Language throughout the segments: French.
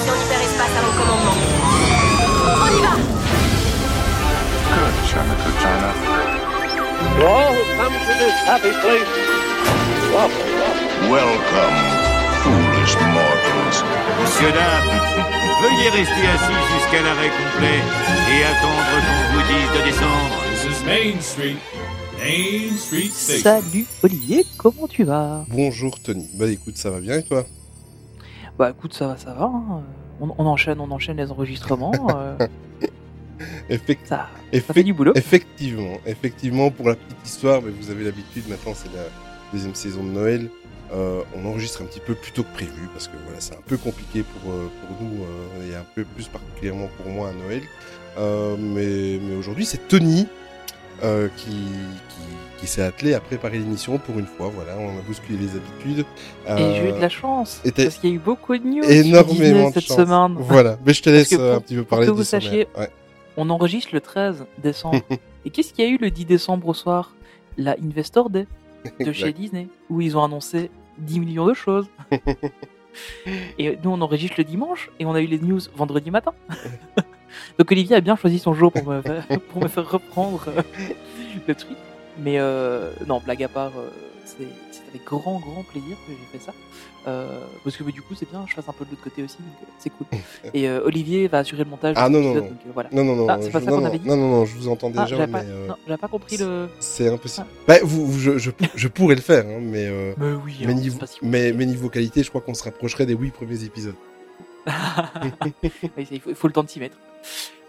station hyperespace à mon commandement. On y va Good, China, good China. To this happy place. Welcome, welcome. Welcome, foolish mortals. Monsieur, dames, veuillez rester assis jusqu'à l'arrêt complet et attendre qu'on vous dise de descendre. This is Main Street. Main Street Station. Salut Olivier, comment tu vas? Bonjour Tony. Bah écoute, ça va bien et toi? Bah écoute, ça va, ça va. hein. On, on enchaîne, on enchaîne les enregistrements. euh, Effect- ça, fait du boulot. Effectivement, effectivement, pour la petite histoire, mais vous avez l'habitude, maintenant c'est la deuxième saison de Noël. euh, on enregistre un petit peu plus tôt que prévu parce que voilà, c'est un peu compliqué pour, euh, pour nous euh, et un peu plus particulièrement pour moi à Noël. Mais mais aujourd'hui, c'est Tony qui, qui, qui s'est attelé à préparer l'émission pour une fois. Voilà, on a bousculé les habitudes. Et j'ai eu Euh, de la chance. Parce qu'il y a eu beaucoup de news énormément de cette semaine. Voilà, mais je te laisse que euh, un pour- petit peu pour parler que de vous sommaire. sachiez- Ouais. On enregistre le 13 décembre. Et qu'est-ce qu'il y a eu le 10 décembre au soir? La Investor Day de chez. Disney, où ils ont annoncé 10 millions de choses. et nous, on enregistre le dimanche et on a eu les news vendredi matin. Donc Olivier a bien choisi son jour pour me faire, pour me faire reprendre euh, le truc. Mais euh, non, blague à part, euh, c'est avec grand, grand plaisir que j'ai fait ça. Euh, parce que bah, du coup, c'est bien, je fasse un peu de l'autre côté aussi, donc c'est cool. Et Olivier va assurer le montage. Ah, non, non, non. donc, voilà. Non, non, non, Ah, c'est je, pas ça non, qu'on avait dit non, non, non, je vous entends Ah, déjà, j'avais pas, non, pas compris le. c'est impossible. Bah, vous, vous- je, je, je pourrais le faire, hein, mais, euh, Mais oui, mais, hein, niveau, c'est pas si mais, mais niveau qualité, je crois qu'on se rapprocherait des huit premiers épisodes. Faut, il faut le temps de s'y mettre.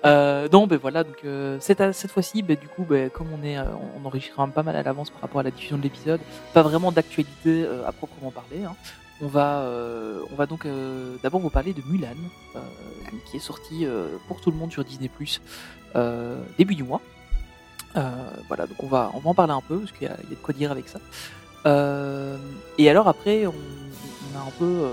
Euh, non, ben voilà, donc euh, cette, cette fois-ci, ben, du coup, ben, comme on est, euh, on quand même pas mal à l'avance par rapport à la diffusion de l'épisode, pas vraiment d'actualité euh, à proprement parler. hein. On va, on va donc d'abord vous parler de Mulan, qui est sorti pour tout le monde sur Disney début du mois. Voilà, donc on va, on va en parler un peu parce qu'il y, y a de quoi dire avec ça. Et alors après, on, a un peu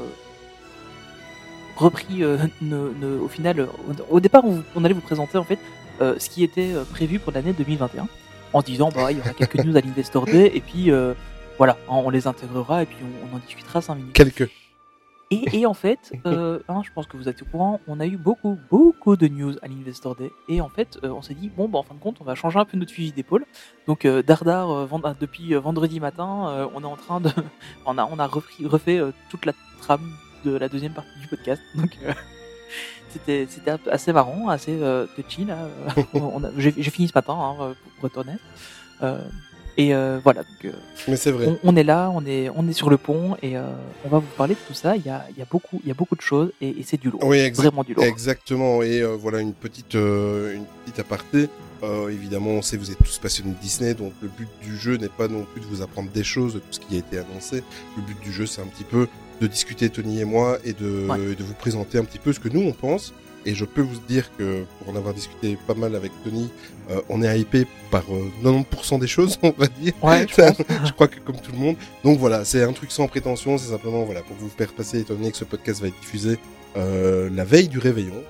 repris euh, ne- ne- au final. euh, Au, départ, on, on allait vous présenter en fait euh, ce qui était prévu pour l'année 2021, en se disant bah il y aura quelques news à l'Investor Day et puis euh, voilà, on les intégrera et puis on, on en discutera 5 minutes. Quelques. Et, et en fait, hein, je pense que vous êtes au courant, on a eu beaucoup, beaucoup de news à l'Investor Day. Et en fait, on s'est dit, bon, bah, en fin de compte, on va changer un peu notre fusil d'épaule. Donc, vend- ah, depuis vendredi matin, on est en train de. on a, on a repris- refait toute la trame de la deuxième partie du podcast. Donc, euh, c'était c'était assez marrant, assez euh, touchy, là. On a- J'ai fini ce matin, hein, pour, être honnête. Euh, et euh, voilà, donc. Mais c'est vrai. on, on est là, on est, on est sur le pont et on va vous parler de tout ça. Il y a, il y a, beaucoup, il y a beaucoup de choses et, et c'est du lourd. Oui, Vraiment du lourd. Exactement. Et voilà une petite, une petite aparté. Évidemment, on sait vous êtes tous passionnés de Disney, donc le but du jeu n'est pas non plus de vous apprendre des choses de tout ce qui a été annoncé. Le but du jeu, c'est un petit peu de discuter Tony et moi et de, Ouais. et de vous présenter un petit peu ce que nous on pense. Et je peux vous dire que pour en avoir discuté pas mal avec Tony, euh, on est hypé par euh, 90% des choses, on va dire. Ouais, je crois que comme tout le monde. Donc voilà, c'est un truc sans prétention, c'est simplement voilà pour vous faire passer, étant donné que ce podcast va être diffusé euh, la veille du réveillon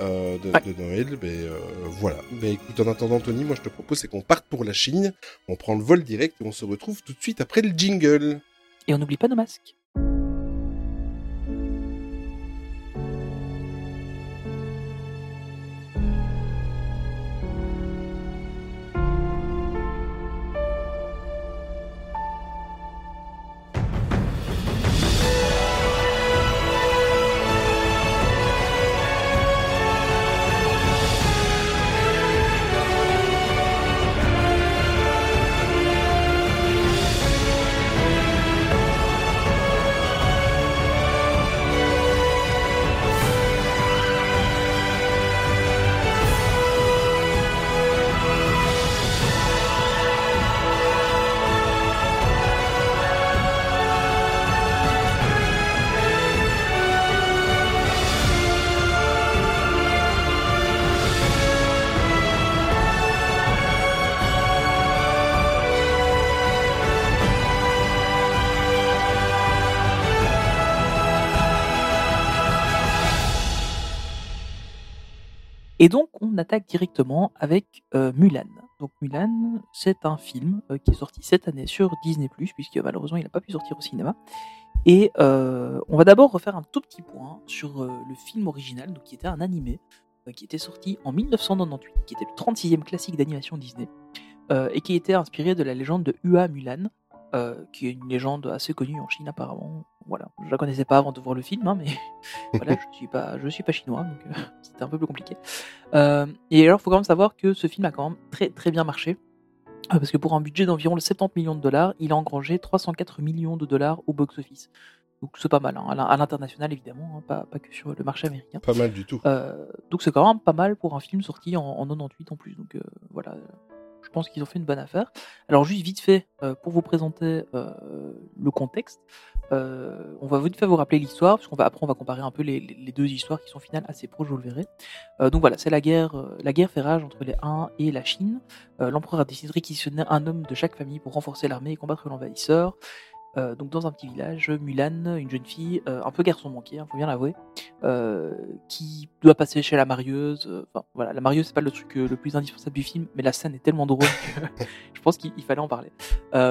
euh, de, Ouais. de Noël. Mais euh, voilà. Mais écoute, en attendant, Tony, moi je te propose c'est qu'on parte pour la Chine. On prend le vol direct et on se retrouve tout de suite après le jingle. Et on n'oublie pas nos masques. On attaque directement avec euh, Mulan. Donc Mulan, c'est un film euh, qui est sorti cette année sur Disney+, puisque malheureusement il n'a pas pu sortir au cinéma. Et euh, on va d'abord refaire un tout petit point sur le film original, qui était un animé, qui était sorti en 1998, qui était le 36e classique d'animation Disney, et qui était inspiré de la légende de Hua Mulan, qui est une légende assez connue en Chine apparemment. Voilà, je la connaissais pas avant de voir le film, hein, mais voilà, je suis pas, je suis pas chinois, donc euh, c'était un peu plus compliqué. Euh, et alors, faut quand même savoir que ce film a quand même très très bien marché. euh, Parce que pour un budget d'environ 70 millions de dollars, il a engrangé 304 millions de dollars au box-office. Donc c'est pas mal, hein, à l'in- à l'international évidemment, hein, pas, pas que sur le marché américain. Pas mal du tout. Donc c'est quand même pas mal pour un film sorti en, en 98 en plus. Donc voilà, je pense qu'ils ont fait une bonne affaire. Alors juste vite fait, euh, pour vous présenter euh, le contexte, euh, on va vite vous rappeler l'histoire, parce va après on va comparer un peu les, deux histoires qui sont finales assez proches, vous le verrez. Euh, donc voilà, c'est la guerre, euh, la guerre fait rage entre les Huns et la Chine. L'empereur a décidé de réquisitionner un homme de chaque famille pour renforcer l'armée et combattre l'envahisseur. Euh, donc dans un petit village, Mulan, une jeune fille, euh, un peu garçon manqué, il faut bien l'avouer, euh, qui doit passer chez la marieuse. Enfin voilà, la marieuse c'est pas le truc le plus indispensable du film, mais la scène est tellement drôle que je pense qu'il il fallait en parler.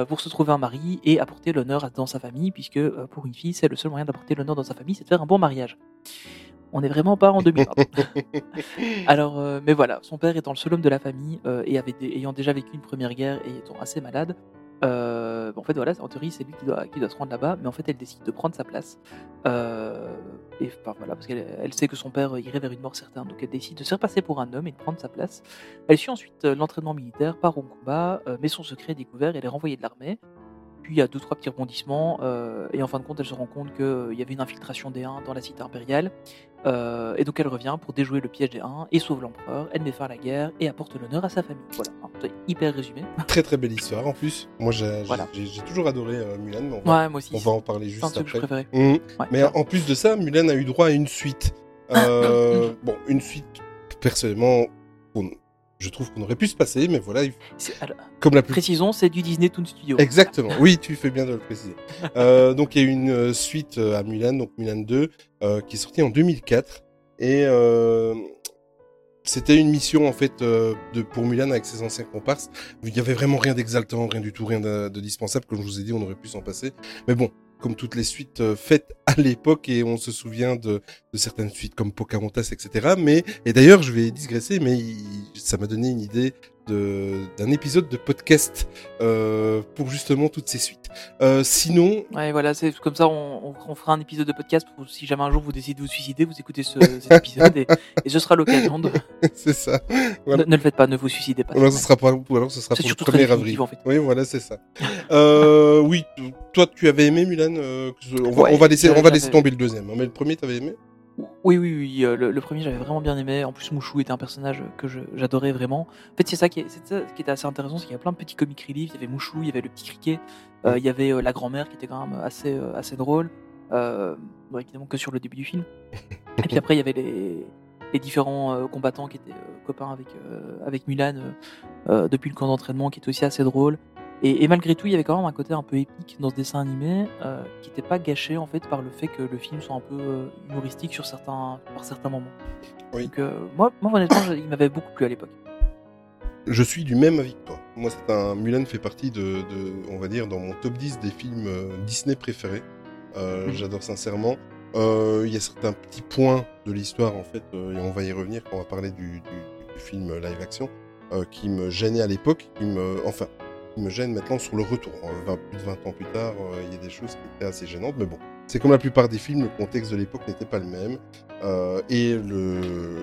Pour se trouver un mari et apporter l'honneur dans sa famille, puisque pour une fille c'est le seul moyen d'apporter l'honneur dans sa famille, c'est de faire un bon mariage. On n'est vraiment pas en 2020. Alors, mais voilà, son père étant le seul homme de la famille et avait ayant déjà vécu une première guerre et étant assez malade, euh, en fait voilà, en théorie c'est lui qui doit, se rendre là-bas, mais en fait elle décide de prendre sa place. Euh, et enfin voilà, parce qu'elle elle sait que son père irait vers une mort certaine, donc elle décide de se faire passer pour un homme et de prendre sa place. Elle suit ensuite euh, l'entraînement militaire, part au combat, mais son secret est découvert elle est renvoyée de l'armée. Puis il y a deux trois petits rebondissements euh, et en fin de compte elle se rend compte qu'il y avait une infiltration des Huns dans la cité impériale euh, et donc elle revient pour déjouer le piège des Huns et sauve l'empereur. Elle met fin à la guerre et apporte l'honneur à sa famille. Voilà, hein, hyper résumé. Très très belle histoire en plus. Moi j'ai Voilà. toujours adoré euh, Mulan, mais on va, Ouais, moi aussi. on va en parler juste truc que je après. préférais. Ouais. Mais en plus de ça, Mulan a eu droit à une suite. Euh, bon, une suite, personnellement, on- je trouve qu'on aurait pu se passer, mais voilà, alors, comme la plus... précisons, c'est du Disney Toon Studio. Exactement, oui, tu fais bien de le préciser. Euh, donc il y a eu une euh, suite euh, à Mulan, donc Mulan 2, euh, qui est sortie en 2004. Et euh, c'était une mission en fait euh, de, pour Mulan avec ses anciens comparses. Il y avait vraiment rien d'exaltant, rien du tout, rien de, de dispensable. Comme je vous ai dit, on aurait pu s'en passer. Mais bon, comme toutes les suites euh, faites à l'époque, et on se souvient de, certaines suites comme Pocahontas, etc. Mais et d'ailleurs, je vais digresser, mais ça m'a donné une idée d'un épisode de podcast euh, pour justement toutes ces suites. Euh, sinon, Ouais, voilà, c'est comme ça, on, on- on fera un épisode de podcast pour si jamais un jour vous décidez de vous suicider, vous écoutez ce, cet épisode et, et ce sera l'occasion de. c'est ça. Voilà. Ne, ne le faites pas, ne vous suicidez pas. Alors ce sera pas, alors ce sera pour le surtout très 1er définitif, avril. en fait. Oui, voilà, c'est ça. euh, oui, toi, tu avais aimé Mulan. on, va, Ouais, on va laisser, on va j'avais- laisser tomber le deuxième. hein, mais le premier, t'avais aimé? Oui, oui, oui. euh, Le, le premier, j'avais vraiment bien aimé. En plus, Mouchou était un personnage que j'adorais vraiment. En fait, c'est ça, qui est- c'est ça qui était assez intéressant, c'est qu'il y a plein de petits comic relief. Il y avait Mouchou, il y avait le petit criquet, euh, il y avait euh, la grand-mère qui était quand même assez, euh, assez drôle. Bon, évidemment que sur le début du film. Et puis après, il y avait les, les différents combattants qui étaient copains avec, avec Mulan depuis le camp d'entraînement, qui était aussi assez drôle. Et, et malgré tout, il y avait quand même un côté un peu épique dans ce dessin animé, euh, qui n'était pas gâché en fait par le fait que le film soit un peu euh, humoristique sur certains, par certains moments. Oui. Donc euh, moi, moi honnêtement, il m'avait beaucoup plu à l'époque. Je suis du même avis que toi. Moi, c'est un Mulan fait partie de, de, on va dire, dans mon top 10 des films Disney préférés. Mhm. J'adore sincèrement. Il y a certains petits points de l'histoire, en fait, et on va y revenir quand on va parler du, du, du film live action, qui me gênait à l'époque, qui me, enfin, me gêne maintenant sur le retour. Euh, 20 plus de 20 ans plus tard, euh, il y a des choses qui étaient assez gênantes, mais bon. C'est comme la plupart des films, le contexte de l'époque n'était pas le même. Euh, et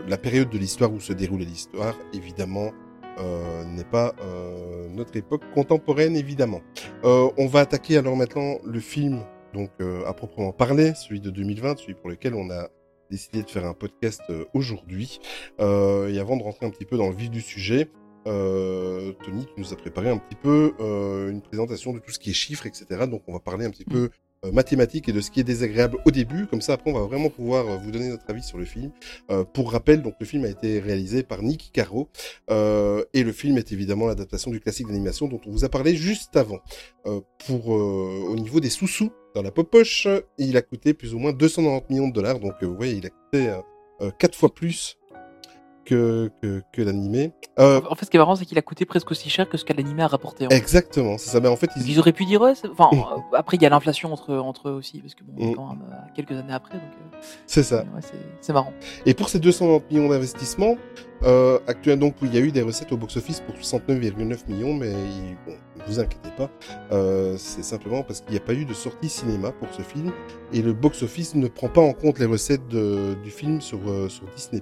la période de l'histoire où se déroulait l'histoire, évidemment, euh, n'est pas euh, notre époque contemporaine, évidemment. Euh, on va attaquer alors maintenant le film, donc euh, à proprement parler, celui de 2020, celui pour lequel on a décidé de faire un podcast euh, aujourd'hui. Euh, et avant de rentrer un petit peu dans le vif du sujet, euh, Tony, tu nous as préparé un petit peu euh, une présentation de tout ce qui est chiffres, etc. Donc on va parler un petit peu euh, mathématiques et de ce qui est désagréable au début. Comme ça, après, on va vraiment pouvoir euh, vous donner notre avis sur le film. Euh, pour rappel, donc le film a été réalisé par Nick Caro euh, et le film est évidemment l'adaptation du classique d'animation dont on vous a parlé juste avant. Euh, pour euh, au niveau des sous-sous dans la poche, il a coûté plus ou moins 290 millions de dollars. Donc euh, vous voyez, il a coûté euh, euh, quatre fois plus que, que, que l'animé. Euh, En fait, ce qui est marrant, c'est qu'il a coûté presque aussi cher que ce qu'a l'animé a rapporté. en fait. exactement, c'est ça. Mais en fait, ils, Ils auraient pu dire, ouais, c'est- enfin, euh, après, il y a l'inflation entre, entre eux aussi, parce que bon, on est Mm. quand même euh, quelques années après, donc euh, c'est ça. ouais, c'est- c'est marrant. Et pour ces 290 millions d'investissements, euh, actuellement, donc, il y a eu des recettes au box-office pour 69,9 millions, mais bon, ne vous inquiétez pas, euh, c'est simplement parce qu'il n'y a pas eu de sortie cinéma pour ce film, et le box-office ne prend pas en compte les recettes du film sur, euh, Disney+.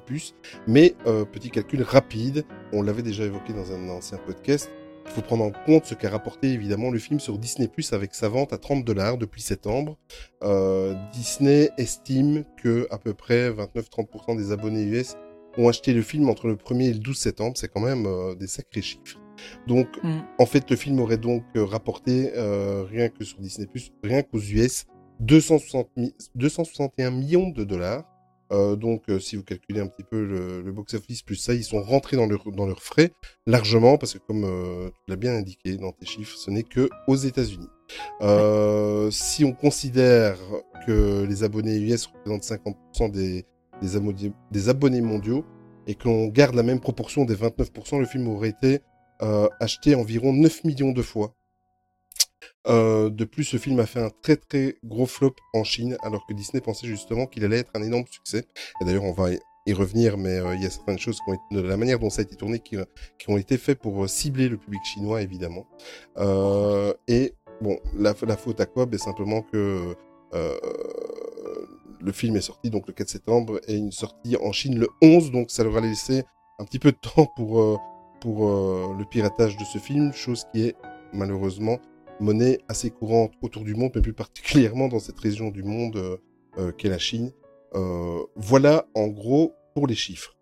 Mais, euh, petit calcul rapide, on l'avait déjà évoqué dans un ancien podcast, il faut prendre en compte ce qu'a rapporté évidemment le film sur Disney avec sa vente à 30 dollars depuis septembre. Euh, Disney estime que à peu près 29-30% des abonnés US ont acheté le film entre le 1er et le 12 septembre. C'est quand même euh, des sacrés chiffres. Donc, Mm. en fait, le film aurait donc euh, rapporté, euh, rien que sur Disney Plus, rien qu'aux US, 260 mi- 261 millions de dollars. Euh, donc, euh, si vous calculez un petit peu le, le box-office plus ça, ils sont rentrés dans, leur, dans leurs frais largement parce que, comme euh, tu l'as bien indiqué dans tes chiffres, ce n'est que aux États-Unis. Euh, si on considère que les abonnés US représentent 50% des, des, abonnés, mondiaux et que l'on garde la même proportion des 29%, le film aurait été euh, acheté environ 9 millions de fois. Euh, de plus, ce film a fait un très très gros flop en Chine, alors que Disney pensait justement qu'il allait être un énorme succès. Et d'ailleurs, on va y- revenir, mais euh, il y a certaines choses de la manière dont ça a été tourné qui, ont été faites pour cibler le public chinois, évidemment. Et bon, la, la faute à quoi? Ben, Simplement que le film est sorti donc le 4 septembre et une sortie en Chine le 11, donc ça leur a laissé un petit peu de temps pour, euh, pour euh, le piratage de ce film, chose qui est malheureusement monnaie assez courante autour du monde, mais plus particulièrement dans cette région du monde euh, qu'est la Chine. Voilà en gros pour les chiffres.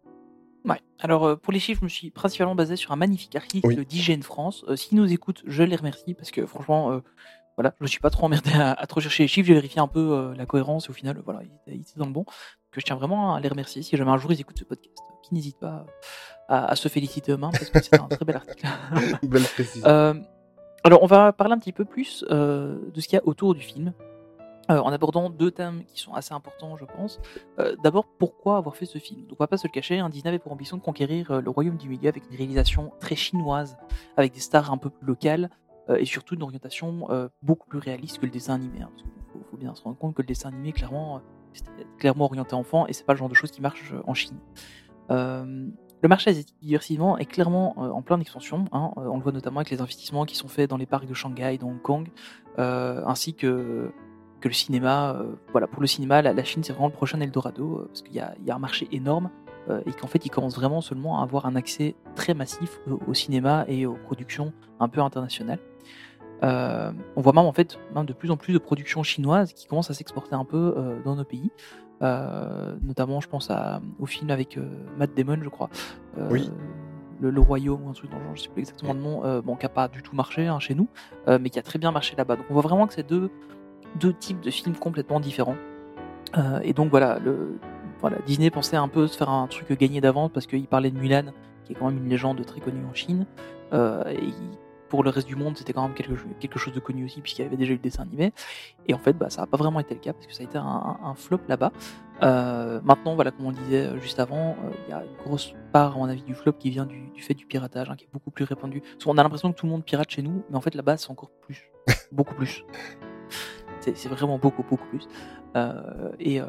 Ouais. Alors euh, pour les chiffres, je me suis principalement basé sur un magnifique article Oui. d'IGN France. Euh, S'ils nous écoutent, je les remercie parce que franchement, euh, voilà, je me suis pas trop emmerdé à, à trop chercher les chiffres. J'ai vérifié un peu euh, la cohérence et au final, euh, voilà, ils étaient, ils étaient dans le bon. Que je tiens vraiment à les remercier. Si jamais un jour ils écoutent ce podcast, euh, qu'ils n'hésitent pas à, à se féliciter eux-mêmes parce que c'est un très bel article. Belle précision. Euh, alors, on va parler un petit peu plus euh, de ce qu'il y a autour du film, euh, en abordant deux thèmes qui sont assez importants, je pense. Euh, D'abord, pourquoi avoir fait ce film? Donc, on va pas se le cacher, hein, Disney avait pour ambition de conquérir euh, le royaume du milieu avec une réalisation très chinoise, avec des stars un peu plus locales, euh, et surtout une orientation euh, beaucoup plus réaliste que le dessin animé. hein, parce qu'il faut, bien se rendre compte que le dessin animé, clairement, euh, clairement orienté enfant, et c'est pas le genre de choses qui marche euh, en Chine. Euh, le marché asiatique diversivement est clairement euh, en pleine expansion. hein. Euh, on le voit notamment avec les investissements qui sont faits dans les parcs de Shanghai, de Hong Kong, euh, ainsi que, que le cinéma. euh, voilà, pour le cinéma, la, Chine c'est vraiment le prochain Eldorado euh, parce qu'il y a, un marché énorme euh, et qu'en fait ils commencent vraiment seulement à avoir un accès très massif au cinéma et aux productions un peu internationales. Euh, on voit même en fait même de plus en plus de productions chinoises qui commencent à s'exporter un peu euh, dans nos pays. Euh, notamment, je pense à, au film avec Matt Damon, je crois. Oui. Le, le Royaume ou un truc dans le genre, je sais plus exactement le nom, bon, qui n'a pas du tout marché hein, chez nous, mais qui a très bien marché là-bas. Donc on voit vraiment que c'est deux, deux types de films complètement différents. Et donc voilà, le, voilà, Disney pensait un peu se faire un truc gagné d'avance parce qu'il parlait de Mulan, qui est quand même une légende très connue en Chine. Euh, et il- pour le reste du monde, c'était quand même quelque, quelque chose de connu aussi, puisqu'il y avait déjà eu le dessin animé. Et en fait, bah, ça n'a pas vraiment été le cas, parce que ça a été un, flop là-bas. Euh, maintenant, voilà, comme on le disait euh, juste avant, euh, il y a une grosse part, à mon avis, du flop qui vient du, du fait du piratage, hein, qui est beaucoup plus répandu. Parce qu'on a l'impression que tout le monde pirate chez nous, mais en fait, là-bas, c'est encore plus. beaucoup plus. C'est vraiment beaucoup, beaucoup plus. Euh, et,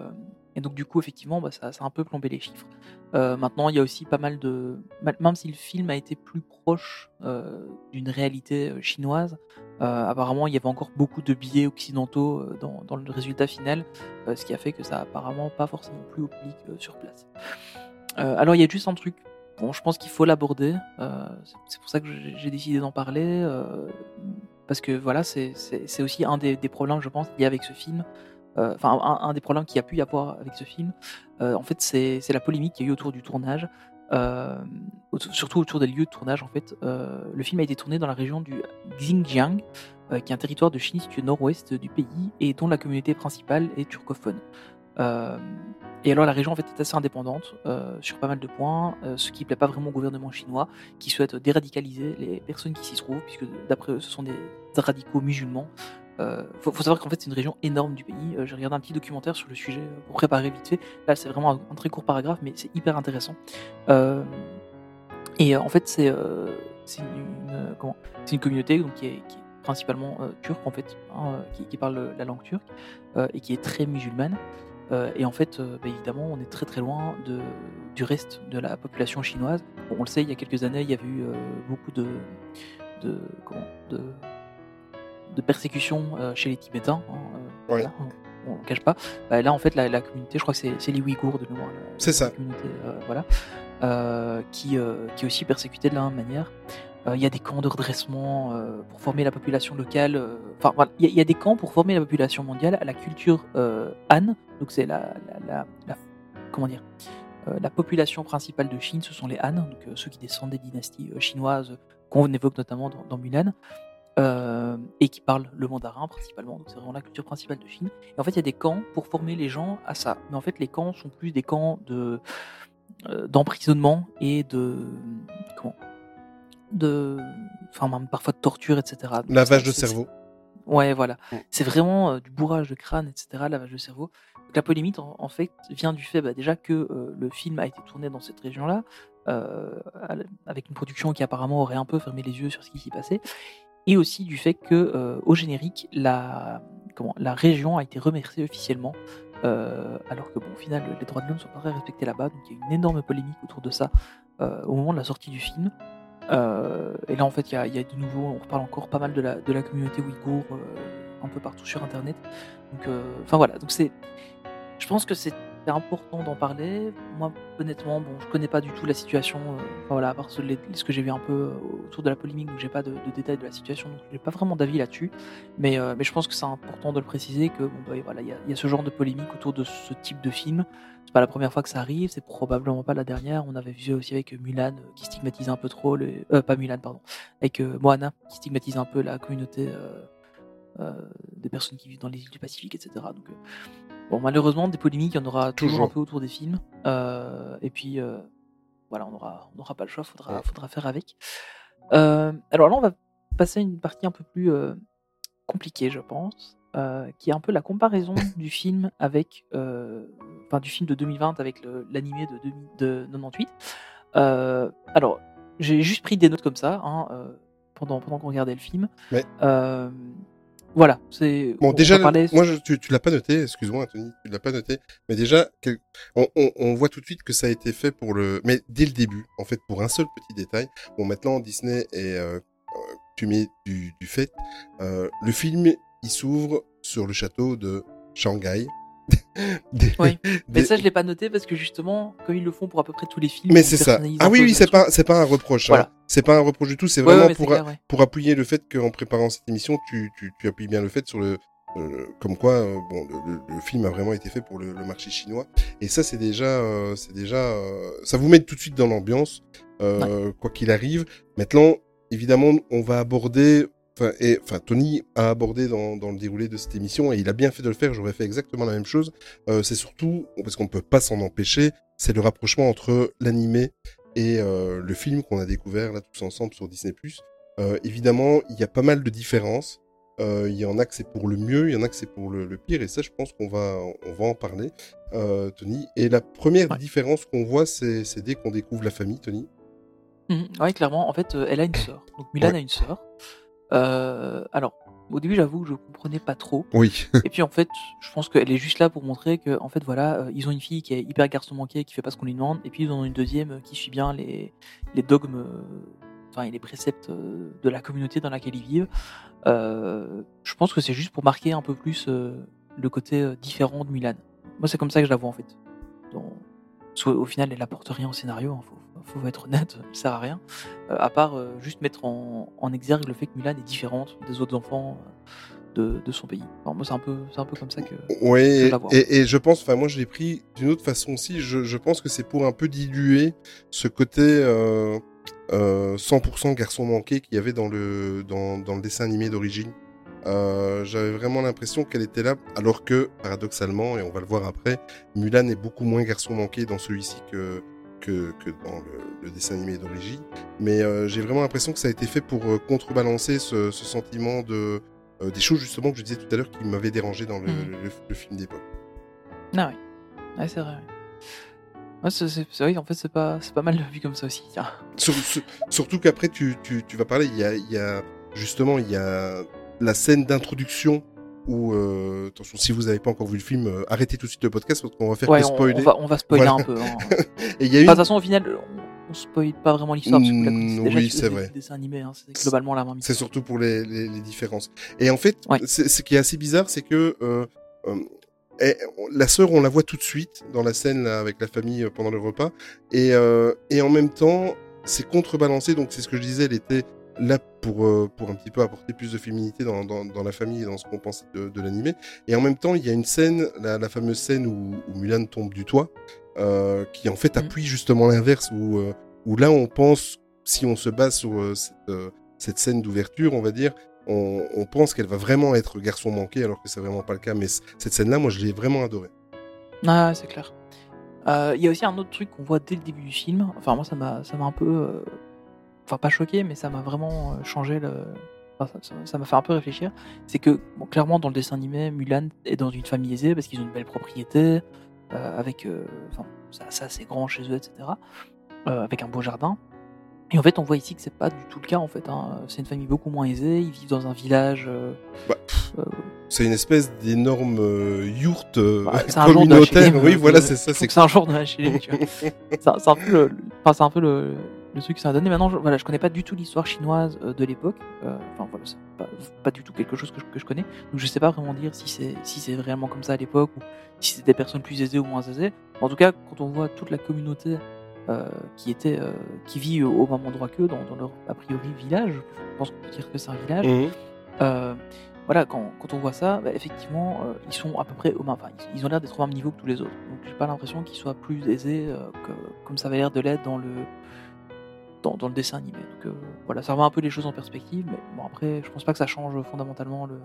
et donc, du coup, effectivement, bah, ça, ça a un peu plombé les chiffres. Euh, maintenant, il y a aussi pas mal de. Même si le film a été plus proche euh, d'une réalité euh, chinoise, apparemment, il y avait encore beaucoup de biais occidentaux dans, dans le résultat final, ce qui a fait que ça a apparemment pas forcément plu au public sur place. Alors, il y a juste un truc. Bon, je pense qu'il faut l'aborder. c'est- pour ça que j'ai décidé d'en parler. parce que voilà, c'est aussi un des, des problèmes, je pense, liés avec ce film. Euh, Enfin, un, des problèmes qu'il y a pu y avoir avec ce film. Euh, en fait, c'est la polémique qu'il y a eu autour du tournage. euh, surtout autour des lieux de tournage en fait. Le film a été tourné dans la région du Xinjiang, qui est un territoire de Chine situé nord-ouest du pays et dont la communauté principale est turcophone. Et alors la région en fait est assez indépendante sur pas mal de points, ce qui plaît pas vraiment au gouvernement chinois, qui souhaite déradicaliser les personnes qui s'y trouvent, puisque d'après eux ce sont des radicaux musulmans. Euh, faut, savoir qu'en fait c'est une région énorme du pays. Euh, J'ai regardé un petit documentaire sur le sujet euh, pour préparer vite fait. Là c'est vraiment un, très court paragraphe, mais c'est hyper intéressant. Euh, et euh, en fait c'est une, communauté donc qui est, principalement turque en fait, hein, qui, parle la langue turque et qui est très musulmane. Et en fait, bah, évidemment, on est très très loin du reste de la population chinoise. On le sait, il y a quelques années, il y avait eu beaucoup de, de persécutions euh, chez les Tibétains. hein, euh, Ouais. voilà, on, on le cache pas. Bah, là, en fait, la, la communauté, je crois que c'est les Ouïghours de mémoire. C'est ça. communauté, euh, voilà, qui, qui est aussi persécutée de la même manière. Euh, Il y a des camps de redressement euh, pour former la population locale. euh, Enfin, voilà, il y, a- il y a des camps pour former la population mondiale à la culture Han. Donc, c'est la, la, la- la- comment dire la population principale de Chine, ce sont les Han, donc ceux qui descendent des dynasties chinoises qu'on évoque notamment dans, dans Mulan, euh, et qui parlent le mandarin principalement. Donc, c'est vraiment la culture principale de Chine. Et en fait, il y a des camps pour former les gens à ça. Mais en fait, les camps sont plus des camps de euh, d'emprisonnement et de comment? De enfin même parfois de torture etc Donc, Lavage de cerveau. Ouais, voilà. Mm. C'est vraiment euh, du bourrage de crâne, etc., lavage de cerveau. Donc, la polémique, en, en fait, vient du fait bah, déjà que le film a été tourné dans cette région-là, euh, avec une production qui apparemment aurait un peu fermé les yeux sur ce qui s'y passait, et aussi du fait que euh, au générique, la, comment, la région a été remerciée officiellement, euh, alors que bon, au final, les droits de l'homme sont pas très respectés là-bas, donc il y a une énorme polémique autour de ça euh, au moment de la sortie du film. Et là, en fait, il y a, de nouveau, on reparle encore pas mal de la, de la communauté ouïghour un peu partout sur Internet. Donc, enfin voilà. Donc c'est, je pense que c'est important d'en parler. Moi, honnêtement, bon, je connais pas du tout la situation. euh, voilà, à part ce, que j'ai vu un peu euh, autour de la polémique, donc j'ai pas de, détails de la situation, donc j'ai pas vraiment d'avis là-dessus. Mais, euh, mais je pense que c'est important de le préciser que bon, bah, voilà, il y, a- ce genre de polémique autour de ce type de film. C'est pas la première fois que ça arrive, c'est probablement pas la dernière. On avait vu aussi avec Mulan qui stigmatise un peu trop le, euh, pas Mulan pardon, avec Moana qui stigmatise un peu la communauté des personnes qui vivent dans les îles du Pacifique, etc. Donc bon, malheureusement des polémiques, il y en aura toujours, Toujours. un peu autour des films. Euh, et puis euh, voilà, on aura, on n'aura pas le choix, faudra, Ouais. faudra faire avec. Euh, alors là, on va passer à une partie un peu plus compliquée, je pense, qui est un peu la comparaison du film avec, enfin du film de 2020 avec l'animé de, 2000 de 98. Euh, alors, j'ai juste pris des notes comme ça hein, pendant pendant qu'on regardait le film. Ouais. Voilà, c'est. Bon, on déjà, moi, je, tu, tu l'as pas noté, excuse-moi, Anthony, tu l'as pas noté, mais déjà, on, on, on voit tout de suite que ça a été fait pour le, mais dès le début, en fait, pour un seul petit détail. Bon, maintenant, Disney est euh, euh, du, du fait, euh, le film, il s'ouvre sur le château de Shanghai. Des- Oui, Mais ça, je l'ai pas noté parce que justement, comme ils le font pour à peu près tous les films. mais c'est ça. Ah oui, oui, c'est pas, c'est pas un reproche. hein. C'est pas un reproche du tout. C'est Ouais, ouais, vraiment pour, clair, ouais. pour appuyer le fait qu'en préparant cette émission, tu, tu, tu appuies bien le fait sur le, euh, comme quoi, euh, bon, le, le- le film a vraiment été fait pour le, le marché chinois. Et ça, c'est déjà, euh, c'est déjà, ça vous met tout de suite dans l'ambiance, quoi qu'il arrive. Maintenant, évidemment, on va aborder, enfin, et, enfin, Tony a abordé dans, dans le déroulé de cette émission, et il a bien fait de le faire. J'aurais fait exactement la même chose. Euh, c'est surtout parce qu'on peut pas s'en empêcher. C'est le rapprochement entre l'animé et euh, le film qu'on a découvert là tous ensemble sur Disney+. Euh, évidemment, il y a pas mal de différences. Il y en a que c'est pour le mieux, il y en a que c'est pour le, le pire, et ça, je pense qu'on va, on va en parler, Tony. Et la première Ouais. différence qu'on voit, c'est dès qu'on découvre la famille, Tony. Mhm. Ouais, clairement. En fait, elle a une sœur. Donc Mulan Ouais. a une sœur. Euh, alors, au début, j'avoue que je comprenais pas trop. Oui. Et puis en fait, je pense qu'elle est juste là pour montrer que, en fait, voilà, euh, ils ont une fille qui est hyper garçon manqué, qui fait pas ce qu'on lui demande, et puis ils en ont une deuxième euh, qui suit bien les, les dogmes, euh, enfin, et les préceptes de la communauté dans laquelle ils vivent. Euh, je pense que c'est juste pour marquer un peu plus le côté différent de Mulan. Moi, c'est comme ça que je la vois en fait. Qu'au- au final, elle apporte rien au scénario. hein, faut, faut être honnête, elle sert à rien. Euh, à part euh, juste mettre en, en exergue le fait que Mulan est différente des autres enfants euh, de, de son pays. Enfin, moi, c'est un peu, c'est un peu comme ça que. Oui, Je et, la vois. et, et je pense, enfin moi je l'ai pris d'une autre façon aussi, je, je pense que c'est pour un peu diluer ce côté euh, euh, 100% garçon manqué qu'il y avait dans le, dans, dans le dessin animé d'origine. Euh, J'avais vraiment l'impression qu'elle était là, alors que, paradoxalement, et on va le voir après, Mulan est beaucoup moins garçon manqué dans celui-ci que, que, que dans le, le dessin animé d'origine. Mais euh, j'ai vraiment l'impression que ça a été fait pour euh, contrebalancer ce, ce sentiment de, euh, des choses justement que je disais tout à l'heure qui m'avaient dérangé dans le, Mhm. le- le film d'époque. Ah oui. Ouais, c'est vrai. ouais. C'est, vrai qu'en fait, c'est pas, c'est pas mal vu comme ça aussi. tiens. Sur- sur- surtout qu'après, tu, tu, tu vas parler, il y a, y a justement, il y a la scène d'introduction où, euh, attention, si vous n'avez pas encore vu le film, euh, arrêtez tout de suite le podcast parce qu'on va faire Ouais, que on, spoiler. on va, on va spoiler Voilà. un peu. hein. Et il y a une... De toute façon, au final, on, on spoil pas vraiment l'histoire parce que vous la Mm, connaissez déjà oui, c'est vrai. Hein, c'est globalement la même C'est surtout pour les, les, les différences. Et en fait, Ouais. ce qui est assez bizarre, c'est que euh, euh, la sœur, on la voit tout de suite dans la scène là, avec la famille euh, pendant le repas, et, euh, et en même temps, c'est contrebalancé. Donc c'est ce que je disais, elle était là pour euh, pour un petit peu apporter plus de féminité dans, dans, dans la famille et dans ce qu'on pensait de, de l'animé. Et en même temps, il y a une scène, la, la fameuse scène où, où Mulan tombe du toit, euh, qui en fait appuie justement l'inverse, où euh, où là on pense, si on se base sur cette, cette scène d'ouverture, on va dire, on, on pense qu'elle va vraiment être garçon manqué, alors que c'est vraiment pas le cas. Mais c- cette scène-là, moi, je l'ai vraiment adorée. Ah, c'est clair. Il y a aussi un autre truc qu'on voit dès le début du film. Enfin, moi, ça m'a, ça m'a un peu, enfin pas choqué, mais ça m'a vraiment euh, changé le. enfin, ça- m'a fait un peu réfléchir. C'est que bon, clairement dans le dessin animé, Mulan est dans une famille aisée parce qu'ils ont une belle propriété, euh, avec, euh, enfin, c'est grand chez eux, etc. euh, avec un beau jardin. Et en fait, on voit ici que c'est pas du tout le cas. En fait, hein. c'est une famille beaucoup moins aisée. Ils vivent dans un village. euh, Bah, euh, C'est une espèce d'énorme euh, yourte Bah, c'est un genre de communautaire. Oui, euh, voilà, c'est ça. C'est un genre de HLM, tu vois. c'est un, peu le, enfin, un peu le, le truc que ça a donné. Maintenant, je, voilà, je connais pas du tout l'histoire chinoise euh, de l'époque. Euh, Enfin, voilà, c'est pas, pas du tout quelque chose que je, que je connais. Donc, je sais pas vraiment dire si c'est si c'est réellement comme ça à l'époque ou si c'est des personnes plus aisées ou moins aisées. En tout cas, quand on voit toute la communauté euh, qui était qui vit au, même endroit qu'eux, dans, dans leur a priori village, je pense qu'on peut dire que c'est un village. Euh, voilà, quand, quand on voit ça, bah, effectivement, ils sont à peu près au même. Enfin, ils, ont l'air d'être au même niveau que tous les autres. Donc, j'ai pas l'impression qu'ils soient plus aisés que, comme ça avait l'air de l'être dans le dans, dans le dessin animé. Donc, euh, voilà, ça remet un peu les choses en perspective. Mais bon, après, je pense pas que ça change fondamentalement le.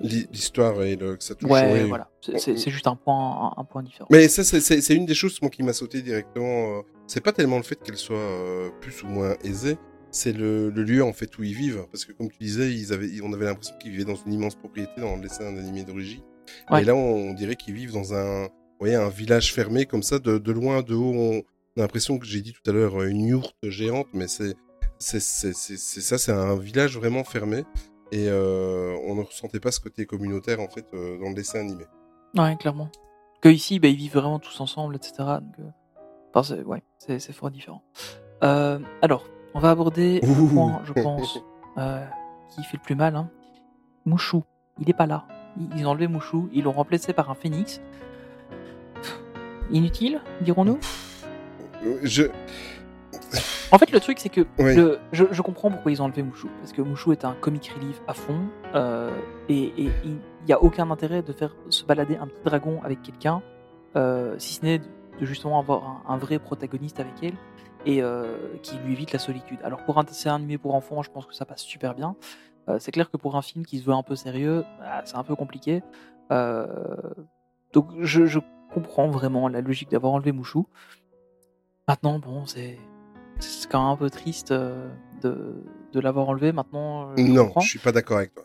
L'hi- L'histoire et le, que ça touche. Ouais, oui. voilà. C'est- juste un point, un, un point différent. Mais ça, c'est- une des choses moi, qui m'a sauté directement. euh, C'est pas tellement le fait qu'elle soit euh, plus ou moins aisée, c'est le, le lieu en fait où ils vivent. Parce que comme tu disais, ils avaient, on avait l'impression qu'ils vivaient dans une immense propriété dans le dessin animé d'origine. Ouais. Et là, on, dirait qu'ils vivent dans un, vous voyez, un village fermé comme ça, de, de loin, de haut. On, on a l'impression que j'ai dit tout à l'heure une yourte géante, mais c'est ça, c'est un village vraiment fermé. Et euh, on ne ressentait pas ce côté communautaire en fait euh, dans le dessin animé. Ouais, clairement. Que ici, bah, ils vivent vraiment tous ensemble, etc. Donc, euh, enfin, c'est ouais, c'est fort différent. Euh, alors, on va aborder le point, je pense, euh, qui fait le plus mal. Hein. Mouchou, il est pas là. Ils- ont enlevé Mouchou, ils l'ont remplacé par un phénix. Inutile, dirons-nous Euh, Je, En fait, le truc, c'est que Oui. le, je, je comprends pourquoi ils ont enlevé Mouchou. Parce que Mouchou est un comic relief à fond. euh, et il n'y a aucun intérêt de faire se balader un petit dragon avec quelqu'un, euh, si ce n'est de, de justement avoir un, un vrai protagoniste avec elle et euh, qui lui évite la solitude. Alors, pour un dessin animé pour enfants, je pense que ça passe super bien. C'est clair que pour un film qui se veut un peu sérieux, bah, c'est un peu compliqué. Donc, je, je comprends vraiment la logique d'avoir enlevé Mouchou. Maintenant, bon, c'est quand même un peu triste euh, de, de l'avoir enlevé. Maintenant, je non, comprends. je suis pas d'accord avec toi.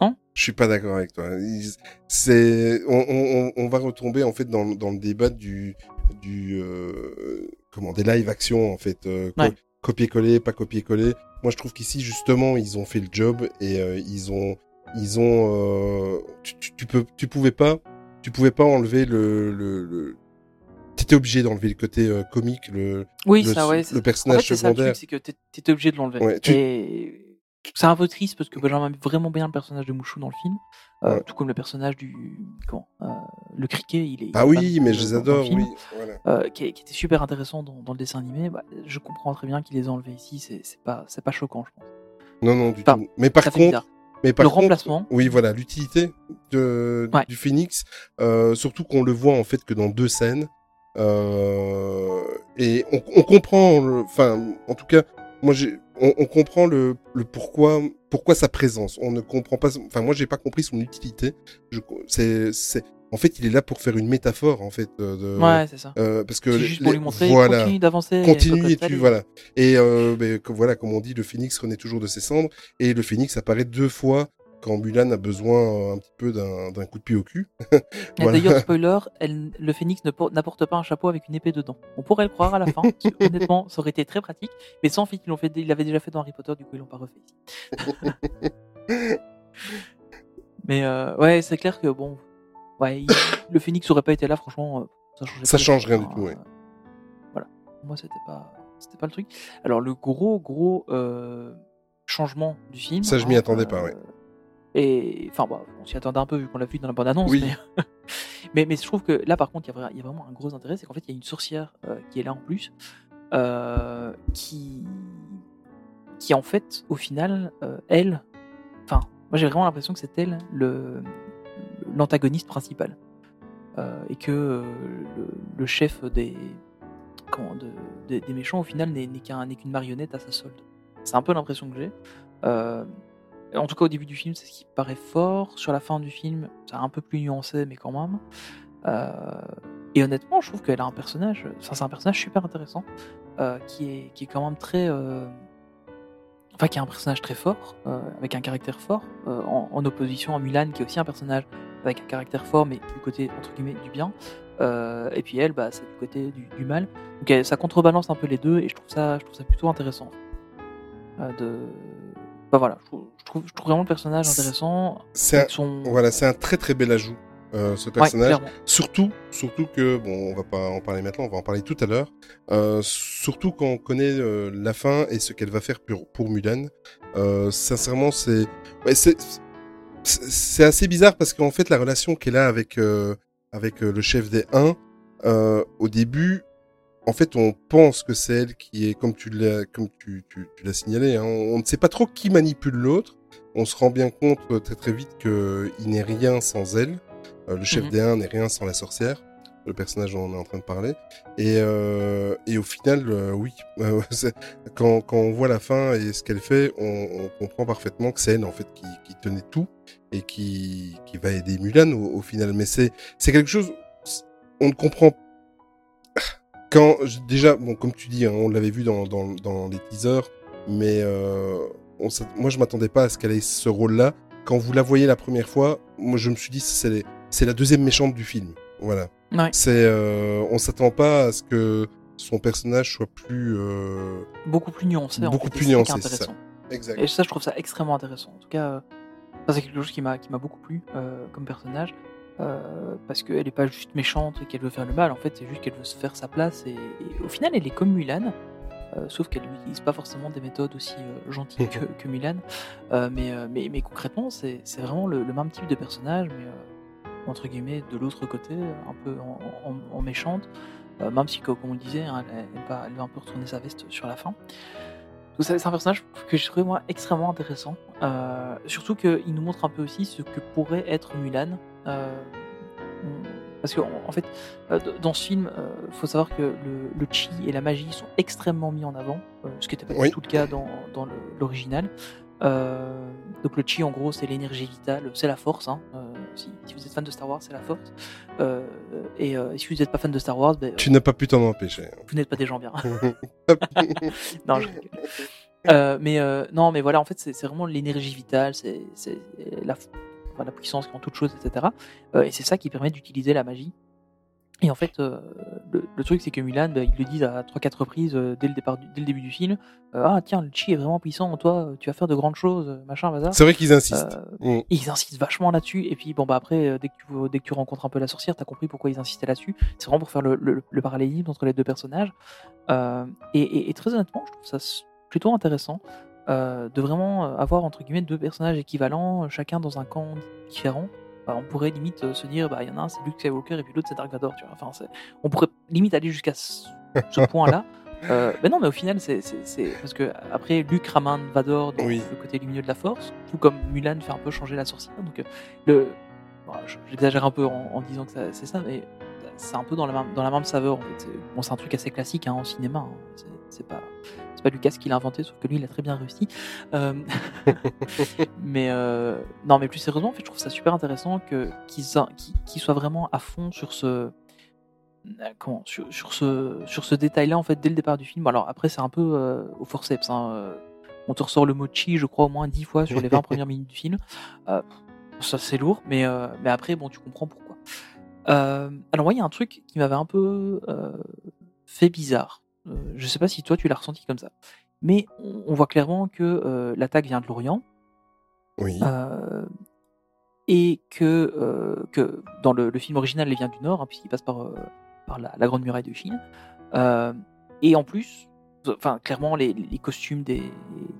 Non Je suis pas d'accord avec toi. C'est, on, on, on va retomber en fait dans, dans le débat du, du, euh, comment, des live action en fait, euh, co- copier-coller, pas copier-coller. Moi, je trouve qu'ici justement, ils ont fait le job et euh, ils ont, ils ont, tu, tu, tu peux, tu pouvais pas, tu pouvais pas enlever le, le, le... T'étais obligé d'enlever le côté euh, comique, le, Oui, le, ça, ouais. le c'est- En personnage fait, c'est secondaire. que t'étais obligé de l'enlever. Ouais, tu- Et c'est un peu triste parce que bah, j'aime vraiment bien le personnage de Mouchou dans le film. Euh, Ouais. Tout comme le personnage du. Comment euh, Le criquet, il est. Ah oui, mais je les adore, film. oui. Voilà. euh, qui, était super intéressant dans, dans le dessin animé. Bah, je comprends très bien qu'il les a enlevés ici. C'est pas, c'est pas choquant, je pense. Non, non, du Enfin, tout. Mais par contre, mais par le contre, remplacement. oui, voilà, l'utilité de Ouais. du Phoenix, surtout qu'on le voit en fait que dans deux scènes, et on, on comprend, enfin, en tout cas, moi, j'ai, on, on comprend le, le pourquoi, pourquoi sa présence. On ne comprend pas, enfin, moi, j'ai pas compris son utilité. Je, c'est, en fait, il est là pour faire une métaphore, en fait. euh, de, Ouais, c'est ça. euh, parce que les- juste pour lui montrer, voilà, continue d'avancer. continue et tu voilà. Et euh, ben, voilà, comme on dit, le phénix renaît toujours de ses cendres, et le phénix apparaît deux fois quand Mulan a besoin euh, un petit peu d'un coup de pied au cul. Voilà. D'ailleurs, spoiler, elle- le phénix n'apporte pas un chapeau avec une épée dedans. On pourrait le croire à la fin. honnêtement, ça aurait été très pratique. Mais sans fait, ils l'avaient déjà fait dans Harry Potter, du coup ils l'ont pas refait. Mais euh, ouais, c'est clair que bon, ouais, il- le phénix aurait pas été là, franchement, euh, ça Ça change rien du tout, hein, euh, Voilà, moi c'était pas, c'était pas le truc. Alors le gros gros euh, changement du film. Ça, je m'y hein, attendais pas, ouais. Et enfin, bah, on s'y attendait un peu vu qu'on l'a vu dans la bande annonce. Oui. Mais... mais mais je trouve que là, par contre, il y, a y vraiment un gros intérêt, c'est qu'en fait, il y a une sorcière euh, qui est là en plus, euh, qui qui en fait, au final, euh, elle, enfin, moi j'ai vraiment l'impression que c'est elle le l'antagoniste principal et que le, le chef des comment de- des, des méchants au final n'est qu'une marionnette à sa solde. C'est un peu l'impression que j'ai. En tout cas, au début du film, c'est ce qui paraît fort. Sur la fin du film, c'est un peu plus nuancé, mais quand même. Euh, et honnêtement, je trouve qu'elle a un personnage, enfin, c'est un personnage super intéressant, euh, qui, est, qui est quand même très. euh, Enfin, qui est un personnage très fort, avec un caractère fort, en, opposition à Mulan, qui est aussi un personnage avec un caractère fort, mais du côté, entre guillemets, du bien. Et puis elle, bah, c'est du côté du, du mal. Donc elle- ça contrebalance un peu les deux, et je trouve ça, je trouve ça plutôt intéressant. De... Bah voilà, je trouve, je trouve, vraiment le personnage intéressant. C'est un, son... voilà, c'est un très très bel ajout, euh, ce Ouais, personnage. clairement. Surtout, surtout que bon, on va pas en parler maintenant, on va en parler tout à l'heure. Euh, surtout quand on connaît euh, la fin et ce qu'elle va faire pour, pour Mulan. Euh, sincèrement, c'est, ouais, c'est, assez bizarre parce qu'en fait, la relation qu'elle a avec euh, avec euh, le chef des 1, euh, au début, en fait, on pense que c'est elle qui est, comme tu l'as, comme tu, tu, tu l'as signalé, hein, on, on ne sait pas trop qui manipule l'autre. On se rend bien compte euh, très très vite qu'il n'est rien sans elle. Euh, le chef Mhm. des 1 n'est rien sans la sorcière, le personnage dont on est en train de parler. Et, euh, et au final, euh, oui, euh, quand, quand on voit la fin et ce qu'elle fait, on, on comprend parfaitement que c'est elle en fait qui, qui tenait tout et qui, qui va aider Mulan au, au final. Mais c'est c'est quelque chose, on ne comprend quand déjà, bon, comme tu dis, hein, on l'avait vu dans, dans, dans les teasers, mais euh, on, moi je m'attendais pas à ce qu'elle ait ce rôle-là. Quand vous la voyez la première fois, moi je me suis dit c'est c'est la deuxième méchante du film. Voilà. Ouais. C'est, euh, on s'attend pas à ce que son personnage soit plus euh, Beaucoup plus nuancé. en beaucoup fait, plus nuancé, c'est ça. exact. Et ça, je trouve ça extrêmement intéressant. En tout cas, c'est quelque chose qui m'a qui m'a beaucoup plu comme personnage. Euh, parce qu'elle n'est pas juste méchante et qu'elle veut faire le mal, en fait, c'est juste qu'elle veut se faire sa place. Et, et au final, elle est comme Mulan, euh, sauf qu'elle n'utilise pas forcément des méthodes aussi euh, gentilles que, que Mulan. Mais, mais, mais concrètement, c'est vraiment le, le même type de personnage, mais entre guillemets, de l'autre côté, un peu en, en- en méchante. Même si, comme on le disait, hein, elle, elle va, elle va un peu retourner sa veste sur la fin. C'est c'est un personnage que j'ai trouvé moi extrêmement intéressant. Surtout qu'il nous montre un peu aussi ce que pourrait être Mulan. Euh, parce que en fait, euh, dans ce film, il faut savoir que le, le chi et la magie sont extrêmement mis en avant, euh, ce qui n'était pas Oui. du tout le cas dans, l'original. Euh, donc le chi, en gros, c'est l'énergie vitale, c'est la force. hein. Euh, si, si vous êtes fan de Star Wars, c'est la force. Euh, et, euh, et si vous n'êtes pas fan de Star Wars, ben, Tu n'as pas pu t'en empêcher. vous n'êtes pas des gens bien. non, je rigole. Euh, mais euh, non, mais voilà, en fait, c'est vraiment l'énergie vitale, c'est c'est la, enfin, la puissance qui en toute chose, etc. Euh, et c'est ça qui permet d'utiliser la magie. Et en fait, euh, le, le truc, c'est que Mulan, bah, ils le disent à 3-4 reprises euh, dès, le départ dès le début du film. euh, ah, tiens, le chi est vraiment puissant, toi, tu vas faire de grandes choses, machin, bazar. C'est vrai qu'ils insistent. Mm. ils insistent vachement là-dessus. Et puis, bon, bah après, dès que tu, dès que tu rencontres un peu la sorcière, t'as compris pourquoi ils insistaient là-dessus. C'est vraiment pour faire le, le- le parallélisme entre les deux personnages. Et, et- et très honnêtement, je trouve ça plutôt intéressant euh, de vraiment euh, avoir, entre guillemets, deux personnages équivalents, euh, chacun dans un camp différent. Bah, on pourrait limite euh, se dire, bah, il y en a un, c'est Luke Skywalker, et puis l'autre, c'est Dark Vador. Tu vois. Enfin, on pourrait limite aller jusqu'à ce, ce point-là. Euh, mais non, mais au final, c'est parce que après, Luke ramène Vador dans Oui. le côté lumineux de la Force, tout comme Mulan fait un peu changer la sorcière. Donc, le, bon, j'exagère un peu en, en disant que c'est ça, mais c'est un peu dans la même, dans la même saveur. En fait. C'est- Bon, c'est un truc assez classique hein, en cinéma. hein. C'est pas, c'est pas Lucas qui l'a inventé, sauf que lui, il a très bien réussi. Euh, mais euh, non, mais plus sérieusement, en fait, je trouve ça super intéressant que qu'ils soient vraiment à fond sur ce euh, comment sur, sur ce sur ce détail-là en fait dès le départ du film. Alors après, c'est un peu euh, au forceps. Hein, on te ressort le mot chi, je crois, au moins dix fois sur les 20 premières minutes du film. Ça, c'est lourd, mais, mais après, bon, tu comprends pourquoi. Alors, moi, il y a un truc qui m'avait un peu fait bizarre. Euh, je sais pas si toi, tu l'as ressenti comme ça. Mais on, voit clairement que euh, l'attaque vient de l'Orient. Oui. Euh, et que, que dans le, le film original, elle vient du Nord, hein, puisqu'il passe par, par la, la Grande Muraille de Chine. Et en plus, enfin, clairement, les, les costumes des,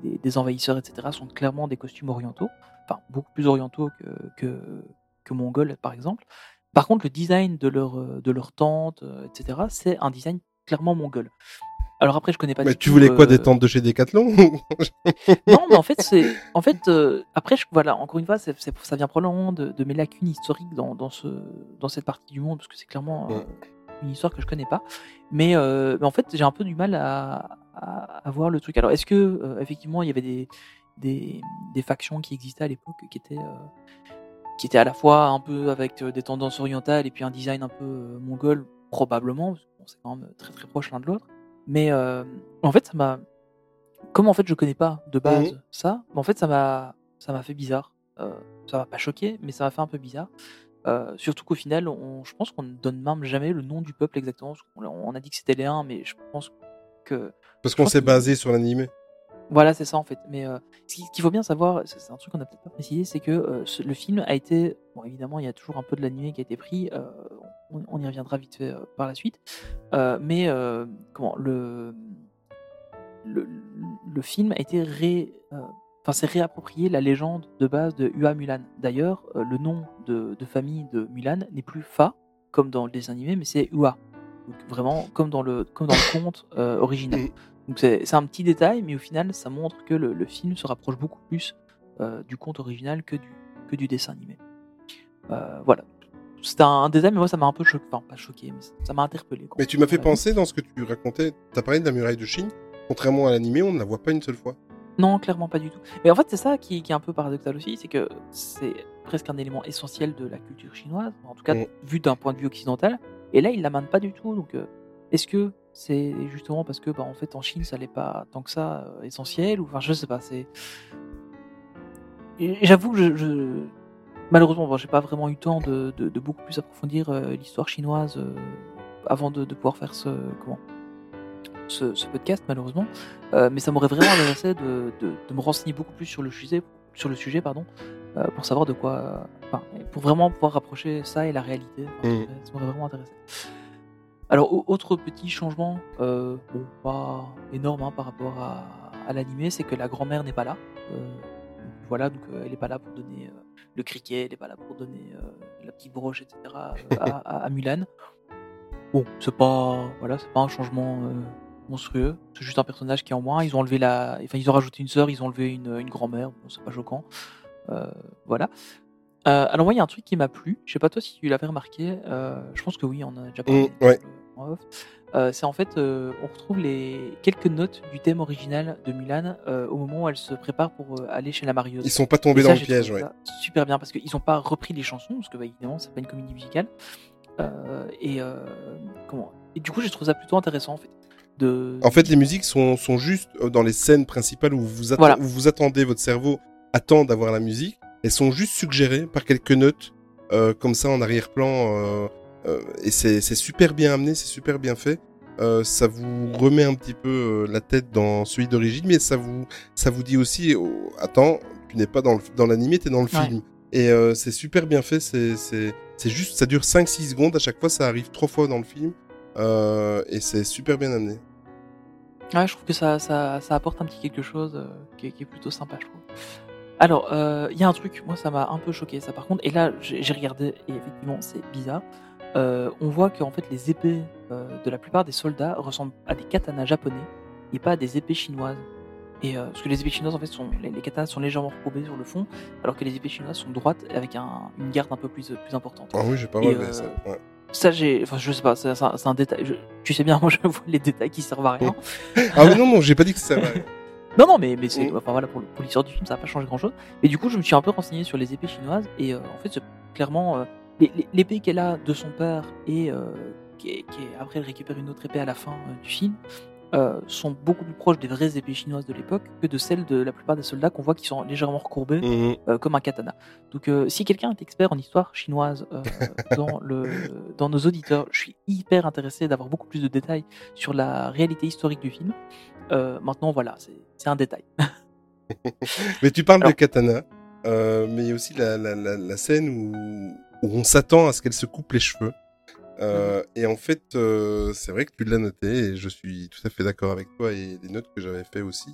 des, des envahisseurs, etc., sont clairement des costumes orientaux, enfin, beaucoup plus orientaux que, que, que mongols, par exemple. Par contre, le design de leur, de leur tente, etc., c'est un design clairement mongol. Alors après, je connais pas Mais du tu tout, voulais quoi euh, des tentes de chez Decathlon non, mais en fait, c'est, en fait, euh, après, je, voilà, encore une fois, ça vient probablement de, de mes lacunes historiques dans, dans ce, dans cette partie du monde, parce que c'est clairement euh, Mm. une histoire que je connais pas. Mais, mais en fait, j'ai un peu du mal à, à, à voir le truc. Alors, est-ce que effectivement, il y avait des, des, des factions qui existaient à l'époque qui étaient, qui étaient à la fois un peu avec des tendances orientales et puis un design un peu mongol, probablement, c'est quand même très très proche l'un de l'autre. Mais euh, en fait, ça m'a comme en fait je connais pas de base Mhm. ça, mais en fait ça m'a ça m'a fait bizarre. Euh, ça m'a pas choqué, mais ça m'a fait un peu bizarre. Euh, surtout qu'au final, on, je pense qu'on ne donne même jamais le nom du peuple exactement. On, on a dit que c'était les uns, mais je pense que Parce qu'on s'est basé sur l'animé. voilà, c'est ça en fait. Mais euh, ce qui- ce qu'il faut bien savoir, c'est un truc qu'on n'a peut-être pas précisé, c'est que euh, ce- le film a été, bon évidemment, il y a toujours un peu de l'animé qui a été pris. euh, on, on y reviendra vite fait euh, par la suite. Euh, mais euh, comment le, le le film a été ré, enfin c'est réapproprié la légende de base de Ua Mulan. D'ailleurs, le nom de, de famille de Mulan n'est plus Fa comme dans le dessin animé, mais c'est Ua. Donc vraiment comme dans le comme dans le conte euh, original. Donc c'est c'est un petit détail, mais au final, ça montre que le, le film se rapproche beaucoup plus euh, du conte original que du, que du dessin animé. Euh, voilà. C'était un, détail, mais moi ça m'a un peu choqué. Enfin, pas choqué, mais ça m'a interpellé. quoi. Mais tu m'as fait penser dans ce que tu racontais. T'as parlé de la muraille de Chine. Contrairement à l'animé, on ne la voit pas une seule fois. Non, clairement pas du tout. Mais en fait, c'est ça qui, qui est un peu paradoxal aussi, c'est que c'est presque un élément essentiel de la culture chinoise, en tout cas Mm. vu d'un point de vue occidental. Et là, il l'amène pas du tout. Donc, euh, est-ce que c'est justement parce que, bah, en fait, en Chine, ça n'est pas tant que ça euh, essentiel ou enfin, je sais pas. C'est. J'avoue que je, je- malheureusement, bon, j'ai pas vraiment eu le temps de, de- de beaucoup plus approfondir euh, l'histoire chinoise euh, avant de, de pouvoir faire ce comment ce, ce podcast, malheureusement. Euh, mais ça m'aurait vraiment intéressé de, me renseigner beaucoup plus sur le sujet, sur le sujet pardon, pour savoir de quoi, enfin, pour vraiment pouvoir rapprocher ça et la réalité. Enfin, Mm. Ça m'aurait vraiment intéressé. Alors, au- autre petit changement, bon, pas énorme hein, par rapport à, à l'animé, c'est que la grand-mère n'est pas là. Voilà, donc elle n'est pas là pour donner le cricket, elle n'est pas là pour donner euh, la petite broche, etc. euh, à, à- à Mulan. Bon, c'est pas, voilà, c'est pas un changement euh, monstrueux. C'est juste un personnage qui est en moins. Ils ont enlevé la, enfin ils ont rajouté une sœur, ils ont enlevé une, une grand-mère. Bon, c'est pas choquant. Euh, voilà. Euh, alors moi, il y a un truc qui m'a plu. Je sais pas toi si tu l'avais remarqué. Euh, je pense que oui, on a déjà parlé. Mm, ouais. En off. Euh, c'est en fait, euh, on retrouve les quelques notes du thème original de Mulan euh, au moment où elle se prépare pour aller chez la marieuse. Ils sont pas tombés dans le piège, ouais. Super bien parce qu'ils n'ont pas repris les chansons parce que bah, évidemment c'est pas une comédie musicale. Et comment Et du coup j'ai trouvé ça plutôt intéressant en fait. De... En fait, les musiques sont, sont juste dans les scènes principales où vous, atte- Voilà. où vous attendez, votre cerveau attend d'avoir la musique. Elles sont juste suggérées par quelques notes, euh, comme ça en arrière-plan. euh, et c'est super bien amené, c'est super bien fait. Euh, ça vous remet un petit peu euh, la tête dans celui d'origine, mais ça vous, ça vous dit aussi, oh, attends, tu n'es pas dans le- dans l'animé, tu es dans le Ouais. film. Et euh, c'est super bien fait, c'est juste, ça dure 5-6 secondes, à chaque fois ça arrive trois fois dans le film, euh, et c'est super bien amené. Ouais, je trouve que ça, ça, ça apporte un petit quelque chose euh, qui, est, qui est plutôt sympa, je trouve. Alors, euh, il y a un truc, moi ça m'a un peu choqué ça par contre, et là j'ai regardé et effectivement c'est bizarre. Euh, on voit que en fait les épées euh, de la plupart des soldats ressemblent à des katanas japonais et pas à des épées chinoises. Et euh, parce que les épées chinoises en fait sont les, les katanas sont légèrement recourbées sur le fond, alors que les épées chinoises sont droites avec un- une garde un peu plus plus importante. Ah oui, j'ai pas relevé euh, ça. Ouais. ça j'ai, enfin je sais pas, c'est un, détail. Je- tu sais bien, moi je vois les détails qui servent à rien. Ah oui, non, non, j'ai pas dit que ça. Non, non, mais, mais c'est, enfin voilà, pour, l'histoire du film, ça n'a pas changé grand chose. Et du coup, je me suis un peu renseigné sur les épées chinoises, et euh, en fait, c'est clairement, euh, l'épée qu'elle a de son père, et euh, qui, est, qui est- après, elle récupère une autre épée à la fin euh, du film, euh, sont beaucoup plus proches des vraies épées chinoises de l'époque que de celles de la plupart des soldats qu'on voit qui sont légèrement recourbées, Mhm. euh, comme un katana. Donc, euh, si quelqu'un est expert en histoire chinoise dans, le, dans nos auditeurs, je suis hyper intéressé d'avoir beaucoup plus de détails sur la réalité historique du film. Maintenant, voilà, c'est un détail. Mais tu parles Alors- de katana, mais il y a aussi la, la, la, la scène où, où on s'attend à ce qu'elle se coupe les cheveux. Euh, Et en fait, euh, c'est vrai que tu l'as noté et je suis tout à fait d'accord avec toi et les notes que j'avais fait aussi.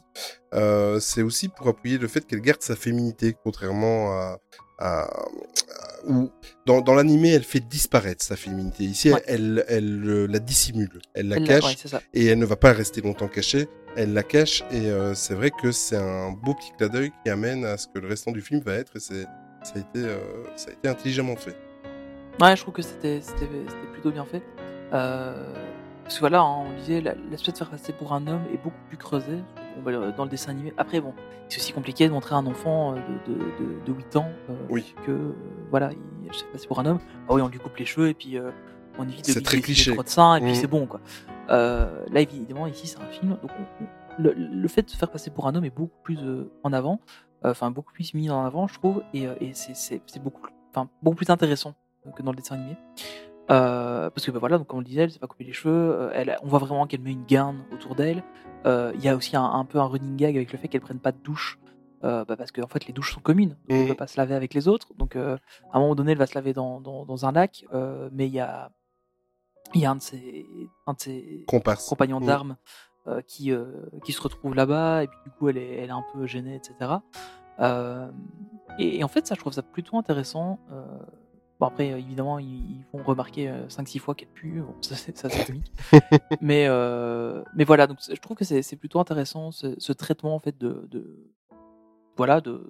Euh, c'est aussi pour appuyer le fait qu'elle garde sa féminité, contrairement à, à, à- où dans, dans l'animé elle fait disparaître sa féminité. Ici, Ouais. elle, elle, euh, la dissimule, elle la Elle- cache ouais, et elle ne va pas rester longtemps cachée. Elle la cache et euh, c'est vrai que c'est un beau petit clin d'œil qui amène à ce que le restant du film va être et c'est ça a été euh, ça a été intelligemment fait. Ouais, je trouve que c'était plutôt bien fait. Euh, parce que voilà, hein, on disait, la- l'aspect de faire passer pour un homme est beaucoup plus creusé dans le dessin animé. Après, bon, c'est aussi compliqué de montrer à un enfant euh, de, de, de, de 8 ans euh, Oui. que, euh, voilà, il se fait passer pour un homme. Ah oui, on lui coupe les cheveux et puis euh, on évite de très cliché. croix de sein et puis Mhm. c'est bon, quoi. Là, évidemment, ici, c'est un film. Donc, on- on- le, le fait de se faire passer pour un homme est beaucoup plus en avant, enfin, beaucoup plus mis en avant, je trouve, et, euh, et c'est- beaucoup, enfin, beaucoup plus intéressant que dans le dessin animé. Euh, parce que bah, voilà, donc comme on le disait, elle s'est pas couper les cheveux. euh, elle, on voit vraiment qu'elle met une garde autour d'elle. Euh, Il y a aussi un, un peu un running gag avec le fait qu'elle prenne pas de douche. euh, bah, parce que en fait les douches sont communes, donc Mhm. peut pas se laver avec les autres. Donc euh, à un moment donné, elle va se laver dans, dans, dans un lac, euh, mais il y a, il y a un de ses, un de ses Comparse. compagnons Mhm. d'armes euh, qui, euh, qui se retrouve là-bas, et puis du coup elle est, elle est un peu gênée, etc. Euh, et, et en fait, ça, je trouve ça plutôt intéressant. Bon, après, évidemment, ils, ils vont remarquer 5-6 fois qu'elle pue. Bon, ça, c'est comique. mais, mais voilà, donc je trouve que c'est plutôt intéressant ce, ce traitement en fait de, de voilà de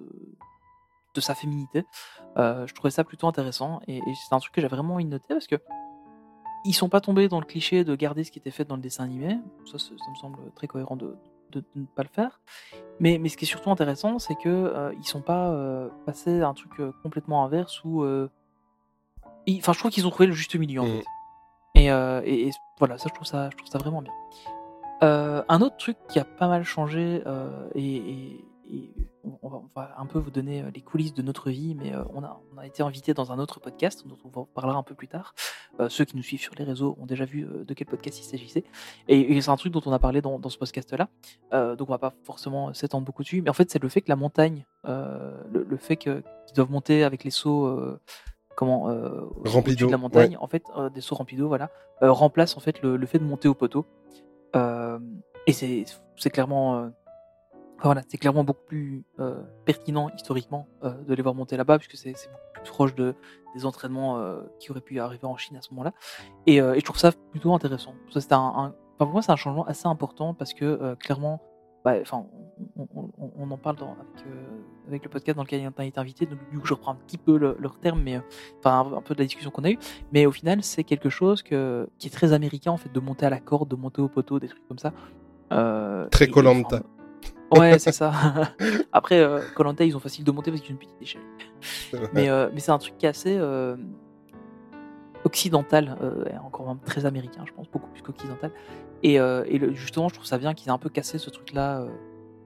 de sa féminité. Je trouvais ça plutôt intéressant et, et c'est un truc que j'ai vraiment envie de noter parce que ils sont pas tombés dans le cliché de garder ce qui était fait dans le dessin animé. Ça, ça me semble très cohérent de, de- de ne pas le faire. Mais, mais ce qui est surtout intéressant, c'est que euh, ils sont pas euh, passés à un truc euh, complètement inverse où euh, ils- Enfin, je trouve qu'ils ont trouvé le juste milieu en Mhm. fait. Et, et- et voilà, ça je trouve ça, je trouve ça vraiment bien. Un autre truc qui a pas mal changé et, et- et on, va, on va un peu vous donner euh, les coulisses de notre vie, mais euh, on, a, on a été invité dans un autre podcast dont on vous en parlera un peu plus tard. Euh, ceux qui nous suivent sur les réseaux ont déjà vu de quel podcast il s'agissait. Et, et c'est un truc dont on a parlé dans, dans ce podcast-là. Euh, donc on va pas forcément s'étendre beaucoup dessus, mais en fait c'est le fait que la montagne, euh, le, le fait qu'ils doivent monter avec les sauts. euh, comment euh, Remplis au-dessus de la montagne en fait euh, des sauts remplis d'eau voilà euh, remplace en fait le, le fait de monter au poteau et c'est clairement enfin, voilà c'est clairement beaucoup plus euh, pertinent historiquement euh, de les voir monter là-bas puisque c'est beaucoup plus proche de des entraînements euh, qui auraient pu arriver en Chine à ce moment-là et, et je trouve ça plutôt intéressant ça c'était un, un- enfin, pour moi c'est un changement assez important parce que clairement bah, enfin, on, on- on- on en parle dans, avec, avec le podcast dans lequel il a été invité, donc du coup je reprends un petit peu le- leur terme, mais enfin un, un peu de la discussion qu'on a eue. Mais au final, c'est quelque chose que, qui est très américain en fait, de monter à la corde, de monter au poteau, des trucs comme ça. Très Koh-Lanta. enfin, Ouais, c'est ça. Après, euh, Koh-Lanta, ils ont facile de monter parce qu'ils ont une petite échelle. Mais, euh, mais c'est un truc qui est assez euh, occidental, euh, et encore même très américain, je pense, beaucoup plus qu'occidental. Et, euh, et le- justement, je trouve ça bien qu'ils aient un peu cassé ce truc-là. euh,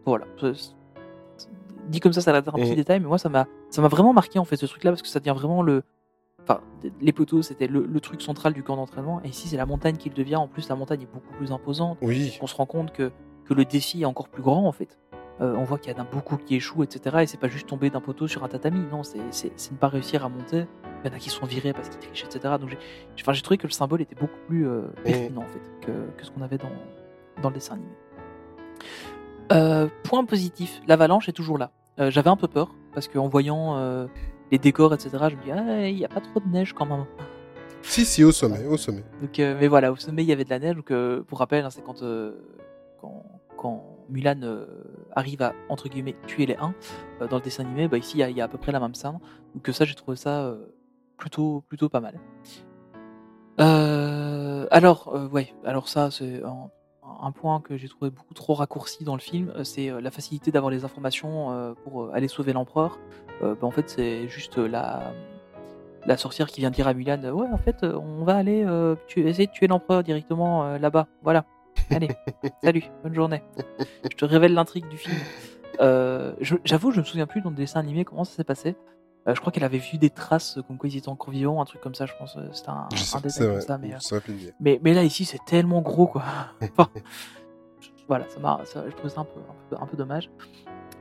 voilà. Dit comme ça, ça a l'air d'être un petit détail, mais moi, ça m'a ça m'a vraiment marqué en fait ce truc-là parce que ça devient vraiment le. Enfin, les poteaux, c'était le, le truc central du camp d'entraînement, et ici, c'est la montagne qui le devient. En plus, la montagne est beaucoup plus imposante Oui. on se rend compte que, que le défi est encore plus grand en fait. Euh, on voit qu'il y en a beaucoup qui échouent, etc. Et c'est pas juste tomber d'un poteau sur un tatami, non, c'est, ne pas réussir à monter. Il y en a qui sont virés parce qu'ils trichent, etc. Donc j'ai, enfin, trouvé que le symbole était beaucoup plus euh, pertinent en fait que, que ce qu'on avait dans, dans le dessin animé. Euh, point positif, l'avalanche est toujours là. Euh, j'avais un peu peur parce qu'en voyant les décors, etc., je me dis ah, il n'y a pas trop de neige quand même. Si, si, au sommet, au sommet. Donc, mais voilà, au sommet, il y avait de la neige. Donc, pour rappel, hein, c'est quand, quand, quand Mulan euh, arrive à, entre guillemets, tuer les uns euh, dans le dessin animé, bah, ici, il y, a- à peu près la même scène. Donc, ça, j'ai trouvé ça euh, plutôt, plutôt pas mal. Alors, ouais, alors ça, c'est un, point que j'ai trouvé beaucoup trop raccourci dans le film, c'est la facilité d'avoir les informations pour aller sauver l'empereur. Bah, en fait, c'est juste la, la sorcière qui vient dire à Mulan, ouais, en fait, on va aller euh, tu, essayer de tuer l'empereur directement là-bas. Voilà. Allez, salut, bonne journée. Je te révèle l'intrigue du film. Euh, je- J'avoue, je me souviens plus dans le dessin animé comment ça s'est passé. Euh, je crois qu'elle avait vu des traces comme quoi ils étaient encore vivants, un truc comme ça, je pense. euh, C'était un, un comme ça, mais, ça mais, mais là, ici, c'est tellement gros, quoi. Enfin, voilà, ça ça- je trouvais ça un peu, un peu, un peu dommage.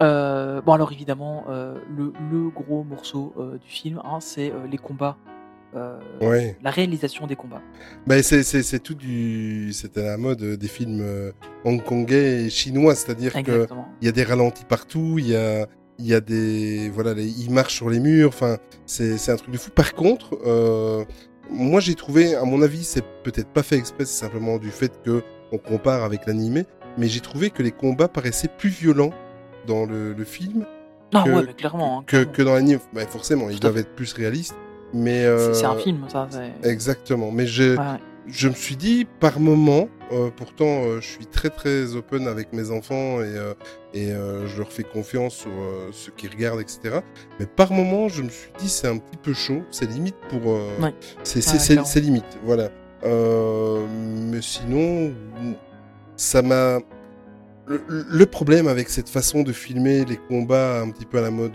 Euh, bon, alors évidemment, le, le gros morceau du film, hein, c'est les combats. Euh, Ouais. La réalisation des combats. Bah, c'est, tout du. C'était la mode euh, des films euh, hongkongais et chinois, c'est-à-dire que Exactement. il y a des ralentis partout, il y a, y a des. Voilà, les, ils marchent sur les murs, enfin, c'est, un truc de fou. Par contre, euh, moi j'ai trouvé, à mon avis, c'est peut-être pas fait exprès, c'est simplement du fait que on compare avec l'animé, mais j'ai trouvé que les combats paraissaient plus violents dans le, le film Non, que- ouais, mais clairement. hein, que, clairement. que dans l'anime. Bah, forcément, ils doivent être plus réalistes, mais. C'est- euh, C'est un film, ça. Exactement, mais je, Ouais, ouais. je me suis dit par moment, euh, pourtant euh, je suis très très open avec mes enfants et, et je leur fais confiance sur ce qu'ils regardent, etc. Mais par moment, je me suis dit c'est un petit peu chaud, c'est limite pour. Ouais. C'est limite, voilà. Mais sinon, ça m'a. Le, le problème avec cette façon de filmer les combats un petit peu à la mode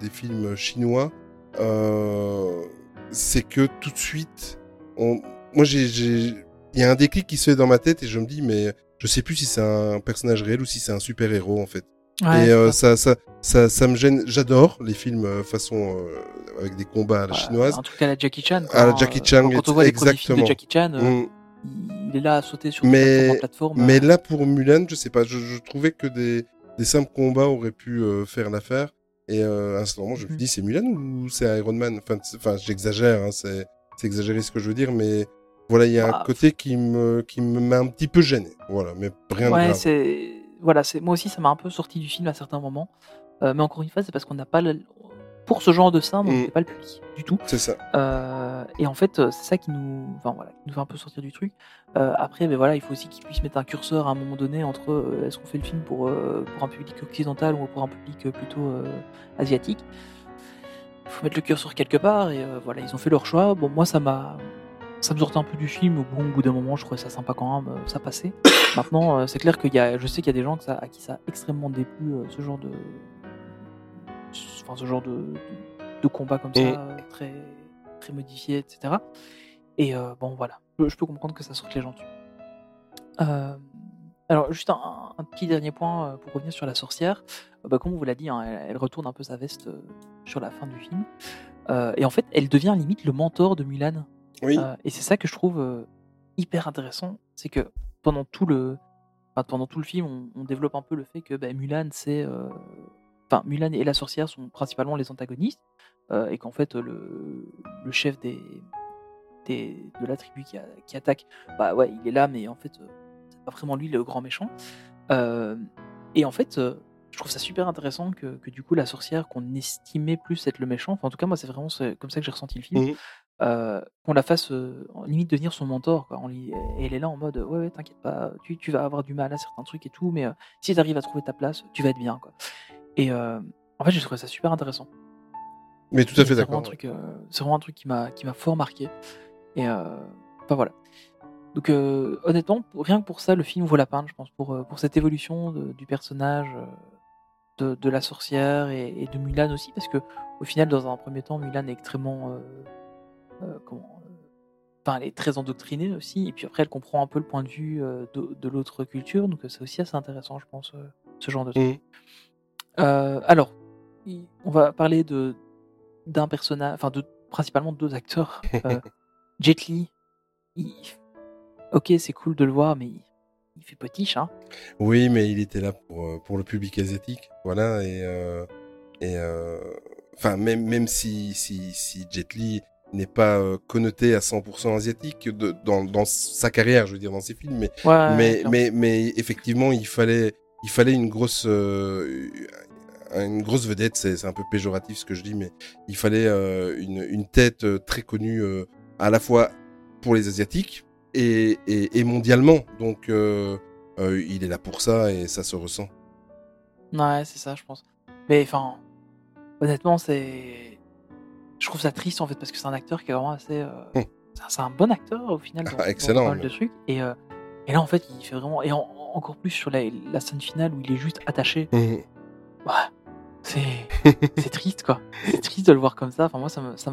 des films chinois, euh, c'est que tout de suite, on... moi il y a un déclic qui se fait dans ma tête et je me dis mais je sais plus si c'est un personnage réel ou si c'est un super héros en fait. Ouais, et euh, ça. ça, ça, ça, me gêne. J'adore les films euh, façon euh, avec des combats à la Ouais, chinoise. Un truc à la Jackie Chan. À la Jackie Chan, Quand, on voit les premiers films de exactement. Jackie Chan, Mm. il est là à sauter sur Mais- plateforme en. Mais là, pour Mulan, je sais pas, je, je trouvais que des, des simples combats auraient pu euh, faire l'affaire. Et euh, à ce moment, je me suis Mhm. dit, c'est Mulan ou c'est Iron Man? Enfin, enfin j'exagère, hein, c'est exagéré ce que je veux dire, mais voilà, il y a Bah, un côté qui me, qui met un petit peu gêné. Voilà, mais rien de grave. c'est voilà, c'est moi aussi ça m'a un peu sorti du film à certains moments. Euh, mais encore une fois, c'est parce qu'on n'a pas le... pour ce genre de scène, on Mm. n'est pas le public du tout. C'est ça. Euh, et en fait, euh, c'est ça qui nous, enfin voilà, qui nous fait un peu sortir du truc. Euh, après, ben voilà, il faut aussi qu'ils puissent mettre un curseur à un moment donné entre euh, est-ce qu'on fait le film pour pour un public occidental ou pour un public plutôt asiatique. Il faut mettre le curseur quelque part et voilà, ils ont fait leur choix. Bon, moi ça m'a ça me sortait un peu du film. Bon, au bout d'un moment, je trouvais ça sympa quand même, ça passait. Maintenant, c'est clair qu'il y a, je sais qu'il y a des gens que ça, à qui ça a extrêmement déplu ce genre de, enfin ce genre de, de, de combat comme ça, euh, très très modifié, etc. Et euh, bon, voilà, je, je peux comprendre que ça sorte les gens dessus. Euh, alors, juste un, un petit dernier point euh, pour revenir sur la sorcière. Bah, comme on vous l'a dit, hein, elle, elle retourne un peu sa veste sur la fin du film. Et en fait, elle devient limite le mentor de Mulan. Oui. Et c'est ça que je trouve hyper intéressant, c'est que pendant tout le, enfin, pendant tout le film, on, on développe un peu le fait que bah, Mulan, c'est, euh, enfin Mulan et la sorcière sont principalement les antagonistes, euh, et qu'en fait le, le chef des, des de la tribu qui, a- qui attaque, bah ouais, il est là, mais en fait euh, c'est pas vraiment lui le grand méchant. Euh, et en fait, je trouve ça super intéressant que, que du coup la sorcière qu'on estimait plus être le méchant, enfin en tout cas moi c'est vraiment comme ça que j'ai ressenti le film, euh, qu'on la fasse euh, limite devenir son mentor. Quoi. On lui- et elle est là en mode ouais, ouais t'inquiète pas, tu, tu vas avoir du mal à certains trucs et tout, mais euh, si tu arrives à trouver ta place, tu vas être bien. Quoi. Et euh, en fait j'ai trouvé ça super intéressant. Mais tout à fait c'est vraiment d'accord. euh, c'est vraiment un truc qui m'a qui m'a fort marqué. Et enfin voilà. Donc euh, honnêtement, rien que pour ça, le film vaut la peine, je pense, pour pour cette évolution de- du personnage, de, de la sorcière et, et de Mulan aussi, parce que au final, dans un premier temps, Mulan est extrêmement euh, euh, comment Enfin, elle est très endoctrinée aussi, et puis après, elle comprend un peu le point de vue de, de l'autre culture, donc c'est aussi assez intéressant, je pense, ce genre de truc. Mhm. Euh, alors, on va parler de d'un personnage, enfin de principalement deux acteurs. Euh, Jet Li, il- ok, c'est cool de le voir, mais il, il fait potiche, hein. Oui, mais il était là pour, euh, pour le public asiatique. Voilà, et. euh, et Enfin, même, même si, si, si Jet Li n'est pas connoté à 100% asiatique de- dans, dans sa carrière, je veux dire, dans ses films, mais Ouais, mais, clairement. mais, mais effectivement, il fallait, il fallait une grosse, euh, une grosse vedette. C'est un peu péjoratif ce que je dis, mais il fallait euh, une, une tête euh, très connue, à la fois pour les asiatiques et, et, et mondialement. Donc il est là pour ça et ça se ressent. Ouais, c'est ça, je pense. Mais enfin, honnêtement, c'est. Je trouve ça triste en fait parce que c'est un acteur qui est vraiment assez. Hmm. c'est un- bon acteur au final. Dans, Ah, excellent, dans pas mal mais- de trucs. Et, et là, en fait, il fait vraiment. Et en- encore plus sur la, la scène finale où il est juste attaché. Ouais, c'est c'est triste quoi. C'est triste de le voir comme ça. Enfin moi ça ça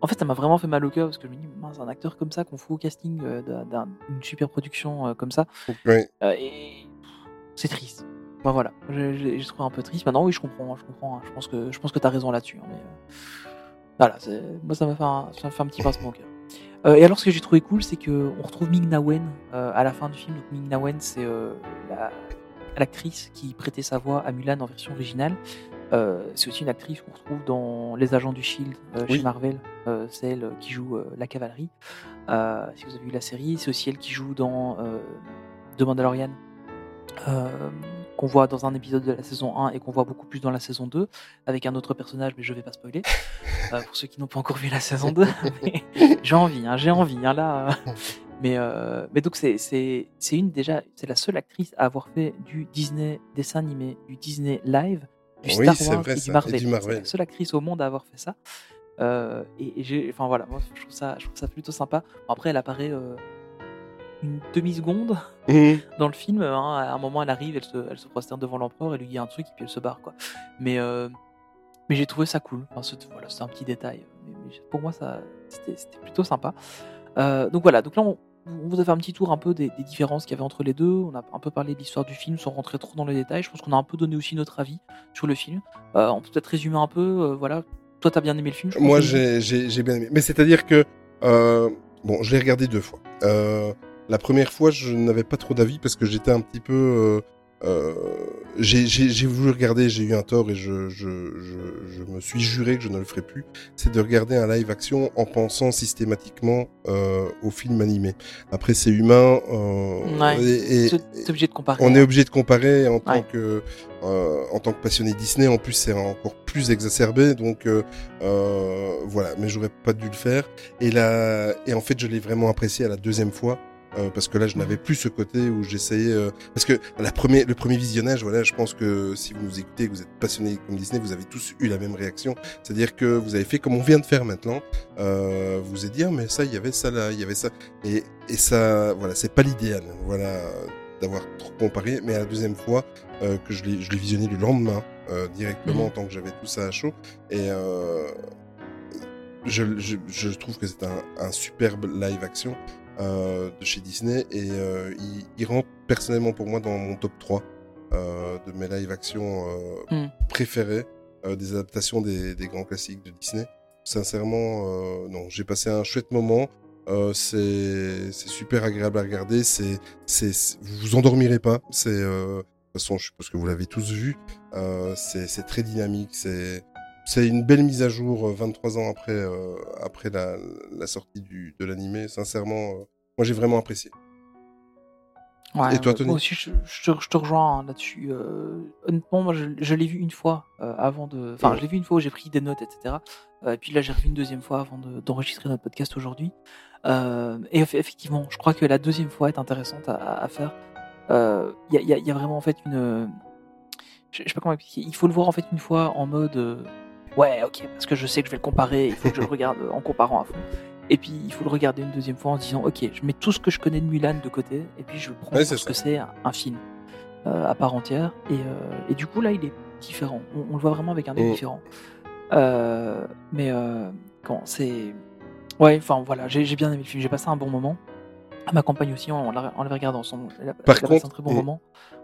en fait ça m'a vraiment fait mal au cœur parce que je me dis mince un acteur comme ça qu'on fout au casting euh, d'un- d'un- d'une super production euh, comme ça Ouais. euh, et c'est triste. Bah voilà, j'ai trouvé un peu triste. Maintenant oui je comprends, je comprends. hein. Je pense que je pense que t'as raison là-dessus. hein, mais voilà, moi ça m'a fait un, ça m'a fait un petit pincement au cœur. Euh, et alors ce que j'ai trouvé cool c'est que on retrouve Ming Na Wen euh, à la fin du film. Donc Ming Na Wen c'est euh, la l'actrice qui prêtait sa voix à Mulan en version originale. C'est aussi une actrice qu'on retrouve dans Les Agents du Shield Oui. chez Marvel. C'est elle qui joue la cavalerie. Si vous avez vu la série, c'est aussi elle qui joue dans The Mandalorian. Qu'on voit dans un épisode de la saison 1 et qu'on voit beaucoup plus dans la saison 2 avec un autre personnage mais je vais pas spoiler euh, pour ceux qui n'ont pas encore vu la saison 2 mais j'ai envie hein, j'ai envie hein, là euh. mais euh, mais donc c'est c'est c'est une déjà c'est la seule actrice à avoir fait du Disney dessin animé du Disney live du Oui, Star c'est Wars vrai, et, Marvel. C'est la seule actrice au monde à avoir fait ça euh, et, et j'ai enfin voilà moi je trouve ça je trouve ça plutôt sympa Bon, après elle apparaît euh, une demi seconde Mhm. dans le film, hein, à un moment, elle arrive, elle se, elle se prosterne devant l'empereur, elle lui dit un truc et puis elle se barre, quoi. Mais, euh, mais j'ai trouvé ça cool. Enfin, c'est voilà, c'est un petit détail. Mais, mais pour moi, ça, c'était c'était plutôt sympa. Euh, donc voilà, donc là, on, on vous a fait un petit tour un peu des, des différences qu'il y avait entre les deux. On a un peu parlé de l'histoire du film sans rentrer trop dans les détails. Je pense qu'on a un peu donné aussi notre avis sur le film. Euh, on peut peut-être résumer un peu. euh, voilà, toi, t'as bien aimé le film je Moi, j'ai j'ai- j'ai bien aimé. Mais c'est-à-dire que, euh, bon, je l'ai regardé deux fois. Euh, la première fois, je n'avais pas trop d'avis parce que j'étais un petit peu. euh, euh, j'ai voulu regarder, j'ai eu un tort et je, je, je, je me suis juré que je ne le ferai plus. C'est de regarder un live action en pensant systématiquement euh, au film animé. Après, c'est humain. euh, Ouais. et- et- t'es obligé de comparer. on hein. est obligé de comparer en tant que euh, en tant que passionné Disney. En plus, c'est encore plus exacerbé. Donc euh, voilà, mais j'aurais pas dû le faire. Et là, et en fait, je l'ai vraiment apprécié à la deuxième fois. Euh, parce que là, je n'avais plus ce côté où j'essayais. euh, parce que la premier, le premier visionnage, voilà, je pense que si vous nous écoutez, que vous êtes passionné comme Disney, vous avez tous eu la même réaction. C'est-à-dire que vous avez fait comme on vient de faire maintenant. Euh, vous vous êtes dit, ah, mais ça, il y avait ça là, il y avait ça. Et, et ça, voilà, c'est pas l'idéal. Voilà, d'avoir trop comparé. Mais à la deuxième fois, euh, que je l'ai je l'ai visionné le lendemain euh, directement Mhm. tant que j'avais tout ça à chaud et euh, je, je, je trouve que c'est un, un superbe live action euh, de chez Disney et euh, il, il rentre personnellement pour moi dans mon top 3 euh, de mes live action euh, Mhm. préférés euh, des adaptations des, des grands classiques de Disney. Sincèrement euh, non j'ai passé un chouette moment. Euh, c'est c'est super agréable à regarder. C'est vous vous endormirez pas. C'est euh, de toute façon je suppose que vous l'avez tous vu. Euh, c'est c'est très dynamique. C'est c'est une belle mise à jour euh, 23 ans après euh, après la, la sortie du de l'animé. Sincèrement euh, moi j'ai vraiment apprécié Ouais, Et toi, Tony Moi aussi, je, je te, je te rejoins hein, là-dessus. Euh, honnêtement, moi, je, je l'ai vu une fois euh, avant de. Enfin, Ouais. je l'ai vu une fois où j'ai pris des notes, etc. Euh, et puis là, j'ai revu une deuxième fois avant de- d'enregistrer notre podcast aujourd'hui. Et eff- effectivement, je crois que la deuxième fois est intéressante à, faire. Il y, y a- il y a vraiment en fait une. Je, sais pas comment expliquer. Il faut le voir en fait une fois en mode. ouais, ok, parce que je sais que je vais le comparer. Il faut que je le regarde en comparant à fond. Et puis il faut le regarder une deuxième fois en se disant ok, je mets tout ce que je connais de Mulan de côté et puis je le prends Ouais, ce que c'est un, film euh, à part entière. Et, euh, et du coup là il est différent. On, on le voit vraiment avec un œil différent. Euh, mais quand c'est ouais, enfin voilà, j'ai bien aimé le film. J'ai passé un bon moment. Ma compagne aussi, on l'a on l'avait regardé ensemble. Elle Par elle contre, un très bon moment.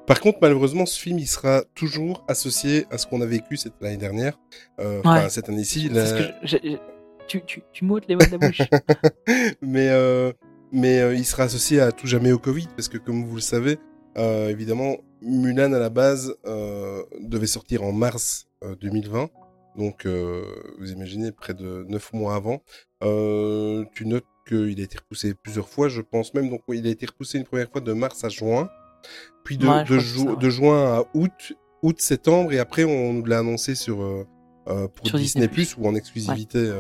Par contre, malheureusement, ce film, il sera toujours associé à ce qu'on a vécu cette l'année dernière, Ouais. cette année-ci. Tu, tu, tu m'ôtes les mots de la bouche. mais euh, mais euh, il sera associé à tout jamais au Covid parce que comme vous le savez, euh, évidemment, Mulan à la base devait sortir en mars euh, 2020. Donc, vous imaginez, près de neuf mois avant. Tu notes qu'il a été repoussé plusieurs fois, je pense même. Donc, il a été repoussé une première fois de mars à juin, puis de, Ouais, je de, crois que c'est ju- ça, ouais. de juin à août, août-septembre, et après, on nous l'a annoncé sur, pour Sur Disney+, Disney+. ou en exclusivité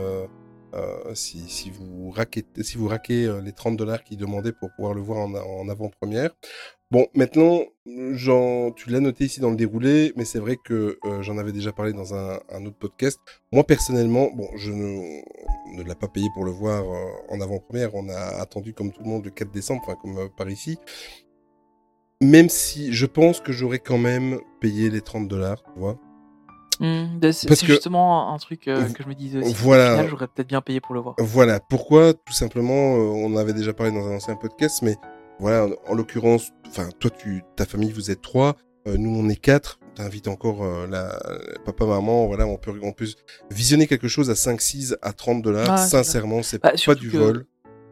euh, si, si vous raquez, si vous euh, les 30 dollars qu'ils demandaient pour pouvoir le voir en, avant-première. Bon, maintenant, tu l'as noté ici dans le déroulé, mais c'est vrai que euh, j'en avais déjà parlé dans un, autre podcast. Moi, personnellement, bon, je ne, ne l'ai pas payé pour le voir en avant-première. On a attendu, comme tout le monde, le 4 décembre, enfin, comme par ici. Même si je pense que j'aurais quand même payé les 30 dollars, tu vois. Mmh, c'est justement un truc euh, que je me disais aussi. Voilà. J'aurais peut-être bien payé pour le voir. Voilà. Pourquoi? Tout simplement, euh, on avait déjà parlé dans un ancien podcast, mais voilà, en, en l'occurrence, enfin, toi, tu, ta famille, vous êtes trois. Euh, nous, on est quatre. T'invites encore euh, la, papa, maman. Voilà, on peut, on peut visionner quelque chose à 5, 6, à 30 dollars. Ah, Sincèrement, c'est bah, pas du que... vol.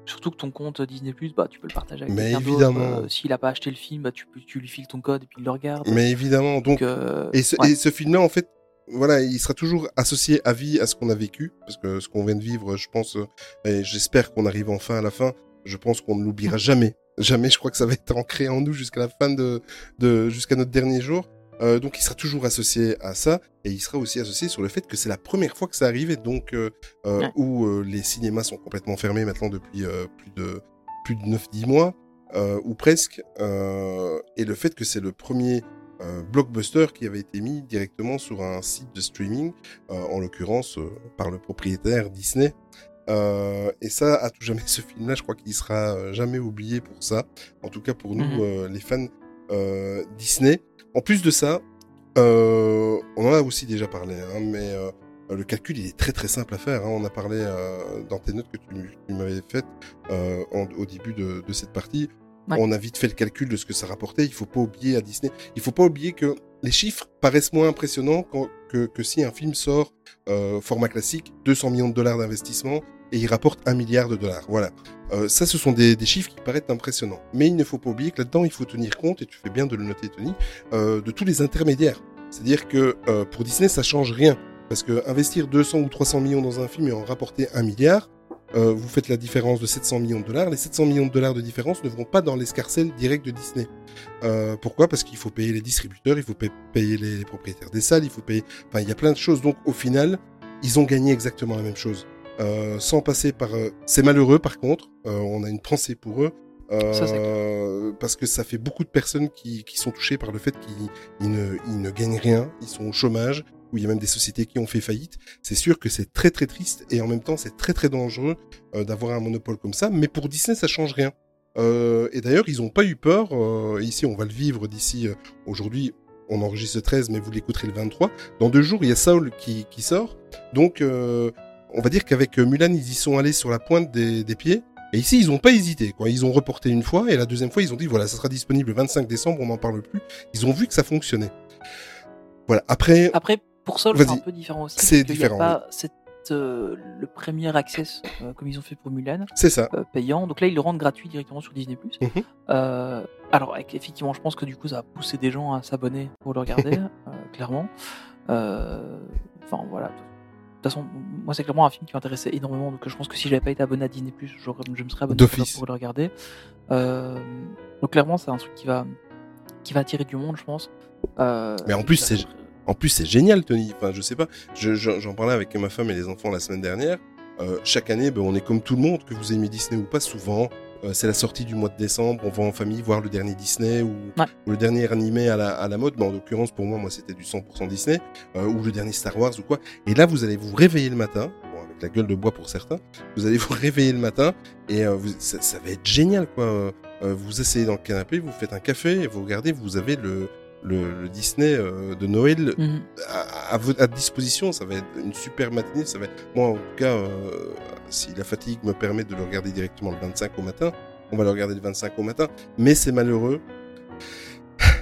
Surtout que ton compte Disney Plus, bah tu peux le partager avec Mais évidemment. Euh, S'il a pas acheté le film, bah tu, tu lui files ton code et puis il le regarde. Mais évidemment. Donc, Donc euh, et ce, ouais. et ce film-là, en fait, voilà, il sera toujours associé à vie à ce qu'on a vécu, parce que ce qu'on vient de vivre, je pense, euh, et j'espère qu'on arrive enfin à la fin. Je pense qu'on ne l'oubliera jamais, jamais. Je crois que ça va être ancré en nous jusqu'à la fin de, de jusqu'à notre dernier jour. Euh, donc il sera toujours associé à ça et il sera aussi associé sur le fait que c'est la première fois que ça arrive et donc euh, euh, Ouais. où euh, les cinémas sont complètement fermés maintenant depuis plus de plus de 9-10 mois euh, ou presque euh, et le fait que c'est le premier euh, blockbuster qui avait été mis directement sur un site de streaming euh, en l'occurrence euh, par le propriétaire Disney euh, et ça, à tout jamais, ce film-là, je crois qu'il sera jamais oublié pour ça. En tout cas, pour nous, Mhm. les fans Disney. En plus de ça, on en a aussi déjà parlé, hein, mais le calcul, il est très très simple à faire. hein. On a parlé euh, dans tes notes que tu, tu m'avais faites euh, en- au début de, de cette partie. On a vite fait le calcul de ce que ça rapportait. Il faut pas oublier à Disney. Il faut pas oublier que les chiffres paraissent moins impressionnants que, si un film sort euh, format classique, 200 millions de dollars d'investissement et il rapporte un milliard de dollars. Voilà. Euh, ça, ce sont des, chiffres qui paraissent impressionnants. Mais il ne faut pas oublier que là-dedans, il faut tenir compte, et tu fais bien de le noter, Tony, euh, de tous les intermédiaires. C'est-à-dire que euh, pour Disney, ça change rien. Parce que investir 200 ou 300 millions dans un film et en rapporter un milliard, euh, vous faites la différence de 700 millions de dollars. Les 700 millions de dollars de différence ne vont pas dans l'escarcelle direct de Disney. Euh, pourquoi? Parce qu'il faut payer les distributeurs, il faut pa- payer les, les propriétaires des salles, il faut payer... Enfin, il y a plein de choses. Donc, au final, ils ont gagné exactement la même chose. Euh, sans passer par... euh, C'est malheureux, par contre. Euh, on a une pensée pour eux. Euh, Ça, parce que ça fait beaucoup de personnes qui, qui sont touchées par le fait qu'ils ils ne, ils ne gagnent rien, ils sont au chômage, où il y a même des sociétés qui ont fait faillite. C'est sûr que c'est très très triste et en même temps c'est très très dangereux euh, d'avoir un monopole comme ça. Mais pour Disney ça change rien. Euh, et d'ailleurs ils n'ont pas eu peur. euh, ici on va le vivre d'ici aujourd'hui. On enregistre le 13 mais vous l'écouterez le 23. Dans deux jours il y a Saul qui, sort. Donc on va dire qu'avec Mulan ils y sont allés sur la pointe des, pieds. Et ici, ils n'ont pas hésité. Ils ont reporté une fois, et la deuxième fois, ils ont dit voilà, ça sera disponible le 25 décembre, on n'en parle plus. Ils ont vu que ça fonctionnait. Voilà. Après, pour Sol, c'est un peu différent aussi. C'est y a différent, pas cette, euh, le premier access, euh, comme ils ont fait pour Mulan, c'est ça. euh, payant. Donc là, ils le rendent gratuit directement sur Disney+. Mhm. Alors, avec- effectivement, je pense que du coup, ça a poussé des gens à s'abonner pour le regarder, clairement. Enfin, voilà. De toute façon, moi, c'est clairement un film qui m'intéressait énormément. Donc, je pense que si j'avais pas été abonné à Disney+, je me serais abonné pour le regarder. Donc, clairement, c'est un truc qui va, qui va attirer du monde, je pense. Mais en plus, c'est- En plus, c'est génial, Tony. Enfin, je sais pas. Je- je- J'en parlais avec ma femme et les enfants la semaine dernière. Euh, chaque année, ben, on est comme tout le monde, que vous aimez Disney ou pas, souvent. euh, c'est la sortie du mois de décembre. On va en famille voir le dernier Disney ou, Ouais. ou le dernier animé à la, à la mode. Mais en l'occurrence, pour moi, moi, c'était du 100% Disney euh, ou le dernier Star Wars ou quoi. Et là, vous allez vous réveiller le matin. Bon, avec la gueule de bois pour certains. Vous allez vous réveiller le matin et euh, vous- ça, ça va être génial, quoi. Euh, vous asseyez dans le canapé, vous faites un café et vous regardez, vous avez le, le, le Disney euh, de Noël Mhm. à, à disposition. Ça va être une super matinée. Ça va être... Moi, en tout cas, euh, si la fatigue me permet de le regarder directement le 25 au matin, on va le regarder le 25 au matin. Mais c'est malheureux.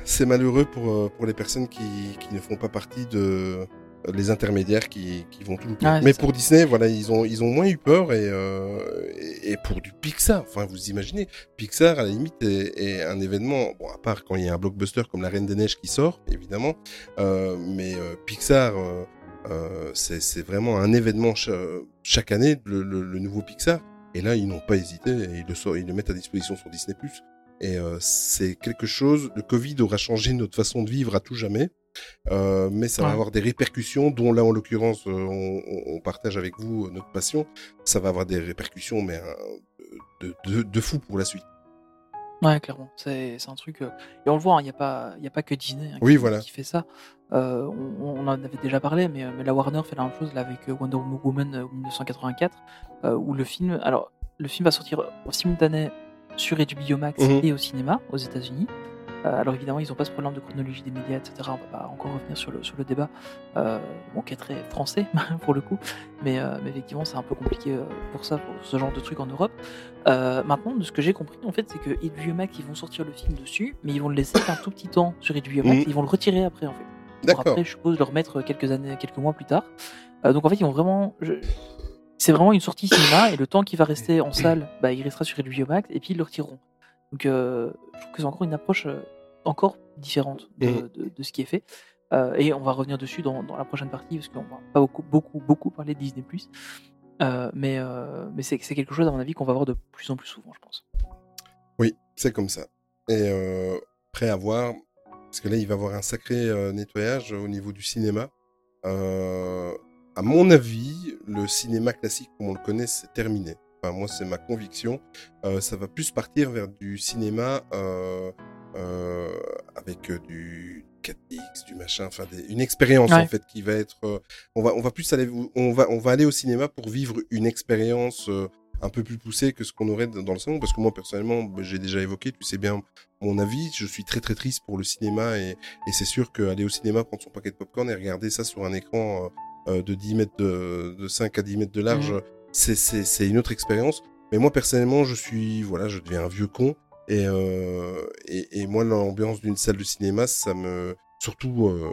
C'est malheureux pour, euh, pour les personnes qui, qui ne font pas partie de les intermédiaires qui, qui vont tout louper. Ouais, c'est Mais ça. pour Disney, voilà, ils ont, ils ont moins eu peur et, euh, et, et pour du Pixar, enfin, vous imaginez, Pixar, à la limite, est, est un événement, bon, à part quand il y a un blockbuster comme La Reine des Neiges qui sort, évidemment, euh, mais euh, Pixar, euh, euh, c'est vraiment un événement cha- chaque année, le, le- le nouveau Pixar. Et là, ils n'ont pas hésité et ils le, sortent- ils le mettent à disposition sur Disney+. Et euh, c'est quelque chose, le Covid aura changé notre façon de vivre à tout jamais. Euh, mais ça va avoir des répercussions, dont là en l'occurrence, euh, on, partage avec vous notre passion. Ça va avoir des répercussions, mais euh, de, de, de fou pour la suite. Ouais, clairement. C'est un truc. euh, Et on le voit, il n'y a, pas- y a pas que Disney hein, Oui, qui, voilà. qui fait ça. Euh, on, on en avait déjà parlé, mais, euh, mais la Warner fait la même chose là, avec euh, Wonder Woman euh, 1984, euh, où le film. Alors, le film va sortir en simultané sur HBO Max Mhm. et au cinéma aux États-Unis. Euh, alors évidemment, ils n'ont pas ce problème de chronologie des médias, etc. On va pas encore revenir sur le, sur le débat, euh, bon, qui est très français pour le coup, mais, euh, mais effectivement, c'est un peu compliqué pour ça, pour ce genre de truc en Europe. Maintenant, de ce que j'ai compris, en fait, c'est que Max, ils vont sortir le film dessus, mais ils vont le laisser un tout petit temps sur Mhm. et ils vont le retirer après, en fait. D'accord. après, je suppose, le remettre quelques années, quelques mois plus tard. Donc en fait, ils vont vraiment. je- C'est vraiment une sortie cinéma, et le temps qui va rester en salle, bah, il restera sur HBO Max, et puis ils le retireront. Donc euh, je trouve que c'est encore une approche euh, encore différente de, de- de ce qui est fait. Euh, et on va revenir dessus dans, dans la prochaine partie, parce qu'on va pas beaucoup, beaucoup, beaucoup parler de Disney. Mais mais c'est quelque chose, à mon avis, qu'on va voir de plus en plus souvent, je pense. Oui, c'est comme ça. Et prêt à voir, parce que là, il va y avoir un sacré nettoyage au niveau du cinéma. À mon avis, le cinéma classique, comme on le connaît, c'est terminé. Enfin, moi, c'est ma conviction. Euh, ça va plus partir vers du cinéma euh, euh, avec du 4DX, du machin, enfin des- une expérience Ouais. en fait qui va être. on va on va plus aller on va on va aller au cinéma pour vivre une expérience un peu plus poussée que ce qu'on aurait dans le salon parce que moi personnellement bah, j'ai déjà évoqué tu sais bien mon avis je suis très très triste pour le cinéma et, et c'est sûr qu'aller au cinéma prendre son paquet de popcorn et regarder ça sur un écran euh, de 10 mètres de, de 5 à 10 mètres de large Mhm. C'est une autre expérience. Mais moi personnellement je suis voilà je deviens un vieux con. Et euh, moi l'ambiance d'une salle de cinéma ça me surtout euh,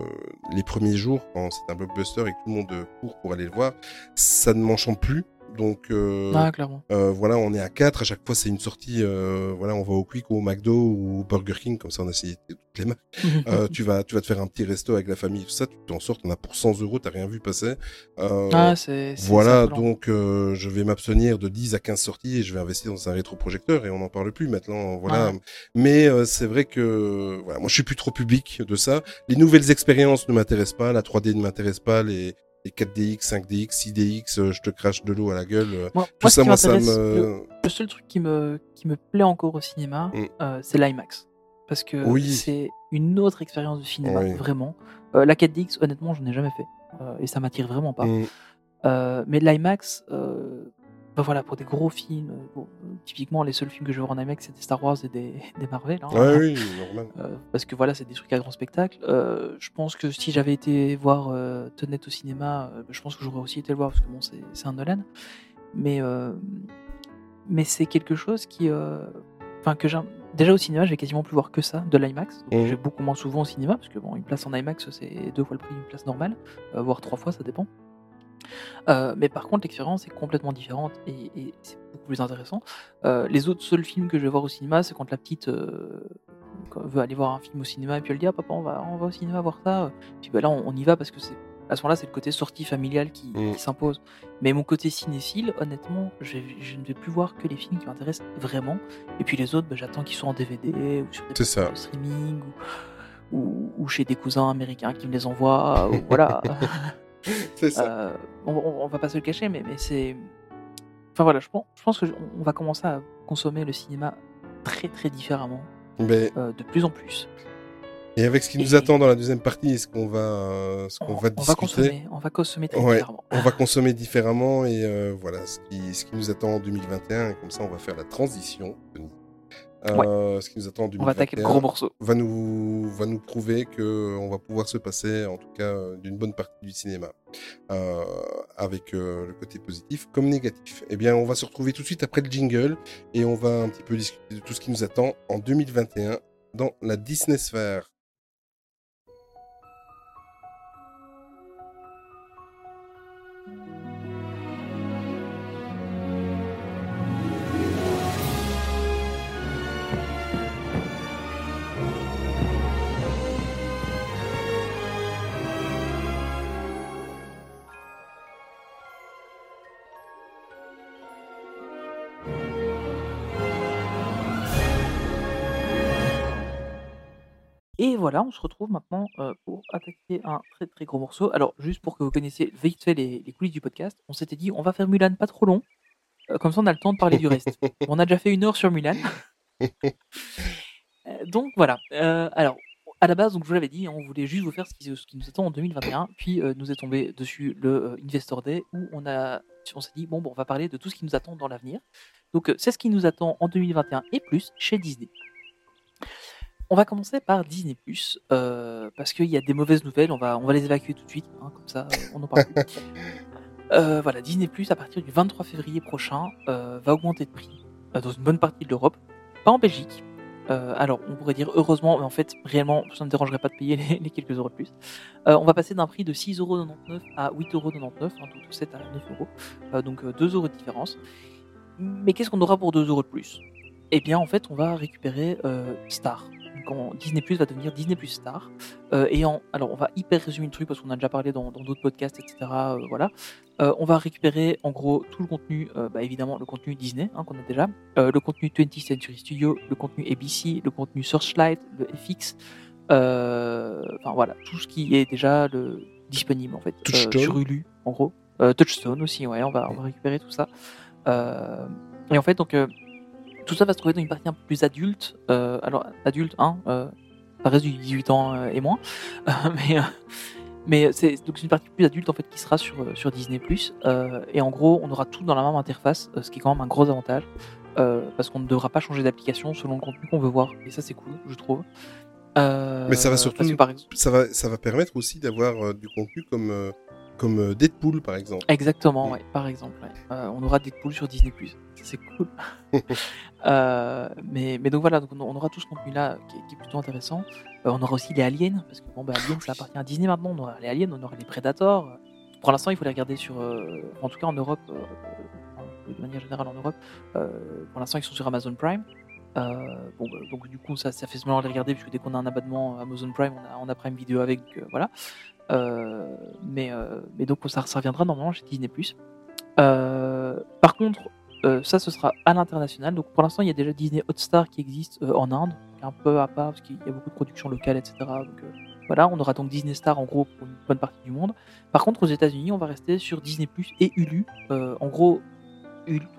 les premiers jours quand c'est un blockbuster et que tout le monde court pour aller le voir ça ne m'enchante plus donc euh, Ah, clairement. euh, voilà, on est à 4, à chaque fois c'est une sortie, euh, voilà, on va au Quick ou au McDo ou au Burger King, comme ça on a essayé toutes les marques. Euh, tu vas, tu vas te faire un petit resto avec la famille, tout ça, tu t'en sors, t'en as pour 100 euros, t'as rien vu passer. Euh, ah, c'est. voilà, donc euh, je vais m'abstenir de 10 à 15 sorties et je vais investir dans un rétroprojecteur et on n'en parle plus maintenant. Voilà. Mais euh, c'est vrai que voilà, moi je suis plus trop public de ça. Les nouvelles expériences ne m'intéressent pas, la 3D ne m'intéresse pas, les, les 4DX, 5DX, 6DX, euh, je te crache de l'eau à la gueule. euh, Moi, Tout moi, ça, moi, ça le- me. Le seul truc qui me, qui me plaît encore au cinéma, Mm. euh, c'est l'IMAX. Parce que Oui. c'est une autre expérience de cinéma, Oui. vraiment. Euh, la 4DX, honnêtement, je n'ai jamais fait. Euh, et ça m'attire vraiment pas. Mm. Mais l'IMAX, bah voilà, pour des gros films, euh, bon, euh, typiquement, les seuls films que je vois en IMAX, c'est des Star Wars et des, des Marvel. hein. Ouais, oui, normal. Euh, parce que voilà, c'est des trucs à grand spectacle. Euh, je pense que si j'avais été voir euh, Tenet au cinéma, je pense que j'aurais aussi été le voir parce que bon, c'est un Nolan. Mais, mais c'est quelque chose qui. Enfin, que j'ai. Déjà au cinéma, j'ai quasiment plus voir que ça, de l'IMAX. Mhm. Je vais beaucoup moins souvent au cinéma parce que bon, une place en IMAX, c'est deux fois le prix d'une place normale, voire trois fois, ça dépend. Euh, mais par contre, l'expérience est complètement différente et, et c'est beaucoup plus intéressant. Euh, les autres seuls films que je vais voir au cinéma, c'est quand la petite euh, veut aller voir un film au cinéma et puis elle dit ah papa on va on va au cinéma voir ça. Puis bah là on, on y va parce que c'est à ce moment-là c'est le côté sortie familiale qui, Mm. qui s'impose. Mais mon côté cinéphile, honnêtement, je, je ne vais plus voir que les films qui m'intéressent vraiment. Et puis les autres, bah, j'attends qu'ils soient en DVD ou sur des de streaming ou, ou, ou chez des cousins américains qui me les envoient. ou voilà. C'est ça. Euh, on, on- on va pas se le cacher, mais, mais c'est. Enfin voilà, je pense, je pense que je- on va commencer à consommer le cinéma très très différemment, Mais, euh, de plus en plus. et avec ce qui nous attend dans la deuxième partie, ce qu'on va, euh, ce qu'on On, va discuter. consommer, on va consommer très Ouais. différemment. on va consommer différemment et euh, voilà ce qui, ce qui nous attend en 2021 et comme ça on va faire la transition Euh, ce qui nous attend en 2021 On va attaquer le gros morceau. va nous va nous prouver que on va pouvoir se passer en tout cas euh, d'une bonne partie du cinéma euh, avec euh, le côté positif comme négatif. Eh bien on va se retrouver tout de suite après le jingle et on va un petit peu discuter de tout ce qui nous attend en 2021 dans la Disney Sphere. Voilà, on se retrouve maintenant euh, pour attaquer un très très gros morceau. Alors, juste pour que vous connaissiez vite fait les, les coulisses du podcast, on s'était dit on va faire Mulan pas trop long, euh, comme ça on a le temps de parler du reste. on a déjà fait une heure sur Mulan. Euh, donc voilà. Alors, à la base, donc je vous l'avais dit, on voulait juste vous faire ce qui, ce qui nous attend en 2021. Puis euh, nous est tombé dessus le euh, Investor Day où on a, on s'est dit bon, bon, on va parler de tout ce qui nous attend dans l'avenir. Donc euh, c'est ce qui nous attend en 2021 et plus chez Disney. On va commencer par Disney euh, parce qu'il y a des mauvaises nouvelles. On va, on va les évacuer tout de suite, hein, comme ça, euh, on n'en parle plus. Euh, voilà, Disney à partir du 23 février prochain euh, va augmenter de prix dans une bonne partie de l'Europe, pas en Belgique. Alors, on pourrait dire heureusement, mais en fait, réellement, ça ne me dérangerait pas de payer les, les quelques euros de plus. On va passer d'un prix de 6,99€ à 8,99€, hein, tout, tout 7 à 9€, euh, donc euh, 2 euros de différence. Mais qu'est-ce qu'on aura pour 2 euros de plus? Eh bien, en fait, on va récupérer Star. Disney Plus va devenir Disney Plus Star. Euh, et en, alors, on va hyper résumer le truc parce qu'on a déjà parlé dans d'autres podcasts, etc. euh, voilà. Euh, on va récupérer en gros tout le contenu, bah, évidemment le contenu Disney hein, qu'on a déjà, le contenu 20th Century Studio, le contenu ABC, le contenu Searchlight, le FX, enfin voilà, tout ce qui est déjà le, disponible en fait Touchstone. sur Hulu en gros. Touchstone aussi, ouais, on va, on va récupérer tout ça. Et en fait donc tout ça va se trouver dans une partie un peu plus adulte. Euh, alors adulte, hein, euh, ça reste du 18 ans euh, et moins, Euh, mais mais c'est une partie plus adulte en fait qui sera sur sur Disney et en gros on aura tout dans la même interface, ce qui est quand même un gros avantage parce qu'on ne devra pas changer d'application selon le contenu qu'on veut voir et ça c'est cool je trouve. Mais ça va surtout parce que, par exemple Ça va, ça va permettre aussi d'avoir du contenu comme, comme euh, Deadpool, par exemple. Exactement, Mm. ouais, par exemple. ouais. Euh, on aura Deadpool sur Disney+. C'est cool. Euh, mais, mais donc voilà, donc on aura tout ce contenu-là qui, est- qui est plutôt intéressant. Euh, on aura aussi les aliens, parce que bon, bah, aliens, ça appartient à Disney maintenant. On aura les aliens, on aura les Predators. Pour l'instant, il faut les regarder sur... en tout cas en Europe, de manière générale en Europe. pour l'instant, ils sont sur Amazon Prime. Euh, bon, bah, donc du coup, ça, ça fait semblant de les regarder, puisque dès qu'on a un abonnement Amazon Prime, on a, on a Prime Video avec, euh, voilà. Euh, mais, euh, mais donc ça, reviendra normalement chez Disney+. Euh, par contre, ça ce sera à l'international. Donc pour l'instant, il y a déjà Disney Hotstar qui existe en Inde, un peu à part parce qu'il y a beaucoup de productions locales, etc. Donc voilà, on aura donc Disney Star en gros pour une bonne partie du monde. Par contre, aux États-Unis, on va rester sur Disney et Hulu. En gros,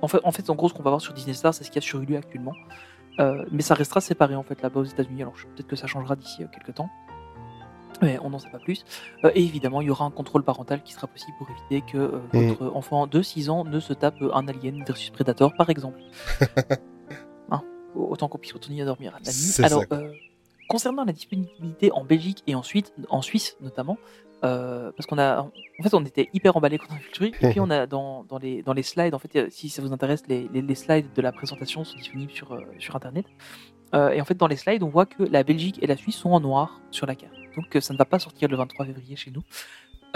en fait, en fait, en gros, ce qu'on va voir sur Disney Star, c'est ce qu'il y a sur Hulu actuellement. Mais ça restera séparé en fait là-bas aux États-Unis. Alors peut-être que ça changera d'ici quelques temps. Mais on n'en sait pas plus. Euh, et évidemment, il y aura un contrôle parental qui sera possible pour éviter que euh, votre enfant de 6 ans ne se tape euh, un Alien versus Predator, par exemple. Hein, autant qu'on puisse retourner à dormir la nuit. C'est Alors, euh, concernant la disponibilité en Belgique et ensuite en Suisse notamment, parce qu'on a, en fait, on était hyper emballés quand on a vu le truc, et puis on a dans, dans les dans les slides, en fait, si ça vous intéresse, les, les, les slides de la présentation sont disponibles sur sur internet. Euh, et en fait, dans les slides, on voit que la Belgique et la Suisse sont en noir sur la carte. Donc, euh, ça ne va pas sortir le 23 février chez nous.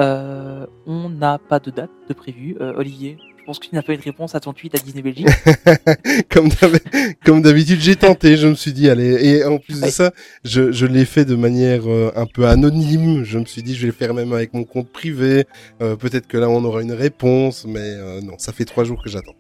Euh, on n'a pas de date de prévu. Euh, Olivier, je pense que tu n'as pas eu de réponse à ton tweet à Disney Belgique. comme d'hab- comme d'habitude, j'ai tenté. Je me suis dit, allez. Et en plus de ça, je, je l'ai fait de manière euh, un peu anonyme. Je me suis dit, je vais le faire même avec mon compte privé. Euh, Peut-être que là, on aura une réponse, mais euh, non, ça fait trois jours que j'attends.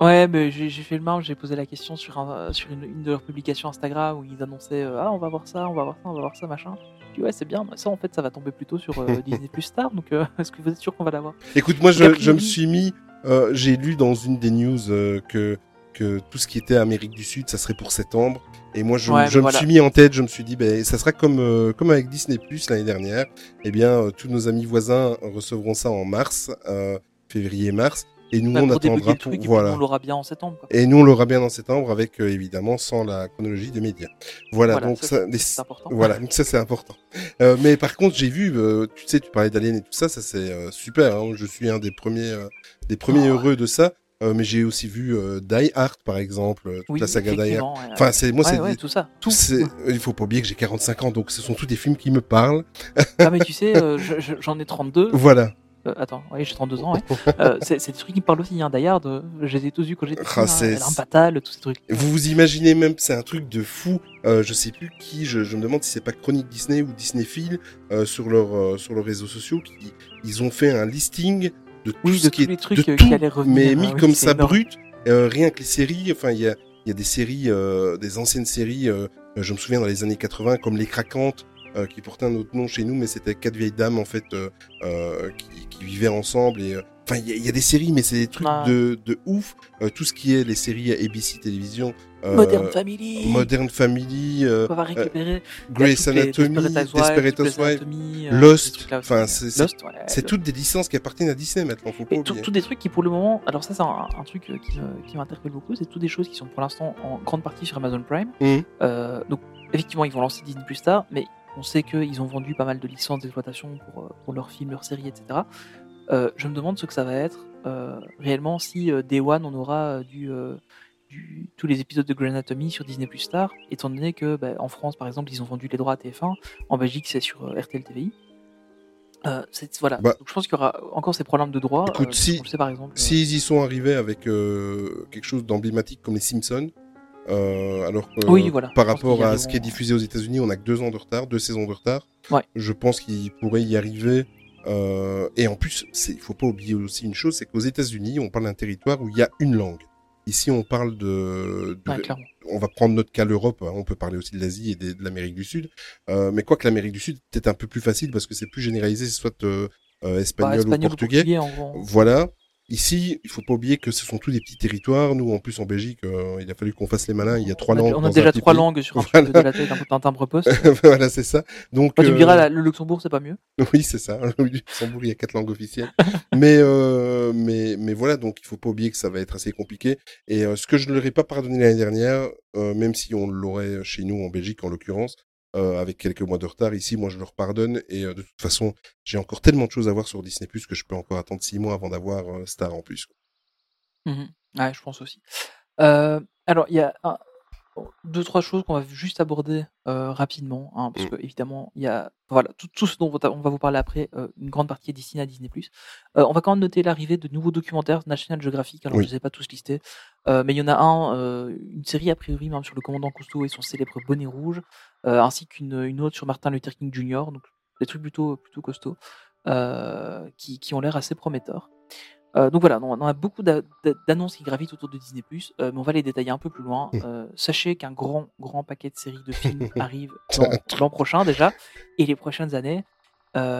Ouais, mais j'ai j'ai fait le marge, j'ai posé la question sur, un, sur une, une de leurs publications Instagram où ils annonçaient euh, Ah, on va voir ça, on va voir ça, on va voir ça, machin. Je dis Ouais, c'est bien, mais ça en fait, ça va tomber plutôt sur euh, Disney Plus Star, donc euh, est-ce que vous êtes sûr qu'on va l'avoir? Écoute, moi, je, je me suis mis. euh, j'ai lu dans une des news euh, que que tout ce qui était Amérique du Sud, ça serait pour septembre. Et moi, je, Ouais, je me voilà. suis mis en tête. Je me suis dit, ben, ça sera comme comme avec Disney Plus l'année dernière. Eh bien, tous nos amis voisins recevront ça en mars, euh, février-mars, et nous, Bah, on attendra pour truc, voilà. on l'aura bien en septembre. Quoi. Et nous, on l'aura bien en septembre avec, euh, évidemment, sans la chronologie des médias. Voilà, Voilà, donc ça, c'est- les- c'est important. voilà, donc ça c'est important. Euh, mais par contre, j'ai vu, euh, tu sais, tu parlais d'Alien et tout ça, ça c'est euh, super. Hein, je suis un des premiers, euh, des premiers Oh. heureux de ça. Euh, mais j'ai aussi vu euh, Die Hard, par exemple, euh, toute Oui, la saga Die Hard. ouais, Enfin, c'est moi, ouais, c'est, ouais, tout ça. Tout. il faut pas oublier que j'ai 45 ans, donc ce sont tous des films qui me parlent. Ah, mais tu sais, euh, je- je- j'en ai 32. Voilà. Euh, attends, oui, j'ai 32 ans, ouais. Euh, c'est des trucs qui me parlent aussi, hein. Die Hard, euh, je les ai tous vus quand j'étais. Ah, hein, tous ces trucs. Vous vous imaginez même, c'est un truc de fou. Euh, je sais plus qui, je, je me demande si c'est pas Chronique Disney ou Disney Phil sur leur sur leurs réseaux sociaux qui ils ont fait un listing de tout Oui, ce de qui tous est les trucs, de tout, qui allaient revenir, mais mis oui, comme ça énorme. brut. Rien que les séries, enfin il y a y a des séries, des anciennes séries. je me souviens dans les années 80 comme Les Craquantes. Euh, qui portait un autre nom chez nous, mais c'était quatre vieilles dames en fait euh, euh, qui, qui vivaient ensemble et enfin il y, a- il y a des séries, mais c'est des trucs Ah. de, de ouf. Tout ce qui est les séries ABC Télévision, Modern Family. Modern Family, On va récupérer. Grey's Anatomy, Desperate Housewives, Lost. Enfin, c'est- ouais. toutes des licences qui appartiennent à Disney maintenant, faut pas tout, des trucs qui pour le moment, alors ça c'est un, un truc qui m'interpelle beaucoup, c'est toutes des choses qui sont pour l'instant en grande partie sur Amazon Prime. Euh, donc effectivement ils vont lancer Disney Plus tard, mais on sait qu'ils ont vendu pas mal de licences d'exploitation pour, euh, pour leurs films, leurs séries, etc. Euh, je me demande ce que ça va être euh, réellement si euh, Day One on aura du, du- tous les épisodes de Grey's Anatomy sur Disney Plus tard, étant donné que bah, en France par exemple ils ont vendu les droits à TF1, en Belgique c'est sur RTL TVI. Voilà. Bah. Donc, je pense qu'il y aura encore ces problèmes de droit. Écoute, si- on le sait par exemple. y sont arrivés avec quelque chose d'emblématique comme les Simpsons, euh, alors que Oui, voilà. par rapport à ce qui est diffusé aux États-Unis, on a que deux ans de retard, deux saisons de retard. Ouais. Je pense qu'ils pourraient y arriver. euh, et en plus, c'est- il faut pas oublier aussi une chose, c'est qu'aux États-Unis, on parle d'un territoire où il y a une langue. Ici, on parle de, de- Ouais, on va prendre notre cas l'Europe, hein, on peut parler aussi de l'Asie et de l'Amérique du Sud. Euh, mais quoi que l'Amérique du Sud, peut-être un peu plus facile parce que c'est plus généralisé, soit euh, euh, Bah, espagnol, espagnol ou portugais. en. Voilà. Ici, il faut pas oublier que ce sont tous des petits territoires. Nous, en plus, en Belgique, euh, il a fallu qu'on fasse les malins. Il y a trois on a, langues. on a un déjà trois pays. langues sur un Voilà. truc de la taille d'un- d'un timbre poste. voilà, c'est ça. Donc, Enfin, tu me euh, diras, la- le Luxembourg, c'est pas mieux? oui, c'est ça. Au Luxembourg, il y a quatre langues officielles. mais, euh, mais, mais voilà, donc il faut pas oublier que ça va être assez compliqué. Et euh, ce que je ne leur ai pas pardonné l'année dernière, euh, même si on l'aurait chez nous en Belgique en l'occurrence, euh, avec quelques mois de retard, ici, moi je leur pardonne. Et euh, de toute façon, j'ai encore tellement de choses à voir sur Disney Plus que je peux encore attendre six mois avant d'avoir euh, Star en plus. Mhm. Ouais, je pense aussi. Alors, il y a deux, trois choses qu'on va juste aborder euh, rapidement, hein, parce Mm. que évidemment, il y a voilà tout, tout ce dont on va- vous parler après, euh, une grande partie est destinée à Disney+. Euh, on va quand même noter l'arrivée de nouveaux documentaires National Geographic. Alors, Oui. je ne les ai pas tous listés, mais il y en a un, une série a priori même sur le commandant Cousteau et son célèbre bonnet rouge, ainsi qu'une une autre sur Martin Luther King Jr. Donc, des trucs plutôt plutôt costauds, qui, qui ont l'air assez prometteurs. Euh, donc voilà, on a beaucoup d'a- d'a- d'annonces qui gravitent autour de Disney+, euh, mais on va les détailler un peu plus loin. Euh, sachez qu'un grand, grand paquet de séries de films arrive l'an prochain déjà, et les prochaines années.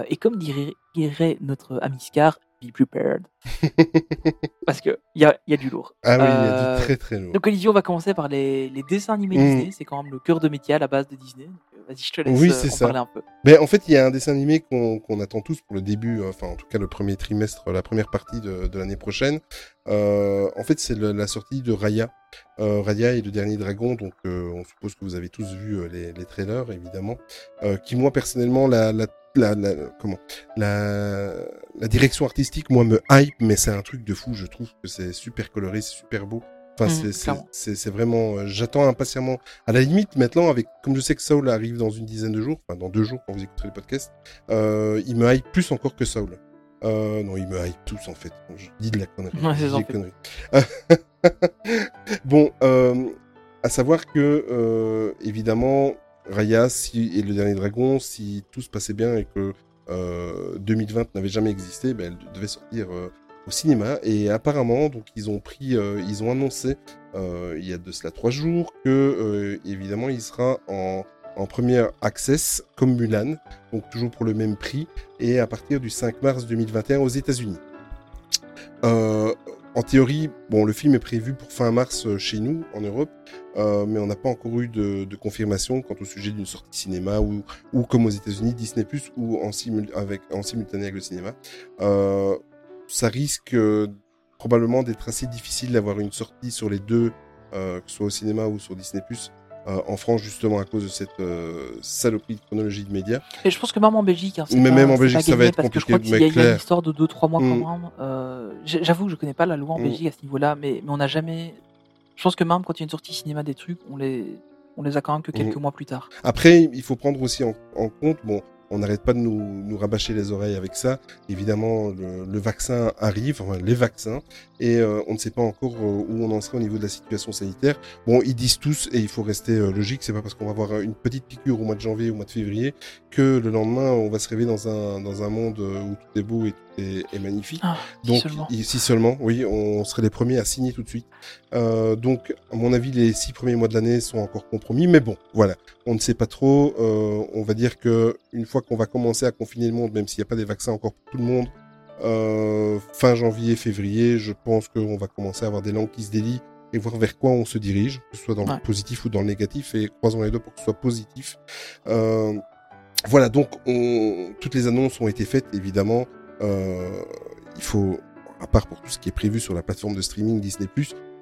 Et comme dirait notre ami Scar, be prepared. Parce qu'il y a, y a du lourd. Ah oui, il a Euh, dit très très lourd. Donc Olivier, on va commencer par les, les dessins animés Mm. Disney. C'est quand même le cœur de métier à la base de Disney. Euh, Vas-y, je te laisse Oui, euh, en ça. parler un peu. Mais en fait, il y a un dessin animé qu'on attend tous pour le début, euh, enfin en tout cas le premier trimestre, la première partie de, de l'année prochaine. Euh, en fait, c'est la sortie de Raya. Euh, Raya et le dernier dragon, donc euh, on suppose que vous avez tous vu euh, les, les trailers, évidemment. Euh, qui moi personnellement, la, la, la, la- comment, la, la direction artistique, moi me hype, mais c'est un truc de fou. Je trouve que c'est super coloré, c'est super beau. Enfin, Mhm, c'est- vraiment. euh, J'attends impatiemment. À la limite, maintenant, avec comme je sais que Soul arrive dans une dizaine de jours, enfin dans deux jours quand vous écouterez le podcast, euh, il me hype plus encore que Soul. Euh, non, il me hype tous en fait. Je dis de la connerie. Ouais, je dis bon, à savoir que évidemment, Raya et le dernier dragon, si tout se passait bien et que euh, 2020 n'avait jamais existé, ben, elle devait sortir euh, au cinéma. Et apparemment, donc ils ont pris, euh, ils ont annoncé euh, il y a de cela trois jours que euh, évidemment il sera en en première access comme Mulan, donc toujours pour le même prix, et à partir du 5 mars 2021 aux États-Unis. En théorie, bon, le film est prévu pour fin mars euh, chez nous, en Europe, euh, mais on n'a pas encore eu de, confirmation quant au sujet d'une sortie cinéma ou, ou comme aux États-Unis, Disney Plus ou en, simultané avec le cinéma. Euh, ça risque probablement d'être assez difficile d'avoir une sortie sur les deux, que ce soit au cinéma ou sur Disney Plus. Euh, en France, justement, à cause de cette euh, saloperie de chronologie de médias. Et je pense que même en Belgique, hein, Mais pas- même en Belgique, ça va être parce que je compliqué, crois qu'il y y a une histoire de 2-3 mois Mm. quand même. Euh, J'avoue que je connais pas la loi en Mm. Belgique à ce niveau-là, mais, mais on n'a jamais. Je pense que même quand il y a une sortie cinéma des trucs, on les, on les a quand même que quelques Mm. mois plus tard. Après, il faut prendre aussi en, en compte, bon, on n'arrête pas de nous, nous rabâcher les oreilles avec ça. Évidemment, le, le vaccin arrive, enfin, les vaccins, et euh, on ne sait pas encore euh, où on en sera au niveau de la situation sanitaire. Bon, ils disent tous, et il faut rester euh, logique, c'est pas parce qu'on va avoir une petite piqûre au mois de janvier ou au mois de février que le lendemain, on va se réveiller dans un, dans un monde euh, où tout est beau et tout est, est magnifique. Ah, Donc, seulement. si seulement, oui, on serait les premiers à signer tout de suite. Euh, donc, à mon avis, les six premiers mois de l'année sont encore compromis, mais bon, voilà. On ne sait pas trop. Euh, on va dire que une fois qu'on va commencer à confiner le monde, même s'il n'y a pas des vaccins encore pour tout le monde, euh, fin janvier, février, je pense qu'on va commencer à avoir des langues qui se délient et voir vers quoi on se dirige, que ce soit dans Ouais. le positif ou dans le négatif, et croisons les deux pour que ce soit positif. Euh, voilà, donc on, toutes les annonces ont été faites, évidemment. Euh, il faut, à part pour tout ce qui est prévu sur la plateforme de streaming Disney+,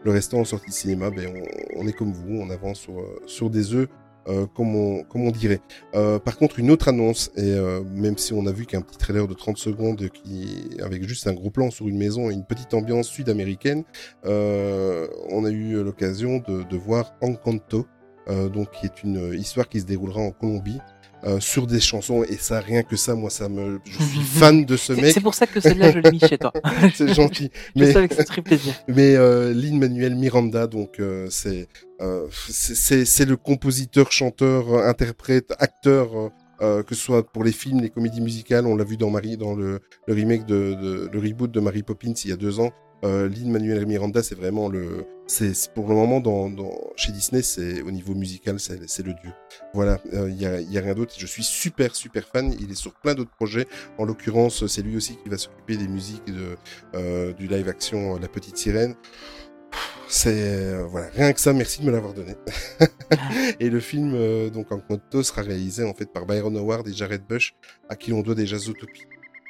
le restant en sortie de cinéma, ben on, on est comme vous, on avance sur, sur des œufs, euh, comme, on, dirait. Euh, par contre, une autre annonce, et euh, même si on a vu qu'un petit trailer de 30 secondes qui, avec juste un gros plan sur une maison et une petite ambiance sud-américaine, on a eu l'occasion de, voir Encanto, donc qui est une histoire qui se déroulera en Colombie. Euh, sur des chansons et ça rien que ça moi ça me je suis fan de ce mec c'est pour ça que celle-là, je l'ai mis chez toi. c'est gentil Je mais ça te ferait plaisir. mais euh, Lin Manuel Miranda, donc euh, c'est euh, c'est- le compositeur, chanteur, euh, interprète, acteur, euh, euh, que ce soit pour les films, les comédies musicales. On l'a vu dans Marie, dans le, le remake de, de le reboot de Mary Poppins il y a deux ans. Euh, Manuel Miranda, c'est vraiment le, c'est pour le moment dans, dans chez Disney, c'est au niveau musical, c'est le dieu. Voilà, euh, il y a y a rien d'autre. Je suis super super fan. Il est sur plein d'autres projets. En l'occurrence, c'est lui aussi qui va s'occuper des musiques de euh, du live action euh, La Petite Sirène. C'est voilà, rien que ça, merci de me l'avoir donné. et le film donc en Encanto sera réalisé en fait par Byron Howard et Jared Bush, à qui l'on doit déjà Zootopie.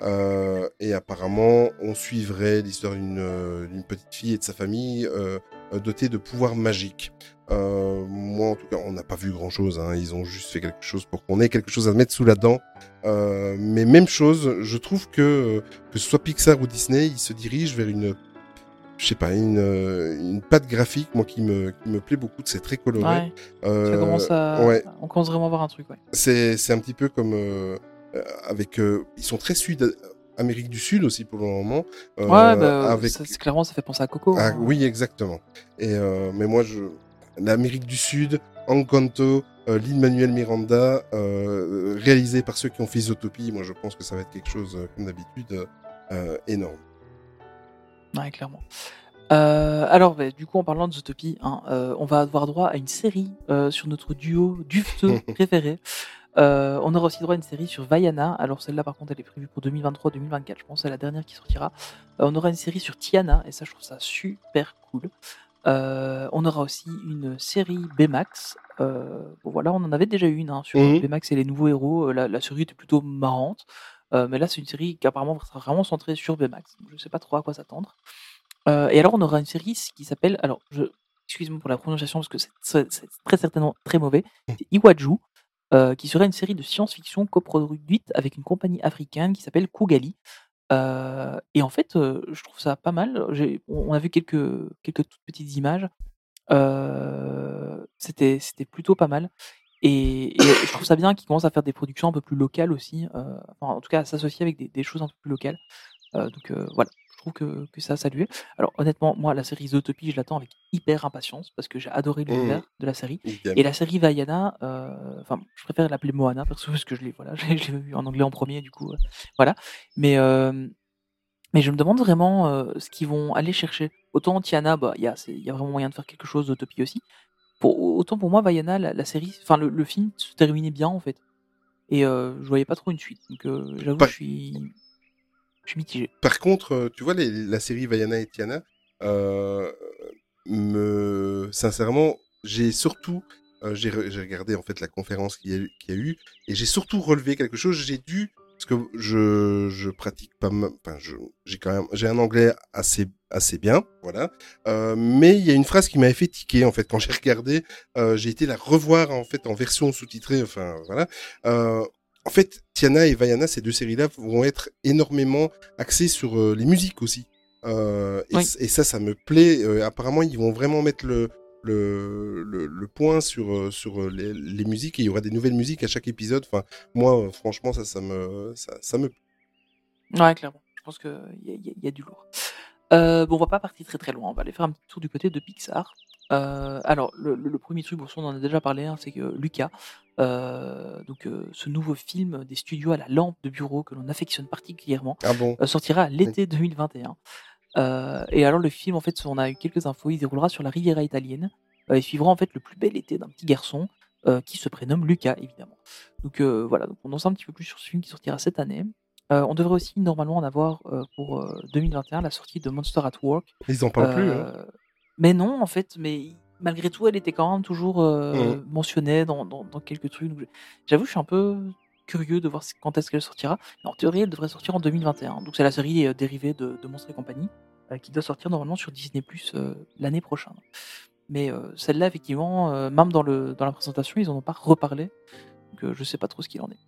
Euh, et apparemment, on suivrait l'histoire d'une euh, d'une petite fille et de sa famille euh, dotée de pouvoirs magiques. Euh, moi, en tout cas, on n'a pas vu grand-chose. Hein. Ils ont juste fait quelque chose pour qu'on ait quelque chose à mettre sous la dent. Mais même chose, je trouve que que ce soit Pixar ou Disney, ils se dirigent vers une je sais pas, une, une patte graphique, moi, qui me, qui me plaît beaucoup, c'est très coloré. Ouais, Euh, ça commence à... ouais. On commence vraiment à voir un truc, ouais. C'est, un petit peu comme euh, avec, euh, ils sont très sud, Amérique du Sud aussi pour le moment. Euh, ouais, bah, avec, ça, c'est clairement, ça fait penser à Coco. ah, hein. oui, exactement. Et euh, mais moi, je, l'Amérique du Sud, Encanto, euh, Manuel Miranda, euh, réalisé par ceux qui ont fait Zootopie, moi, je pense que ça va être quelque chose, euh, comme d'habitude, euh, énorme. Ouais, clairement. Euh, alors, bah, du coup, en parlant de Zootopie, hein, euh, on va avoir droit à une série euh, sur notre duo dufteux préféré. Euh, on aura aussi droit à une série sur Vaiana. Alors, celle-là, par contre, elle est prévue pour 2023-2024. Je pense que c'est la dernière qui sortira. Euh, on aura une série sur Tiana, et ça, je trouve ça super cool. Euh, on aura aussi une série Baymax. Bon, voilà, on en avait déjà une hein, sur Mhm. Baymax et les nouveaux héros. La, la série était plutôt marrante. Mais là, c'est une série qui apparemment sera vraiment centrée sur Baymax. Je sais pas trop à quoi s'attendre. Et alors, on aura une série qui s'appelle. Alors, je, excuse-moi pour la prononciation parce que c'est très certainement très mauvais. C'est Iwaju, euh, qui serait une série de science-fiction coproduite avec une compagnie africaine qui s'appelle Kugali. Euh, et en fait, euh, je trouve ça pas mal. On a vu quelques, quelques toutes petites images. C'était plutôt pas mal. Et, je trouve ça bien qu'ils commencent à faire des productions un peu plus locales aussi. en tout cas, à s'associer avec des, des choses un peu plus locales. Donc voilà, trouve que, que ça a salué. Alors honnêtement, moi, la série Zootopie, je l'attends avec hyper impatience parce que j'ai adoré l'univers de la série. Idem. Et la série Vaiana, euh, enfin, je préfère l'appeler Moana perso parce que je l'ai, voilà, vu en anglais en premier, du coup, euh, voilà. Mais, mais je me demande vraiment euh, ce qu'ils vont aller chercher. Autant Tiana, bah, il y a, y a vraiment moyen de faire quelque chose d'Utopie aussi. Pour, autant pour moi, Vaiana, la, la série, enfin, le, le film se terminait bien en fait. Et euh, je voyais pas trop une suite. Donc, euh, j'avoue, je suis, je suis mitigé. Par contre, euh, tu vois, la série Vaiana et Tiana, euh, me, sincèrement, j'ai surtout, euh, j'ai re- j'ai regardé en fait la conférence qu'il y, a eu- et j'ai surtout relevé quelque chose. J'ai dû, parce que je, pratique pas, enfin, j'ai quand même, j'ai un anglais assez, assez bien, voilà. Mais il y a une phrase qui m'avait fait tiquer en fait quand j'ai regardé. j'ai été la revoir en fait en version sous-titrée, enfin voilà. En fait, Tiana et Vaiana, ces deux séries-là vont être énormément axées sur euh, les musiques aussi. Euh, et, Oui. c- et ça, ça me plaît. Euh, apparemment, ils vont vraiment mettre le, le, le, le point sur, sur les, les musiques et il y aura des nouvelles musiques à chaque épisode. Enfin, moi, franchement, ça, ça me, ça, ça me. Ouais, clairement. Je pense qu'il y, a- y a- y a du lourd. Bon, on va pas partir très très loin. On va aller faire un petit tour du côté de Pixar. Alors, le, premier truc, bon, on en a déjà parlé, hein, c'est que Lucas, euh, donc euh, ce nouveau film des studios à la lampe de bureau que l'on affectionne particulièrement, Ah bon? euh, sortira l'été 2021. Euh, et alors le film, en fait, on a eu quelques infos, il déroulera sur la Riviera italienne. Il suivra en fait le plus bel été d'un petit garçon qui se prénomme Lucas, évidemment. Donc voilà, donc on en sait un petit peu plus sur ce film qui sortira cette année. On devrait aussi normalement en avoir pour euh, 2021 la sortie de Monster at Work. Ils en parlent plus. hein. Mais non, en fait, mais malgré tout, elle était quand même toujours euh, Mhm. mentionnée dans, dans- dans quelques trucs. J'avoue, je suis un peu curieux de voir quand est-ce qu'elle sortira. Mais en théorie, elle devrait sortir en 2021. Donc c'est la série euh, dérivée de, de Monstres et compagnie euh, qui doit sortir normalement sur Disney Plus l'année prochaine. Mais celle-là, effectivement, même dans, le, dans la présentation, ils en ont pas reparlé. Donc je sais pas trop ce qu'il en est.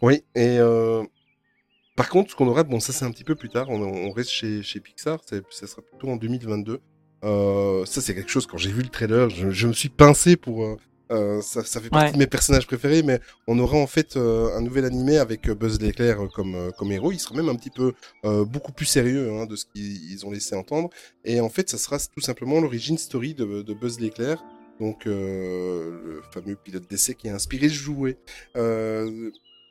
Oui, et par contre, ce qu'on aura, bon, ça c'est un petit peu plus tard, on, on reste chez, chez Pixar, ça sera plutôt en 2022. Euh, ça c'est quelque chose, quand j'ai vu le trailer, je, je me suis pincé pour... euh, euh, ça, ça fait partie Ouais. de mes personnages préférés, mais on aura en fait euh, un nouvel animé avec euh, Buzz l'éclair comme, comme héros. Il sera même un petit peu euh, beaucoup plus sérieux hein, de ce qu'ils ils ont laissé entendre. Et en fait, ça sera tout simplement l'origine story de, de Buzz l'éclair, donc euh, le fameux pilote d'essai qui a inspiré ce jouet.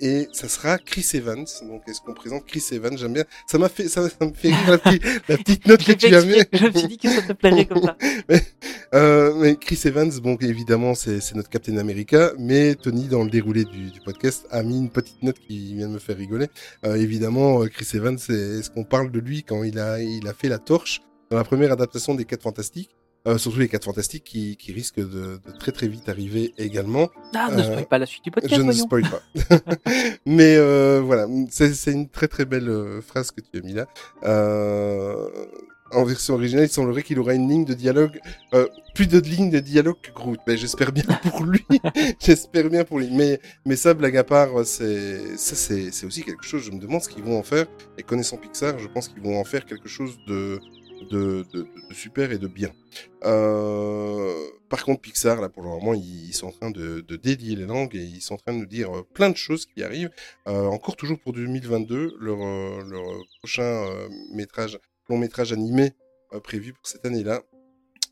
Et ça sera Chris Evans. Donc, est-ce qu'on présente Chris Evans? J'aime bien. Ça m'a fait, ça, ça me fait rire la, petite- la petite note que tu as mis. je me suis dit que ça te plairait comme ça. Euh, mais Chris Evans, bon, évidemment, c'est notre Captain America, mais Tony, dans le déroulé du, du podcast, a mis une petite note qui vient de me faire rigoler. Euh, évidemment, euh, Chris Evans, est-ce qu'on parle de lui quand il a, il a fait la torche dans la première adaptation des 4 Fantastiques? Euh, surtout les 4 Fantastiques qui, qui risquent de, de très très vite arriver également. Ah, ne Euh, spoil pas la suite du podcast, Je ne spoil pas. Mais euh, voilà, c'est une très très belle euh, phrase que tu as mis là. Euh, en version originale, il semblerait qu'il aura une ligne de dialogue, euh, plus de lignes de dialogue que Groot. Mais j'espère bien pour lui. j'espère bien pour lui. Mais mais ça, blague à part, c'est ça c'est c'est aussi quelque chose. Je me demande ce qu'ils vont en faire. Et connaissant Pixar, je pense qu'ils vont en faire quelque chose de de, super et de bien. Euh, par contre, Pixar, là, pour le moment, ils, sont en train de, de délier les langues et ils sont en train de nous dire euh, plein de choses qui arrivent. Euh, encore toujours pour 2022, leur, prochain long métrage animé prévu pour cette année-là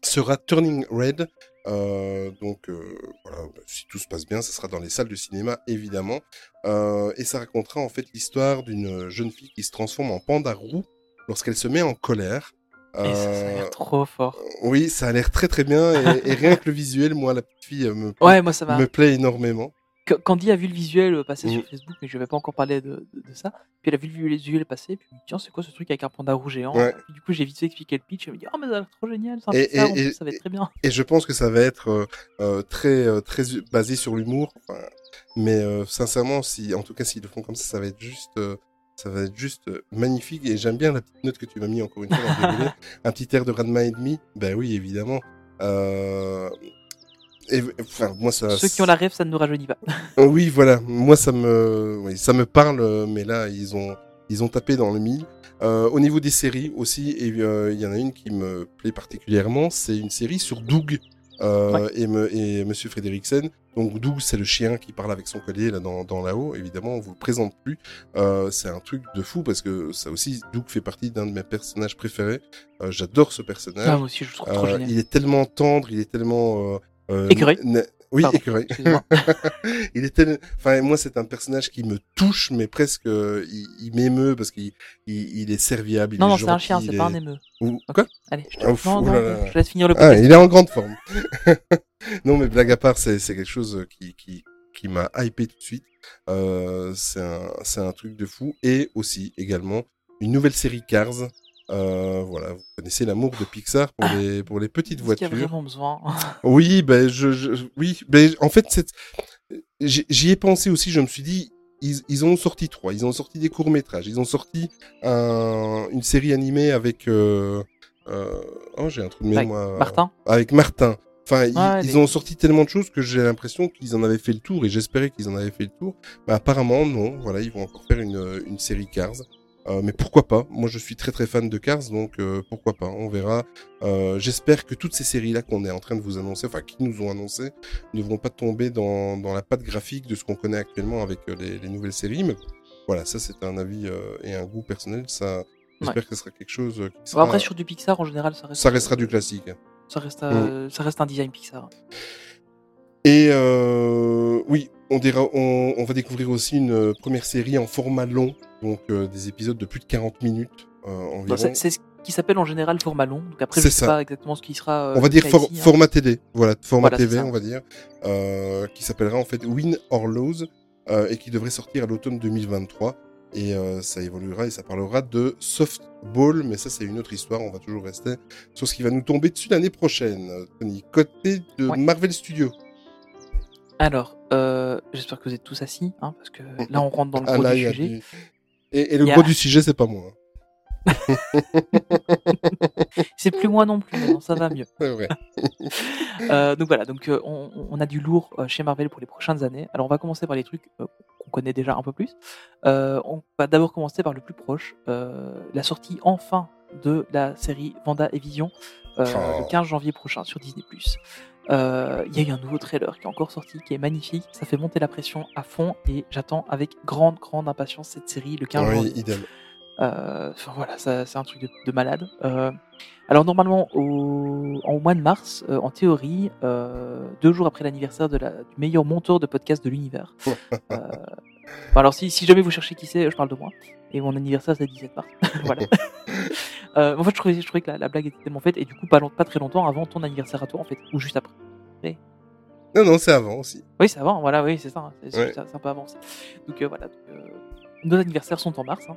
sera Turning Red. Donc voilà, si tout se passe bien, ça sera dans les salles de cinéma évidemment. Et ça racontera en fait l'histoire d'une jeune fille qui se transforme en panda roux lorsqu'elle se met en colère. Et ça, ça a Euh, l'air trop fort. oui, ça a l'air très très bien et, et rien que le visuel, moi la petite fille euh, me, plaît- Ouais, moi ça va. me plaît énormément. Candy a vu le visuel euh, passer Mm. sur Facebook, mais je vais pas encore parler de, de, de ça. Puis elle a vu le visuel passer, puis elle me dit, tiens, c'est quoi ce truc avec un panda rouge géant? Ouais. Puis du coup, j'ai vite fait expliquer le pitch, elle me dit, oh, mais ça a l'air trop génial, un Et- ça va être très bien. Et je pense que ça va être euh, euh, très euh, très basé sur l'humour. Enfin, mais euh, sincèrement, si en tout cas s'ils le font comme ça, ça va être juste euh, ça va être juste euh, magnifique. Et j'aime bien la petite note que tu m'as mis encore une fois dans le. Un petit air de Radma et demi. Ben oui, évidemment. Euh... Et, enfin, moi ça. Ceux qui ont la rêve, ça ne nous rajeunit pas. Oui, voilà. Moi, ça me, oui, ça me parle, euh, mais là, ils ont, ils ont tapé dans le mille. Euh, au niveau des séries aussi, euh, il y en a une qui me plaît particulièrement. C'est une série sur Doug euh, et, me, et Monsieur Frederiksen. Donc Doug, c'est le chien qui parle avec son collier là dans, dans là-haut. Évidemment, on vous le présente plus. Euh, c'est un truc de fou parce que ça aussi, Doug fait partie d'un de mes personnages préférés. Euh, J'adore ce personnage. Ah, moi aussi, je le trouve trop Euh, génial. il est tellement tendre, il est tellement euh, euh, na- Oui, Pardon, il tel... Enfin, moi, c'est un personnage qui me touche, mais presque, euh, il, il m'émeut parce qu'il il, il est serviable. Il Non, est non, c'est un chien, c'est pas un émeu. Ou- Quoi Allez, je te... Ah, ouf, non, ouh non, là non, là. je te laisse finir le Ah, podcast. il est en grande forme. non, mais blague à part, c'est c'est quelque chose qui, qui, qui m'a hypé tout de suite. Euh, c'est un, c'est un truc de fou. Et aussi, également, une nouvelle série Cars. Euh, voilà, vous connaissez l'amour de Pixar pour les, pour les petites y a voitures. vraiment besoin Oui, ben je, je- oui, ben en fait c'est j'y ai pensé aussi. Je me suis dit ils, ils ont sorti trois, ils ont sorti des courts métrages, ils ont sorti un- une série animée avec euh, euh, oh j'ai un trou de mémoire Martin avec Martin. Enfin, ils, Ouais, ils ont sorti tellement de choses que j'ai l'impression qu'ils en avaient fait le tour et j'espérais qu'ils en avaient fait le tour. Mais apparemment non. Voilà, ils vont encore faire une, une série Cars. Euh, mais pourquoi pas? Moi, je suis très très fan de Cars, donc euh, pourquoi pas? On verra. Euh, J'espère que toutes ces séries-là qu'on est en train de vous annoncer, enfin qui nous ont annoncé, ne vont pas tomber dans, dans la patte graphique de ce qu'on connaît actuellement avec les, les nouvelles séries. Mais voilà, ça c'est un avis et un goût personnel. Ça, j'espère que ce sera quelque chose qui sera. Après, sur du Pixar, en général, ça reste. Ça restera du classique. Ça reste, Mm. ça reste un design Pixar. Et euh, oui, on, dira, on, on va découvrir aussi une euh, première série en format long, donc euh, des épisodes de plus de 40 minutes euh, environ. Bon, c'est- ce- qui s'appelle en général format long. Donc après, je C'est sais ça. pas exactement ce qui sera. euh, on va dire for- ici, hein. format télé, voilà, format Voilà, TV, on va dire, euh, qui s'appellera en fait Win or Lose euh, et qui devrait sortir à l'automne 2023. Et euh, ça évoluera et ça parlera de softball, mais ça c'est une autre histoire. On va toujours rester sur ce qui va nous tomber dessus l'année prochaine. Tony, côté de Ouais. Marvel Studios. Alors, euh, j'espère que vous êtes tous assis, hein, parce que là, on rentre dans le Ah gros là, du sujet. du- Et, et le a- gros du sujet, c'est pas moi. hein. C'est plus moi non plus, non, ça va mieux. Euh, donc voilà, donc euh, on, on a du lourd chez Marvel pour les prochaines années. Alors on va commencer par les trucs qu'on connaît déjà un peu plus. On va d'abord commencer par le plus proche, la sortie enfin de la série Vanda et Vision euh, Oh. le 15 janvier prochain sur Disney+. Euh, Il y a eu un nouveau trailer qui est encore sorti, qui est magnifique. Ça fait monter la pression à fond et j'attends avec grande grande impatience cette série le 15 janvier. Oui. Euh, enfin, voilà, c'est un truc de, de malade. Euh, alors normalement, au, en mois de mars, euh, en théorie, deux jours après l'anniversaire de la, du meilleur monteur de podcast de l'univers. alors si, si jamais vous cherchez qui c'est, je parle de moi. Et mon anniversaire c'est le 17 mars. voilà. Euh, en fait, je trouvais, je trouvais que la, la blague était tellement faite et du coup pas, long- pas très longtemps avant ton anniversaire à toi en fait, ou juste après. Non, non, c'est avant aussi. Oui, c'est avant, voilà, oui, c'est ça. hein, C'est Ouais. un peu avancé. Donc euh, voilà, donc, euh, nos anniversaires sont en mars. hein.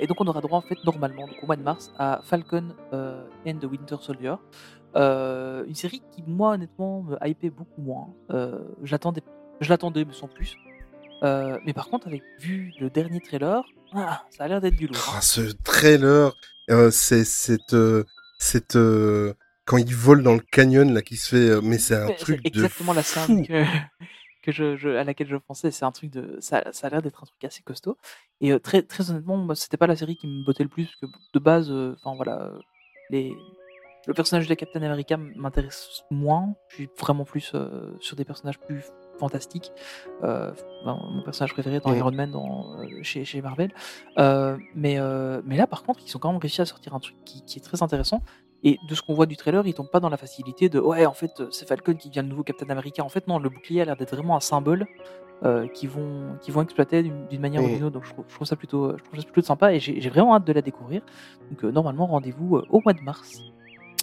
Et donc on aura droit en fait normalement donc, au mois de mars à Falcon and the Winter Soldier. Une série qui moi honnêtement me hypait beaucoup moins. J'attendais, je l'attendais mais sans plus. Euh, mais par contre avec vu le dernier trailer, ah, ça a l'air d'être du lourd. hein. Ah, ce trailer, euh, c'est cette, euh, cette, quand il vole dans le canyon là qui se fait, mais c'est un Ouais, truc de exactement la scène que, que je, je- à laquelle je pensais. C'est un truc de, ça, ça a l'air d'être un truc assez costaud. Et très, très honnêtement, moi, c'était pas la série qui me bottait le plus, parce que de base, enfin voilà, les, le personnage de Captain America m'intéresse moins. Je suis vraiment plus sur des personnages plus fantastiques. Euh, ben, mon personnage préféré dans. Iron Man dans, euh, chez, chez Marvel. Euh, mais, mais là, par contre, ils ont quand même réussi à sortir un truc qui, qui est très intéressant. Et de ce qu'on voit du trailer, ils tombent pas dans la facilité de ouais, en fait, c'est Falcon qui devient le nouveau Captain America. En fait, non, le bouclier a l'air d'être vraiment un symbole euh, qui vont qui vont exploiter d'une manière ou d'une autre. Donc je trouve, je trouve ça plutôt je trouve ça plutôt sympa et j'ai vraiment hâte de la découvrir. Donc euh, normalement rendez-vous euh, au mois de mars.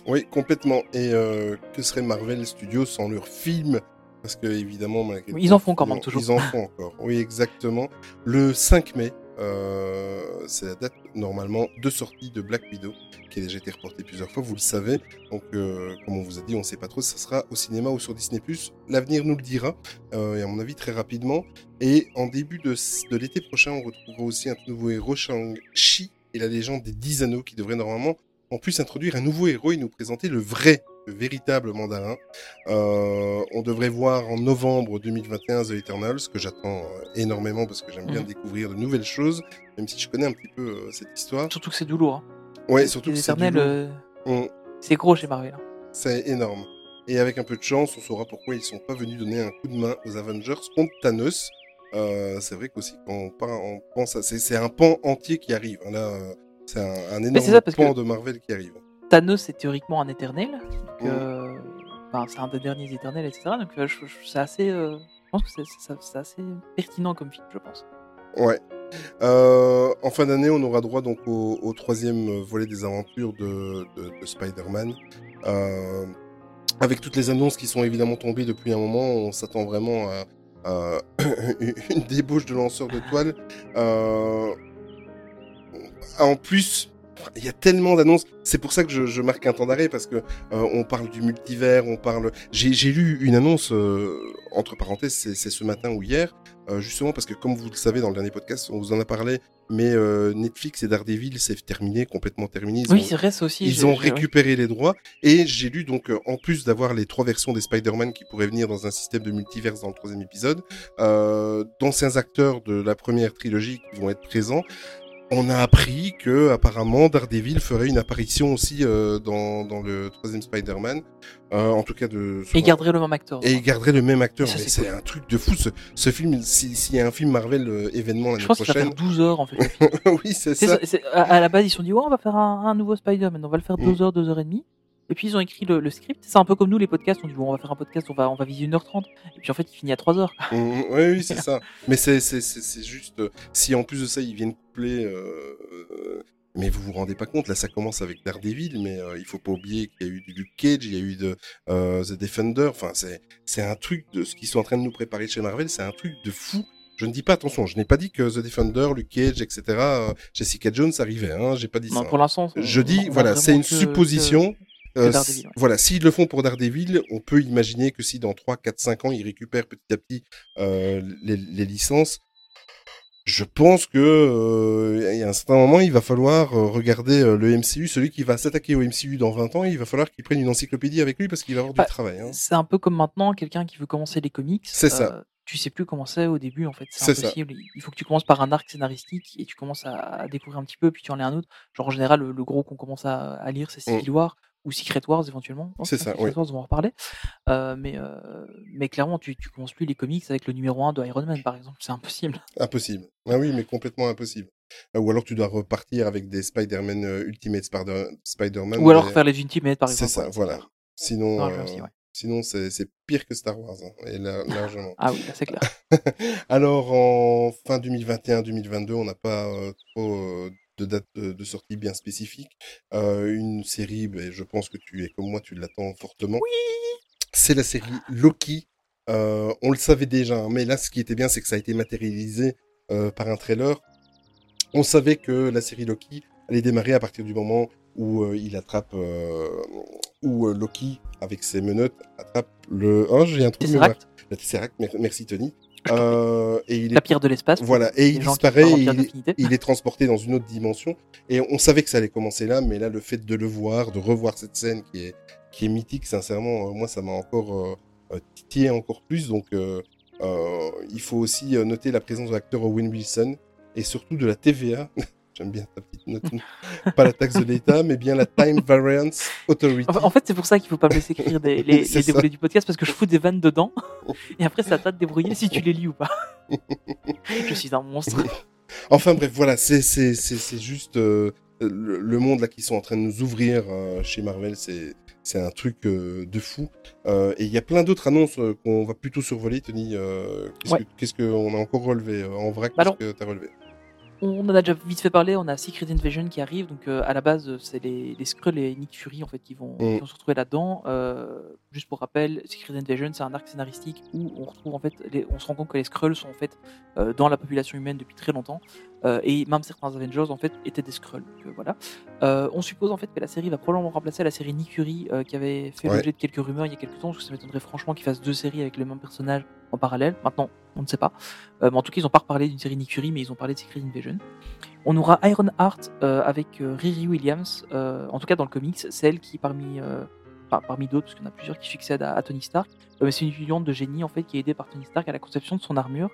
Oui, complètement. Et que serait Marvel Studios sans leurs films Parce que évidemment, malgré Ils en font quand ils même en- toujours. Ils en font encore. Oui, exactement. Le 5 mai, euh, c'est la date normalement de sortie de Black Widow, qui a déjà été reportée plusieurs fois, vous le savez. Donc, euh, comme on vous a dit, on ne sait pas trop si ça sera au cinéma ou sur Disney+. L'avenir nous le dira, euh, et à mon avis très rapidement. Et en début de, de l'été prochain, on retrouvera aussi un nouveau héros, Shang-Chi et la légende des 10 anneaux, qui devrait normalement en plus introduire un nouveau héros et nous présenter le vrai, véritable mandarin. Euh, on devrait voir en novembre 2021 The Eternals, que j'attends euh, énormément parce que j'aime bien Mhm. découvrir de nouvelles choses, même si je connais un petit peu euh, cette histoire. Surtout que c'est du lourd. Hein. Ouais, surtout Les que c'est euh, On- c'est gros chez Marvel. hein. c'est énorme. Et avec un peu de chance, on saura pourquoi ils sont pas venus donner un coup de main aux Avengers contre Thanos. C'est vrai qu'aussi quand on, pense à c'est un pan entier qui arrive. hein, Là, c'est un, un énorme ça, pan que- de Marvel qui arrive. Thanos est théoriquement un éternel. Euh, enfin, c'est un des derniers éternels, etc. Donc euh, je- je- c'est assez. euh, je pense que c'est- assez pertinent comme film, je pense. Ouais. Euh, en fin d'année, on aura droit donc au, au troisième volet des aventures de, de, de Spider-Man. Avec toutes les annonces qui sont évidemment tombées depuis un moment, on s'attend vraiment à, à une débauche de lanceurs de toile. En plus, il y a tellement d'annonces. C'est pour ça que je, je marque un temps d'arrêt parce que euh, on parle du multivers, on parle. J'ai lu une annonce euh, entre parenthèses, c'est ce matin ou hier, euh, justement parce que comme vous le savez dans le dernier podcast, on vous en a parlé, mais Netflix et Daredevil c'est terminé, complètement terminé. Ils oui, c'est vrai, aussi. ils ont récupéré les droits et j'ai lu donc en plus d'avoir les trois versions des Spider-Man qui pourraient venir dans un système de multiverse dans le troisième épisode, d'anciens acteurs de la première trilogie qui vont être présents. On a appris que apparemment Daredevil ferait une apparition aussi euh, dans, dans le troisième Spider-Man, euh, en tout cas de. Et garderait le même acteur. et il garderait le même acteur. Ça, Mais c'est un truc de fou. Ce, ce film, si- s'il y a un film Marvel euh, événement je l'année pense qu'il va prochaine, faire 12 heures en fait. oui c'est ça. à, à la base, ils se sont dit, ouais, on va faire un, un nouveau Spider-Man, on va le faire Mm. 2 heures, 2 heures et demie. Et puis ils ont écrit le, le script. C'est un peu comme nous, les podcasts. On dit, bon, on va faire un podcast, on va, on va viser 1h30. Et puis en fait, il finit à 3 heures. Mm, oui, oui, c'est ça. Mais c'est, juste, euh, si en plus de ça, ils viennent coupler euh, Mais vous vous rendez pas compte, là ça commence avec Daredevil, mais euh, il faut pas oublier qu'il y a eu du Luke Cage, il y a eu de euh, The Defender, enfin c'est un truc de ce qu'ils sont en train de nous préparer chez Marvel, c'est un truc de fou. Je ne dis pas attention, je n'ai pas dit que The Defender, Luke Cage, etc. euh, Jessica Jones arrivait, hein, j'ai pas dit Non, ça. pour l'instant, Je dis, voilà, c'est une que- supposition. que Euh, ouais. Voilà, s'ils le font pour Daredevil, on peut imaginer que si dans 3, 4, 5 ans, ils récupèrent petit à petit euh, les, les licences, je pense que euh, il y a un certain moment, il va falloir regarder le MCU. Celui qui va s'attaquer au MCU dans 20 ans, il va falloir qu'il prenne une encyclopédie avec lui parce qu'il va avoir Bah, du travail. hein. C'est un peu comme maintenant, quelqu'un qui veut commencer les comics. C'est ça. tu sais plus comment c'est au début, en fait. C'est ça. impossible. Il faut que tu commences par un arc scénaristique et tu commences à, à découvrir un petit peu, puis tu en lis un autre. Genre, en général, le, le gros qu'on commence à, à lire, c'est Civil War ou Secret Wars éventuellement. C'est ça, Secret oui. Wars, on va en reparler. Euh, mais, euh, mais clairement, tu, tu commences plus les comics avec le numéro 1 de Iron Man, par exemple. C'est impossible. Impossible. Ah oui, mais complètement impossible. Euh, Ou alors tu dois repartir avec des Spider-Man euh, Ultimate Spider- Spider-Man. Ou alors mais- faire les Ultimates, par C'est exemple. ça, ouais, voilà. Sinon, Non, aussi, ouais. sinon c'est c'est pire que Star Wars, hein, et là, largement. Ah oui, c'est clair. Alors, en fin 2021-2022, on n'a pas trop de date de, sortie bien spécifique. Euh, une série, ben, je pense que tu es comme moi, tu l'attends fortement. Oui C'est la série Loki. Euh, on le savait déjà, hein, mais là, ce qui était bien, c'est que ça a été matérialisé euh, par un trailer. On savait que la série Loki allait démarrer à partir du moment où il attrape, où Loki, avec ses menottes, attrape le... Oh, j'ai un. Tesseract, La Tesseract, mer- merci Tony. Euh, et il est la pierre de l'espace. voilà, et il disparaît, et il, est transporté dans une autre dimension. Et on savait que ça allait commencer là, mais là, le fait de le voir, de revoir cette scène qui est, qui est mythique, sincèrement, euh, moi, ça m'a encore euh, euh, titillé encore plus. Donc, euh, euh, il faut aussi noter la présence de l'acteur Owen Wilson et surtout de la TVA. J'aime bien ta petite note. Pas la taxe de l'État, mais bien la Time Variance Authority. En fait, c'est pour ça qu'il faut pas me laisser écrire des, les, les ça. déroulés du podcast parce que je fous des vannes dedans et après à toi de débrouiller si tu les lis ou pas. je suis un monstre. Enfin bref, voilà, c'est juste euh, le, le monde là qui sont en train de nous ouvrir euh, chez Marvel, c'est c'est un truc euh, de fou. Euh, et il y a plein d'autres annonces euh, qu'on va plutôt survoler, Tony. qu'est-ce Ouais. que qu'est-ce qu'on a encore relevé en vrac Bah Qu'est-ce que t'as relevé? On en a déjà vite fait parler, on a Secret Invasion qui arrive, donc euh, à la base euh, c'est les, les Skrulls et Nick Fury en fait qui vont, qui vont se retrouver là-dedans. Euh, juste pour rappel, Secret Invasion c'est un arc scénaristique où on retrouve en fait, les- on se rend compte que les Skrulls sont en fait euh, dans la population humaine depuis très longtemps euh, et même certains Avengers en fait étaient des Skrulls. Donc, euh, voilà. Euh, on suppose en fait que la série va probablement remplacer la série Nick Fury euh, qui avait fait Ouais. l'objet de quelques rumeurs il y a quelques temps, parce que ça m'étonnerait franchement qu'ils fassent deux séries avec le même personnage en parallèle. Maintenant, on ne sait pas. Mais en tout cas, ils n'ont pas reparlé d'une série Nick Fury, mais ils ont parlé de Secret Invasion. On aura Iron Heart avec Riri Williams, en tout cas dans le comics, celle qui parmi, enfin, parmi d'autres, parce qu'il y en a plusieurs qui succèdent à, à Tony Stark, euh, mais c'est une étudiante de génie en fait qui est aidée par Tony Stark à la conception de son armure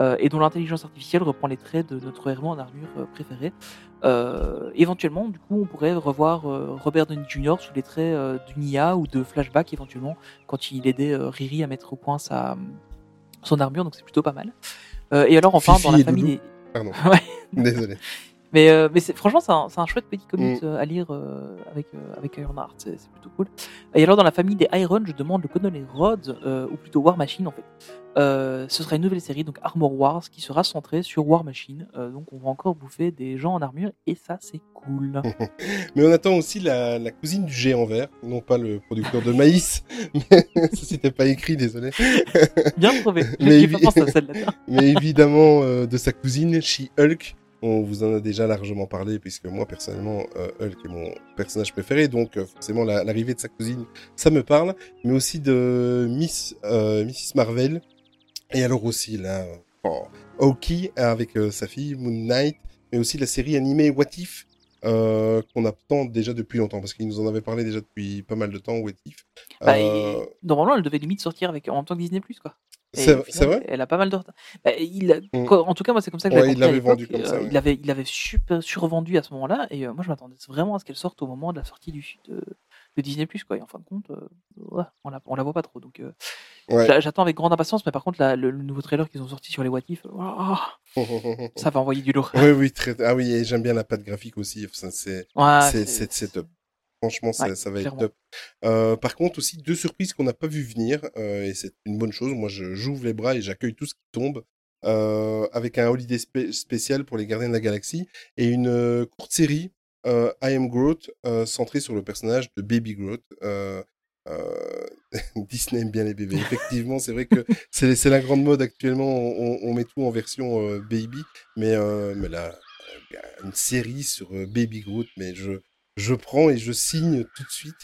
euh, et dont l'intelligence artificielle reprend les traits de notre héros en armure euh, préféré. Euh, éventuellement, du coup, on pourrait revoir Robert Downey Jr. sous les traits d'une IA ou de flashback éventuellement quand il aidait Riri à mettre au point sa son armure, donc c'est plutôt pas mal. Et alors enfin Fifi dans la famille des Pardon. Ouais. Désolé. Mais, euh, mais franchement, c'est un, chouette petit comics Mm. euh, à lire euh, avec, euh, avec Ironheart, c'est plutôt cool. Et alors, dans la famille des Iron, je demande le Connolly Rhodes, ou plutôt War Machine en fait. Ce sera une nouvelle série, donc Armor Wars, qui sera centrée sur War Machine. Donc, on va encore bouffer des gens en armure, et ça, c'est cool. Mais on attend aussi la, la cousine du géant vert, non pas le producteur de maïs, mais ça c'était pas écrit, désolé. Bien trouvé. Mais pas évidemment, de sa cousine, She-Hulk. On vous en a déjà largement parlé, puisque moi, personnellement, euh, Hulk est mon personnage préféré. Donc, euh, forcément, la- l'arrivée de sa cousine, ça me parle. Mais aussi de Miss, euh, Mrs. Marvel. Et alors aussi, là, oh, Hawkeye avec euh, sa fille, Moon Knight. Mais aussi la série animée What If, euh, qu'on attend déjà depuis longtemps. Parce qu'il nous en avait parlé déjà depuis pas mal de temps, What If. Bah, Euh, Normalement, elle devait limite sortir avec, en même temps que Disney, quoi. C'est vrai Elle a pas mal de retard. Bah, il Mm. En tout cas, moi, c'est comme ça que Ouais, il l'avait vendu comme ça, Euh, ouais. Il avait, il avait super survendu à ce moment-là. Et euh, moi, je m'attendais vraiment à ce qu'elle sorte au moment de la sortie du, de, de Disney, quoi. Et en fin de compte, euh, ouais, on, la, on la voit pas trop. Donc, j'attends avec grande impatience. Mais par contre, la- le, le nouveau trailer qu'ils ont sorti sur les What If, oh, ça va envoyer du lourd. Oui, oui, très... Ah oui, et j'aime bien la patte graphique aussi. C'est, c'est, c'est top. Franchement, ça, Ouais, ça va être top. Euh, par contre, aussi, deux surprises qu'on n'a pas vu venir, euh, et c'est une bonne chose. Moi, je, j'ouvre les bras et j'accueille tout ce qui tombe, euh, avec un holiday spé- spécial pour les Gardiens de la Galaxie, et une courte série I Am Groot, euh, centré sur le personnage de Baby Groot. Disney aime bien les bébés. Effectivement, c'est vrai que c'est la grande mode actuellement. On, on met tout en version baby, mais mais là, une série sur Baby Groot, mais je je prends et je signe tout de suite.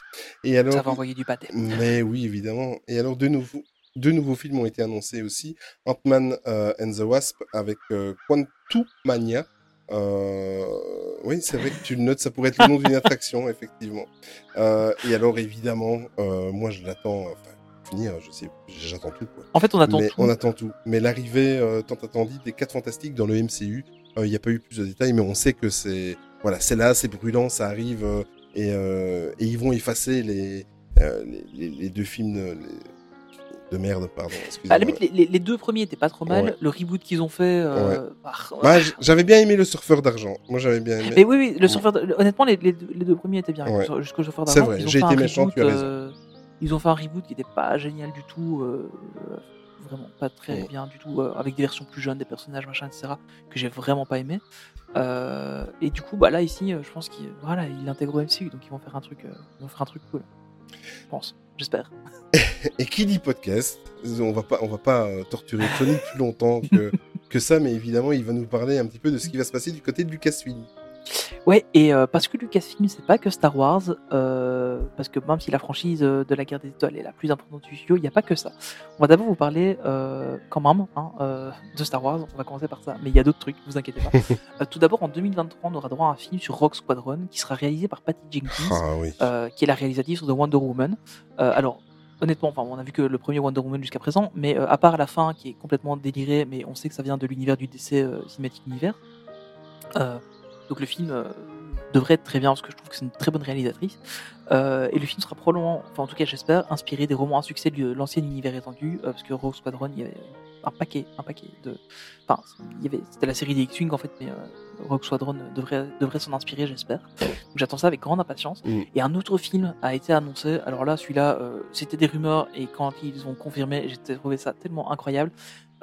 Et alors, Ça va envoyer du pâté. mais oui, évidemment. Et alors, de nouveaux, deux nouveaux films ont été annoncés aussi. Ant-Man euh, and the Wasp avec euh, Quantumania. Euh, oui, c'est vrai que tu le notes, ça pourrait être le nom d'une attraction, effectivement. Euh, et alors, évidemment, euh, moi, je l'attends, enfin, finir, je sais, j'attends tout, quoi. En fait, on attend Mais tout. on attend tout. Mais l'arrivée euh, tant attendue des 4 Fantastiques dans le MCU, euh, il n'y a pas eu plus de détails, mais on sait que c'est voilà, c'est là, c'est brûlant, ça arrive, euh, et, euh, et ils vont effacer les, euh, les, deux films les- de merde, pardon. À la limite, les, deux premiers étaient pas trop mal. Ouais. Le reboot qu'ils ont fait. euh, bah, Ouais, j- j'avais bien aimé le surfeur d'argent. Moi, j'avais bien aimé. Mais oui, oui, le surfeur. Honnêtement, les, les deux, les deux premiers étaient bien. Jusqu'au surfeur C'est d'argent. vrai, ils ont j'ai été méchant, reboot, tu as raison. euh, ils ont fait un reboot qui était pas génial du tout. euh, vraiment pas très Ouais. bien du tout. avec des versions plus jeunes, des personnages, machin, etc. Que j'ai vraiment pas aimé. Euh, et du coup, bah là, ici, euh, je pense qu'ils voilà, ils l'intègrent au MCU. Donc ils vont faire un truc, euh, ils vont faire un truc cool. Je pense. J'espère. Et qui dit podcast, on va pas, on va pas euh, torturer Tony plus longtemps que, que ça, mais évidemment, il va nous parler un petit peu de ce qui va se passer du côté de Lucasfilm. Ouais, et euh, parce que Lucasfilm, c'est pas que Star Wars, euh, parce que même si la franchise euh, de la guerre des étoiles est la plus importante du studio, il n'y a pas que ça. On va d'abord vous parler euh, quand même hein, de Star Wars, on va commencer par ça, mais il y a d'autres trucs, vous inquiétez pas. Tout d'abord, en 2023, on aura droit à un film sur Rock Squadron qui sera réalisé par Patty Jenkins, Ah oui. qui est la réalisatrice de Wonder Woman. Alors, honnêtement, enfin, on a vu que le premier Wonder Woman jusqu'à présent, mais euh, à part la fin qui est complètement délirée, mais on sait que ça vient de l'univers du DC euh, Cinematic Universe. Euh, donc le film euh, devrait être très bien parce que je trouve que c'est une très bonne réalisatrice. Euh, et le film sera probablement, enfin en tout cas j'espère, inspiré des romans à succès de l'ancien univers étendu, euh, parce que Rogue Squadron, il y avait un paquet, un paquet de, enfin il y avait, c'était la série des X-wing en fait, mais Rogue Squadron devrait devrait s'en inspirer, j'espère. Donc j'attends ça avec grande impatience. Mm. Et un autre film a été annoncé. Alors là, celui-là, c'était des rumeurs et quand ils ont confirmé, j'ai trouvé ça tellement incroyable.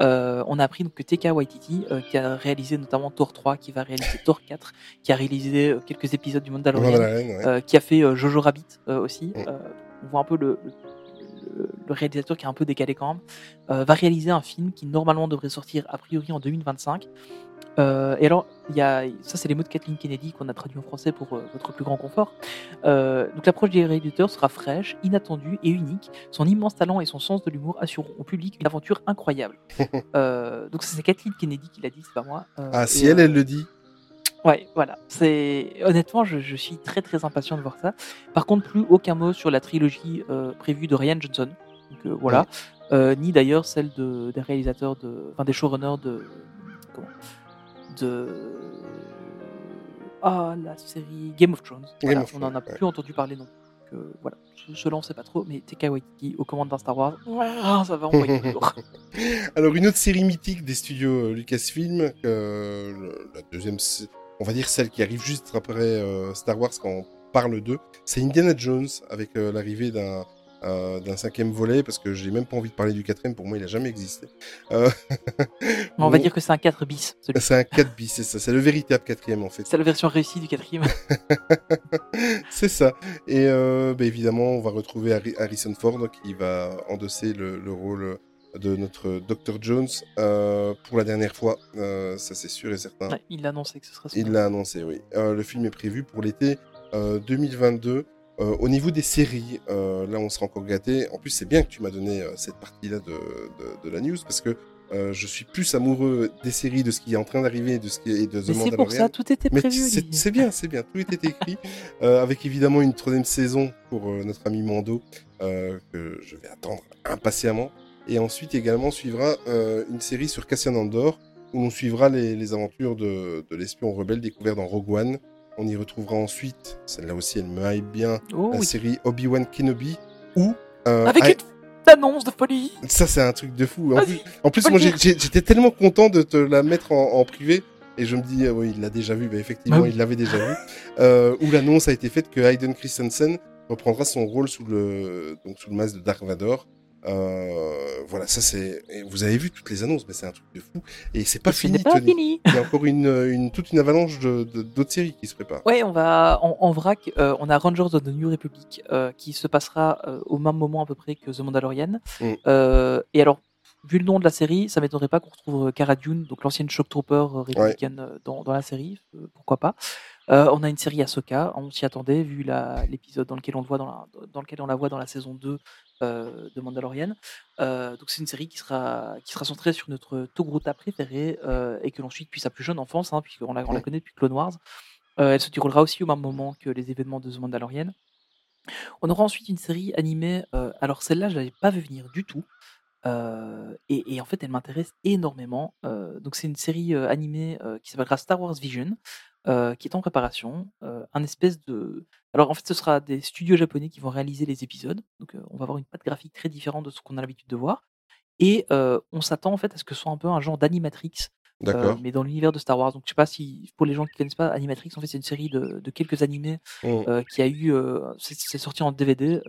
Euh, on a appris donc, que Taika Waititi, euh, qui a réalisé notamment Thor 3, qui va réaliser Thor 4, qui a réalisé euh, quelques épisodes du Mandalorian, Mandalorian, ouais. euh, qui a fait euh, Jojo Rabbit euh, aussi. Mm. Euh, on voit un peu le, le, le réalisateur qui est un peu décalé quand même. Euh, va réaliser un film qui normalement devrait sortir a priori en 2025. Euh, et alors, il y a, ça c'est les mots de Kathleen Kennedy qu'on a traduit en français pour euh, votre plus grand confort. Euh, donc l'approche des réalisateurs sera fraîche, inattendue et unique. Son immense talent et son sens de l'humour assureront au public une aventure incroyable. Donc c'est Kathleen Kennedy qui l'a dit, c'est pas moi. Ah, et, si elle, elle le dit. Ouais, voilà. C'est honnêtement, je, je suis très très impatient de voir ça. Par contre, plus aucun mot sur la trilogie prévue de Ryan Johnson. Donc voilà, ni d'ailleurs celle de, des réalisateurs de, enfin des showrunners de, comment, de, ah la série Game of Thrones. Game Voilà, of on en a plus entendu parler non. plus. Que, voilà, je, je lançais pas trop, mais Taika Waititi aux commandes d'un Star Wars, ouah, ça va envoyer lourd. Alors, une autre série mythique des studios euh, Lucasfilm, euh, la deuxième, on va dire celle qui arrive juste après euh, Star Wars quand on parle d'eux, c'est Indiana Jones avec euh, l'arrivée d'un euh, d'un cinquième volet parce que j'ai même pas envie de parler du quatrième pour moi il a jamais existé. Euh, on va dire que c'est un 4 bis. c'est un 4 bis, c'est ça, c'est le véritable quatrième en fait. C'est la version réussie du quatrième. c'est ça. Et euh, bah, évidemment, on va retrouver Harrison Ford qui va endosser le, le rôle de notre Dr. Jones euh, pour la dernière fois. Euh, ça, c'est sûr et certain. Ouais, il a annoncé que ce son Il l'a annoncé, oui. Euh, le film est prévu pour l'été euh, 2022. Euh, au niveau des séries, euh, là, on sera encore gâté. En plus, c'est bien que tu m'as donné euh, cette partie-là de, de, de la news parce que euh, je suis plus amoureux des séries, de ce qui est en train d'arriver, de ce qui est de The Mais c'est pour ça, tout était Mais prévu. c'est bien, c'est bien, tout était écrit, euh, avec évidemment une troisième saison pour euh, notre ami Mando, euh, que je vais attendre impatiemment. Et ensuite également suivra euh, une série sur Cassian Andor, où l'on suivra les, les aventures de, de l'espion rebelle découvert dans Rogue One. On y retrouvera ensuite, celle-là aussi elle me hype bien, Oh la oui. série Obi-Wan Kenobi, où... euh, Avec ah, une annonce de folie. ça, c'est un truc de fou. En plus, en moi, j'étais tellement content de te la mettre en, en privé. Et je me dis, ah oui, il l'a déjà vu. Bah, effectivement, oui. il l'avait déjà vu. Euh, où l'annonce a été faite que Hayden Christensen reprendra son rôle sous le, donc, sous le masque de Dark Vador. Euh, voilà, ça c'est. Vous avez vu toutes les annonces, mais c'est un truc de fou. Et c'est pas fini, pas Tony. fini. Il y a encore une, une toute une avalanche de de- d'autres séries qui se préparent. Ouais, on va en, en vrac. euh, on a Rangers of the New Republic euh, qui se passera euh, au même moment à peu près que The Mandalorian. Mm. Euh, et alors, vu le nom de la série, ça m'étonnerait pas qu'on retrouve euh, Cara Dune, donc l'ancienne Shock Trooper euh, républicaine euh, dans, dans la série. euh, pourquoi pas Euh, On a une série Ahsoka, on s'y attendait vu l'épisode dans lequel on le voit dans, la, dans lequel on la voit dans la saison 2 euh, de Mandalorian. Euh, donc c'est une série qui sera qui sera centrée sur notre Togruta préféré et que l'on suit depuis sa plus jeune enfance, hein, puisqu'on la, on la connaît depuis Clone Wars. Elle se déroulera aussi au même moment que les événements de The Mandalorian. On aura ensuite une série animée. alors celle-là, je l'avais pas vu venir du tout. euh, et, et en fait, elle m'intéresse énormément. Euh, donc c'est une série euh, animée qui s'appellera Star Wars Vision, euh, qui est en préparation. euh, un espèce de. Alors en fait, ce sera des studios japonais qui vont réaliser les épisodes. Donc euh, on va avoir une patte graphique très différente de ce qu'on a l'habitude de voir. Et on s'attend en fait à ce que ce soit un peu un genre d'animatrix mais dans l'univers de Star Wars. Donc je sais pas si pour les gens qui connaissent pas Animatrix, en fait c'est une série de, de quelques animés Mm. euh, qui a eu, c'est sorti en DVD.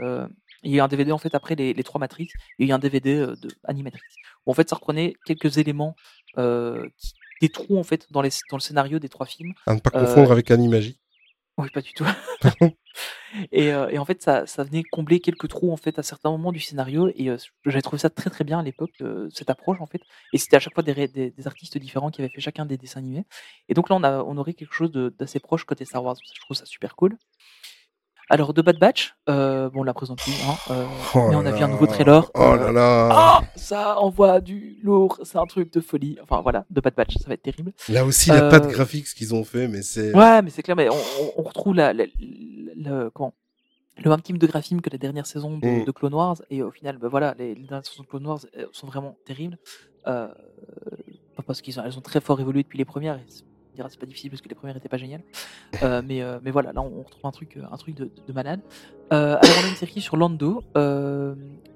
il y a eu un DVD en fait après les, les trois Matrix, il y a eu un DVD euh, de Animatrix. Où en fait ça reprenait quelques éléments, euh, qui- des trous en fait dans, les, dans le scénario des trois films. À ne pas Euh, confondre avec Animagie. Oui, pas du tout. et, euh, et en fait, ça, ça venait combler quelques trous en fait à certains moments du scénario. Et euh, j'avais trouvé ça très très bien à l'époque, euh, cette approche en fait. Et c'était à chaque fois des, ré- des, des artistes différents qui avaient fait chacun des dessins animés. Et donc là, on, a, on aurait quelque chose d'assez proche côté Star Wars. Je trouve ça super cool. Alors, de Bad Batch, euh, bon, on l'a présente plus, hein, euh, mais on a vu un nouveau trailer. Oh là là. ah, ça envoie du lourd, c'est un truc de folie. Enfin voilà, de Bad Batch, ça va être terrible. Là aussi, la patte Euh, graphique, ce qu'ils ont fait, mais c'est. Ouais, mais c'est clair, mais on, retrouve la, la- la- le, comment, le même type de graphisme que la dernière saison de, Mm. de Clone Wars. Et au final, bah voilà, les, les dernières saisons de Clone Wars sont vraiment terribles. Euh, pas parce qu'elles ont, elles ont très fort évolué depuis les premières. Et dira, c'est pas difficile parce que les premières étaient pas géniales. Euh, mais, euh, mais voilà, là on retrouve un truc, euh, un truc de, de- de malade. Alors on a une série sur Lando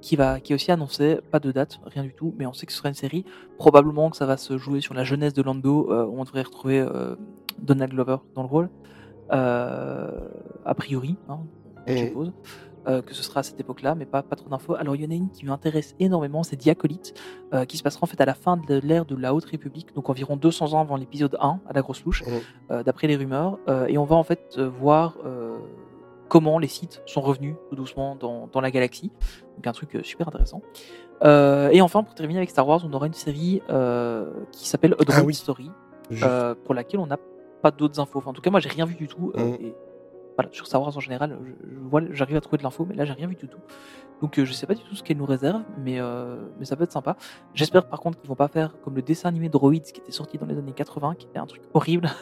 qui va, qui est aussi annoncée, pas de date, rien du tout, mais on sait que ce sera une série. Probablement que ça va se jouer sur la jeunesse de Lando. où on devrait retrouver Donald Glover dans le rôle. A priori, hein, je suppose. Euh, que ce sera à cette époque-là, mais pas, pas trop d'infos. Alors, il y en a une qui m'intéresse énormément, c'est Diacolite, euh, qui se passera en fait à la fin de l'ère de la Haute République, donc environ 200 ans avant l'épisode 1, à la grosse louche, euh, d'après les rumeurs. Et on va en fait voir comment les sites sont revenus tout doucement dans, dans la galaxie. Donc, un truc super intéressant. Euh, et enfin, pour terminer avec Star Wars, on aura une série euh, qui s'appelle A Droid Ah oui. Story, euh, pour laquelle on n'a pas d'autres infos. Enfin, en tout cas, moi, j'ai rien vu du tout. et voilà, sur Star Wars en général, je, je vois, j'arrive à trouver de l'info, mais là, j'ai rien vu du tout. Donc, euh, je sais pas du tout ce qu'elle nous réserve, mais, euh, mais ça peut être sympa. J'espère par contre qu'ils vont pas faire comme le dessin animé Droids qui était sorti dans les années 80, qui était un truc horrible.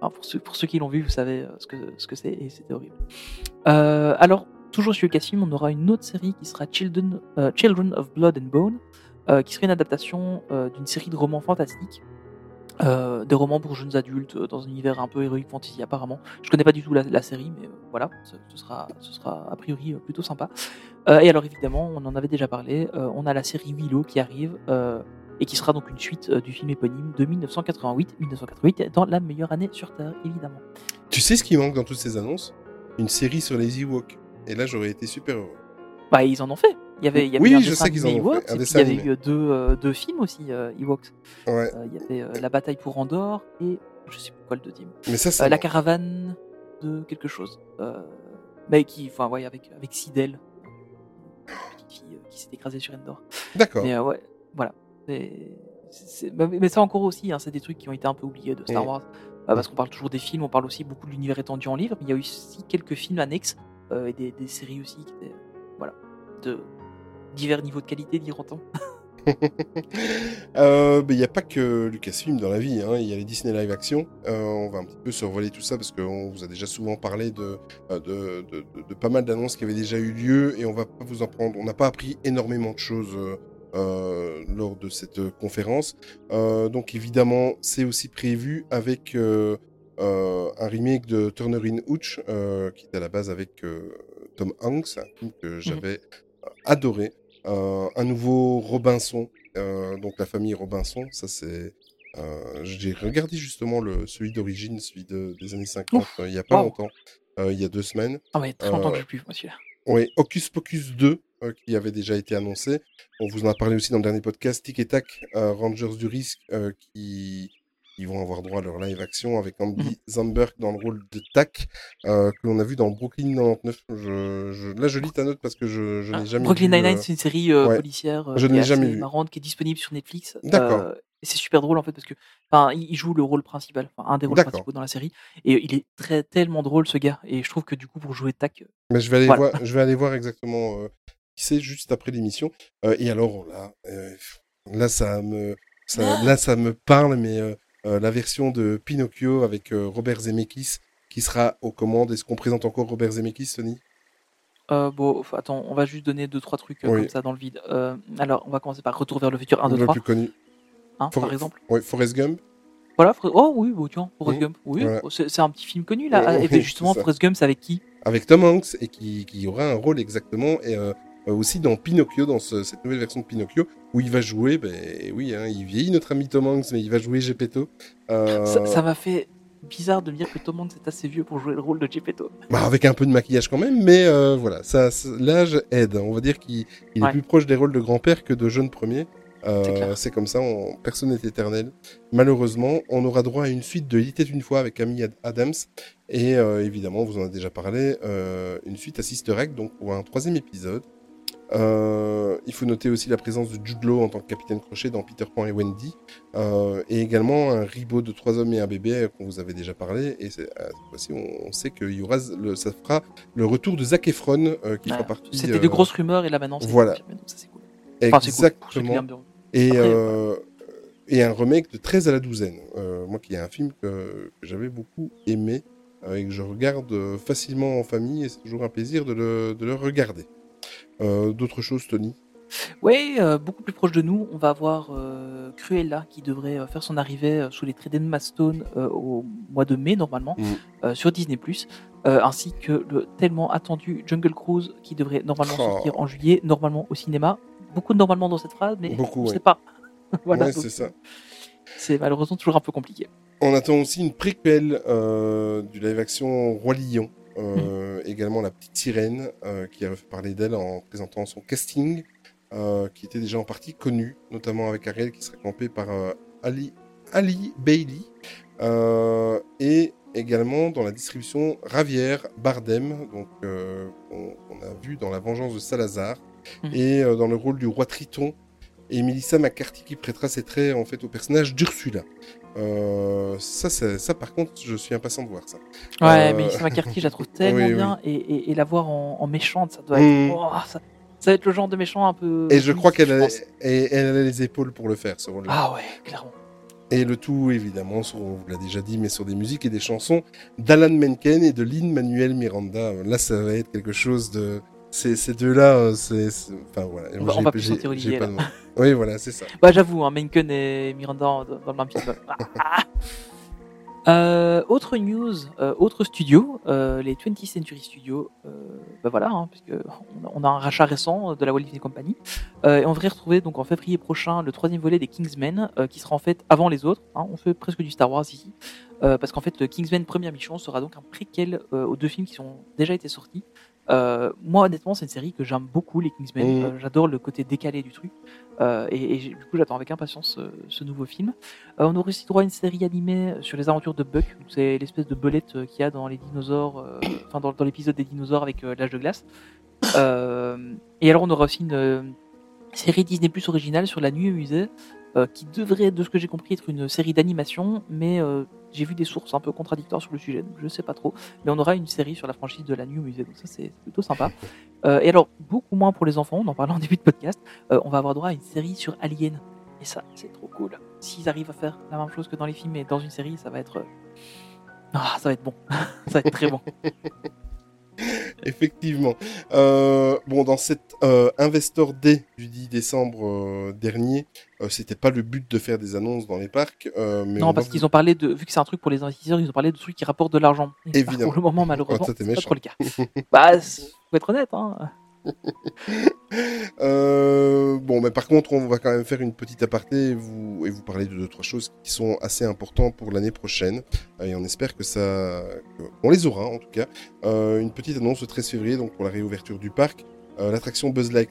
Pour, ceux, pour ceux qui l'ont vu, vous savez euh, ce que ce que c'est, et c'était horrible. Euh, alors, toujours sur Lucasfilm, on aura une autre série qui sera Children, Children of Blood and Bone, qui serait une adaptation d'une série de romans fantastiques. Euh, des romans pour jeunes adultes euh, dans un univers un peu héroïque fantasy apparemment. Je connais pas du tout la, la série, mais euh, voilà, ce, ce sera, ce sera a priori plutôt sympa. Et alors évidemment, on en avait déjà parlé, on a la série Willow qui arrive et qui sera donc une suite du film éponyme de 1988. 1988 dans la meilleure année sur Terre, évidemment. Tu sais ce qui manque dans toutes ces annonces? Une série sur les Ewoks. Et là, j'aurais été super heureux. Bah ils en ont fait. Il y avait, il y avait Oui, un je dessin sais qu'ils en animé ont fait, Ewoks, un et puis dessin il y avait animé. eu deux, euh, deux films aussi euh, Ewoks. Ouais. Euh, il y avait la bataille pour Andorre et je sais plus quoi le deuxième. Mais ça, ça. la caravane de quelque chose. Mais qui, enfin, ouais, avec, avec Sidel, euh, qui s'est écrasée sur Endor. D'accord. Mais ouais, voilà. Mais ça encore aussi, hein, c'est des trucs qui ont été un peu oubliés de Star. Wars. Euh, parce qu'on parle toujours des films, on parle aussi beaucoup de l'univers étendu en livre, mais il y a eu aussi quelques films annexes euh, et des, des séries aussi qui étaient, voilà, de divers niveaux de qualité, diront-on. Euh, Il n'y a pas que Lucasfilm dans la vie, hein. il y a les Disney Live Action. Euh, on va un petit peu survoler tout ça parce qu'on vous a déjà souvent parlé de, euh, de, de, de- de pas mal d'annonces qui avaient déjà eu lieu et on va pas vous en prendre. On n'a pas appris énormément de choses euh, lors de cette conférence. Donc évidemment, c'est aussi prévu avec un remake de Turner in Hooch qui est à la base avec Tom Hanks, un film que j'avais euh, adoré. Euh, un nouveau Robinson, euh, donc la famille Robinson, ça c'est. euh, J'ai regardé justement le, celui d'origine, celui de- des années 50, euh, il y a pas Wow. longtemps, euh, il y a deux semaines. Ah ouais, très longtemps que je plus, monsieur. Oui, Hocus Pocus 2, euh, qui avait déjà été annoncé. On vous en a parlé aussi dans le dernier podcast. Tic et Tac, Rangers du risque, qui ils vont avoir droit à leur live action avec Andy Mhm. Samberg dans le rôle de Tac, euh, que l'on a vu dans Brooklyn 99. Je, je, là, je lis ta note parce que je, je Ah, n'ai jamais Brooklyn vu. Nine-Nine, euh, c'est une série euh, ouais. policière Je qui est jamais marrante, qui est disponible sur Netflix. D'accord. Et c'est super drôle en fait parce que enfin, il joue le rôle principal, enfin, un des rôles principaux dans la série. Et il est très tellement drôle ce gars. Et je trouve que du coup pour jouer Tac, Mais je vais aller Voilà. voir, je vais aller voir exactement euh, qui c'est juste après l'émission. Euh, et alors là, euh, là ça me, ça, là ça me parle, mais la version de Pinocchio avec euh, Robert Zemeckis qui sera aux commandes. Est-ce qu'on présente encore Robert Zemeckis, Tony euh, bon, attends, on va juste donner deux trois trucs euh, Oui. comme ça dans le vide. Euh, alors, on va commencer par Retour vers le futur 1, 2, Le 3, plus connu. hein, For- par exemple. Ouais, Forrest Gump. Voilà, oh oui, bon, tiens, Forrest Mhm. Gump, oui, Voilà. oh, c'est un petit film connu là. Ouais, et justement. Forrest Gump, c'est avec qui? Avec Tom Hanks et qui, qui aura un rôle exactement et euh, euh, aussi dans Pinocchio, dans ce- cette nouvelle version de Pinocchio, où il va jouer, ben oui, hein, il vieillit notre ami Tom Hanks, mais il va jouer Gepetto. Euh, Ça m'a fait bizarre de dire que Tom Hanks est assez vieux pour jouer le rôle de Geppetto. bah, avec un peu de maquillage quand même, mais euh, voilà, ça, l'âge aide. On va dire qu'il il est plus proche des rôles de grand-père que de jeune premier. Euh, C'est comme ça, on- personne n'est éternel. Malheureusement, on aura droit à une suite de Il était une fois avec Amy Ad- Adams. Et euh, évidemment, on vous en a déjà parlé, euh, une suite à Sister Act, donc pour un troisième épisode. Euh, il faut noter aussi la présence de Jude Law en tant que capitaine Crochet dans Peter Pan et Wendy. Euh, et également un ribot de trois hommes et un bébé qu'on vous avait déjà parlé. Et euh, cette fois-ci, on, on sait que y aura le, ça fera le retour de Zac Efron euh, qui fera partie. C'était de grosses rumeurs et là maintenant c'est voilà. ça cool. Enfin, qui Exactement. Et, Après, et un remake de 13 à la douzaine. Moi qui est un film que, que j'avais beaucoup aimé et que je regarde facilement en famille et c'est toujours un plaisir de le, de le regarder. Euh, D'autres choses, Tony? Ouais, euh, beaucoup plus proche de nous, on va avoir euh, Cruella qui devrait euh, faire son arrivée sous les traits d'Emma Stone au mois de mai normalement Mm. sur Disney+, ainsi que le tellement attendu Jungle Cruise qui devrait normalement Oh. sortir en juillet, normalement au cinéma. Beaucoup de normalement dans cette phrase, mais Beaucoup, on ne ouais. sait pas. voilà, Ouais, c'est ça. c'est malheureusement toujours un peu compliqué. On attend aussi une préquelle du live-action Roi Lion. Euh, Également La Petite Sirène, euh, qui a fait parler d'elle en présentant son casting, euh, qui était déjà en partie connu, notamment avec Ariel qui sera campé par Ali, Ali Bailey. Et également dans la distribution Ravière Bardem, donc, on, on a vu dans La Vengeance de Salazar, Mhm. et dans le rôle du roi Triton. Et Melissa McCarthy qui prêtera ses traits en fait au personnage d'Ursula. Euh, ça, ça, ça, par contre, je suis impatient de voir ça. Ouais, Euh, mais Melissa McCarthy, je la trouve tellement Oui, oui. bien, Et, et, et la voir en, en méchante, ça doit Mm. être... oh, ça, ça va être le genre de méchant un peu... Et je crois qu'elle a, et elle a les épaules pour le faire, ce rôle-là. Ah ouais, clairement. Et le tout, évidemment, sur, on vous l'a déjà dit, mais sur des musiques et des chansons d'Alan Menken et de Lynn Manuel Miranda. Là, ça va être quelque chose de. Ces, deux-là, euh, c'est. Enfin, voilà. On va- J'ai- on va plus sentir Olivier, pas de. Oui, voilà, c'est ça. Bah j'avoue, hein, Menken et Miranda dans, le même film. Ah. Euh, autre news, euh, autre studio, euh, les 20th Century Studios, bah voilà, hein, puisque on a, un rachat récent de la Walt Disney Company, et on devrait retrouver donc en février prochain le troisième volet des Kingsmen, qui sera en fait avant les autres. hein, on fait presque du Star Wars ici, parce qu'en fait Kingsmen Première Mission sera donc un préquel aux deux films qui sont déjà été sortis. Euh, moi honnêtement c'est une série que j'aime beaucoup les Kingsmen. Euh, j'adore le côté décalé du truc. Euh, et, du coup, j'attends avec impatience ce nouveau film. On aurait aussi droit à une série animée sur les aventures de Buck. C'est l'espèce de belette qu'il y a dans les dinosaures, enfin dans, dans l'épisode des dinosaures avec l'âge de glace. Et alors, on aura aussi une série Disney Plus originale sur la nuit au musée, qui devrait, de ce que j'ai compris, être une série d'animation, mais j'ai vu des sources un peu contradictoires sur le sujet, donc je sais pas trop. Mais on aura une série sur la franchise de la au musée, donc ça c'est plutôt sympa. Euh, et alors, beaucoup moins pour les enfants, on en parlait en début de podcast, euh, on va avoir droit à une série sur Alien. Et ça, c'est trop cool. S'ils arrivent à faire la même chose que dans les films et dans une série, ça va être. euh, Ah, ça va être bon. ça va être très bon. Effectivement. Euh, bon, dans cet euh, Investor Day du 10 décembre euh, dernier, c'était pas le but de faire des annonces dans les parcs. mais on non, parce vous- qu'ils ont parlé de. Vu que c'est un truc pour les investisseurs, ils ont parlé de trucs qui rapportent de l'argent. Évidemment. Pour le moment, malheureusement, Oh, c'est pas trop le cas. bah, faut être honnête, hein. Euh, bon, mais par contre, on va quand même faire une petite aparté et vous, parler de deux, trois choses qui sont assez importantes pour l'année prochaine. Euh, Et on espère que ça, qu'on les aura en tout cas. Euh, une petite annonce le 13 février, donc pour la réouverture du parc. L'attraction Buzz, Light-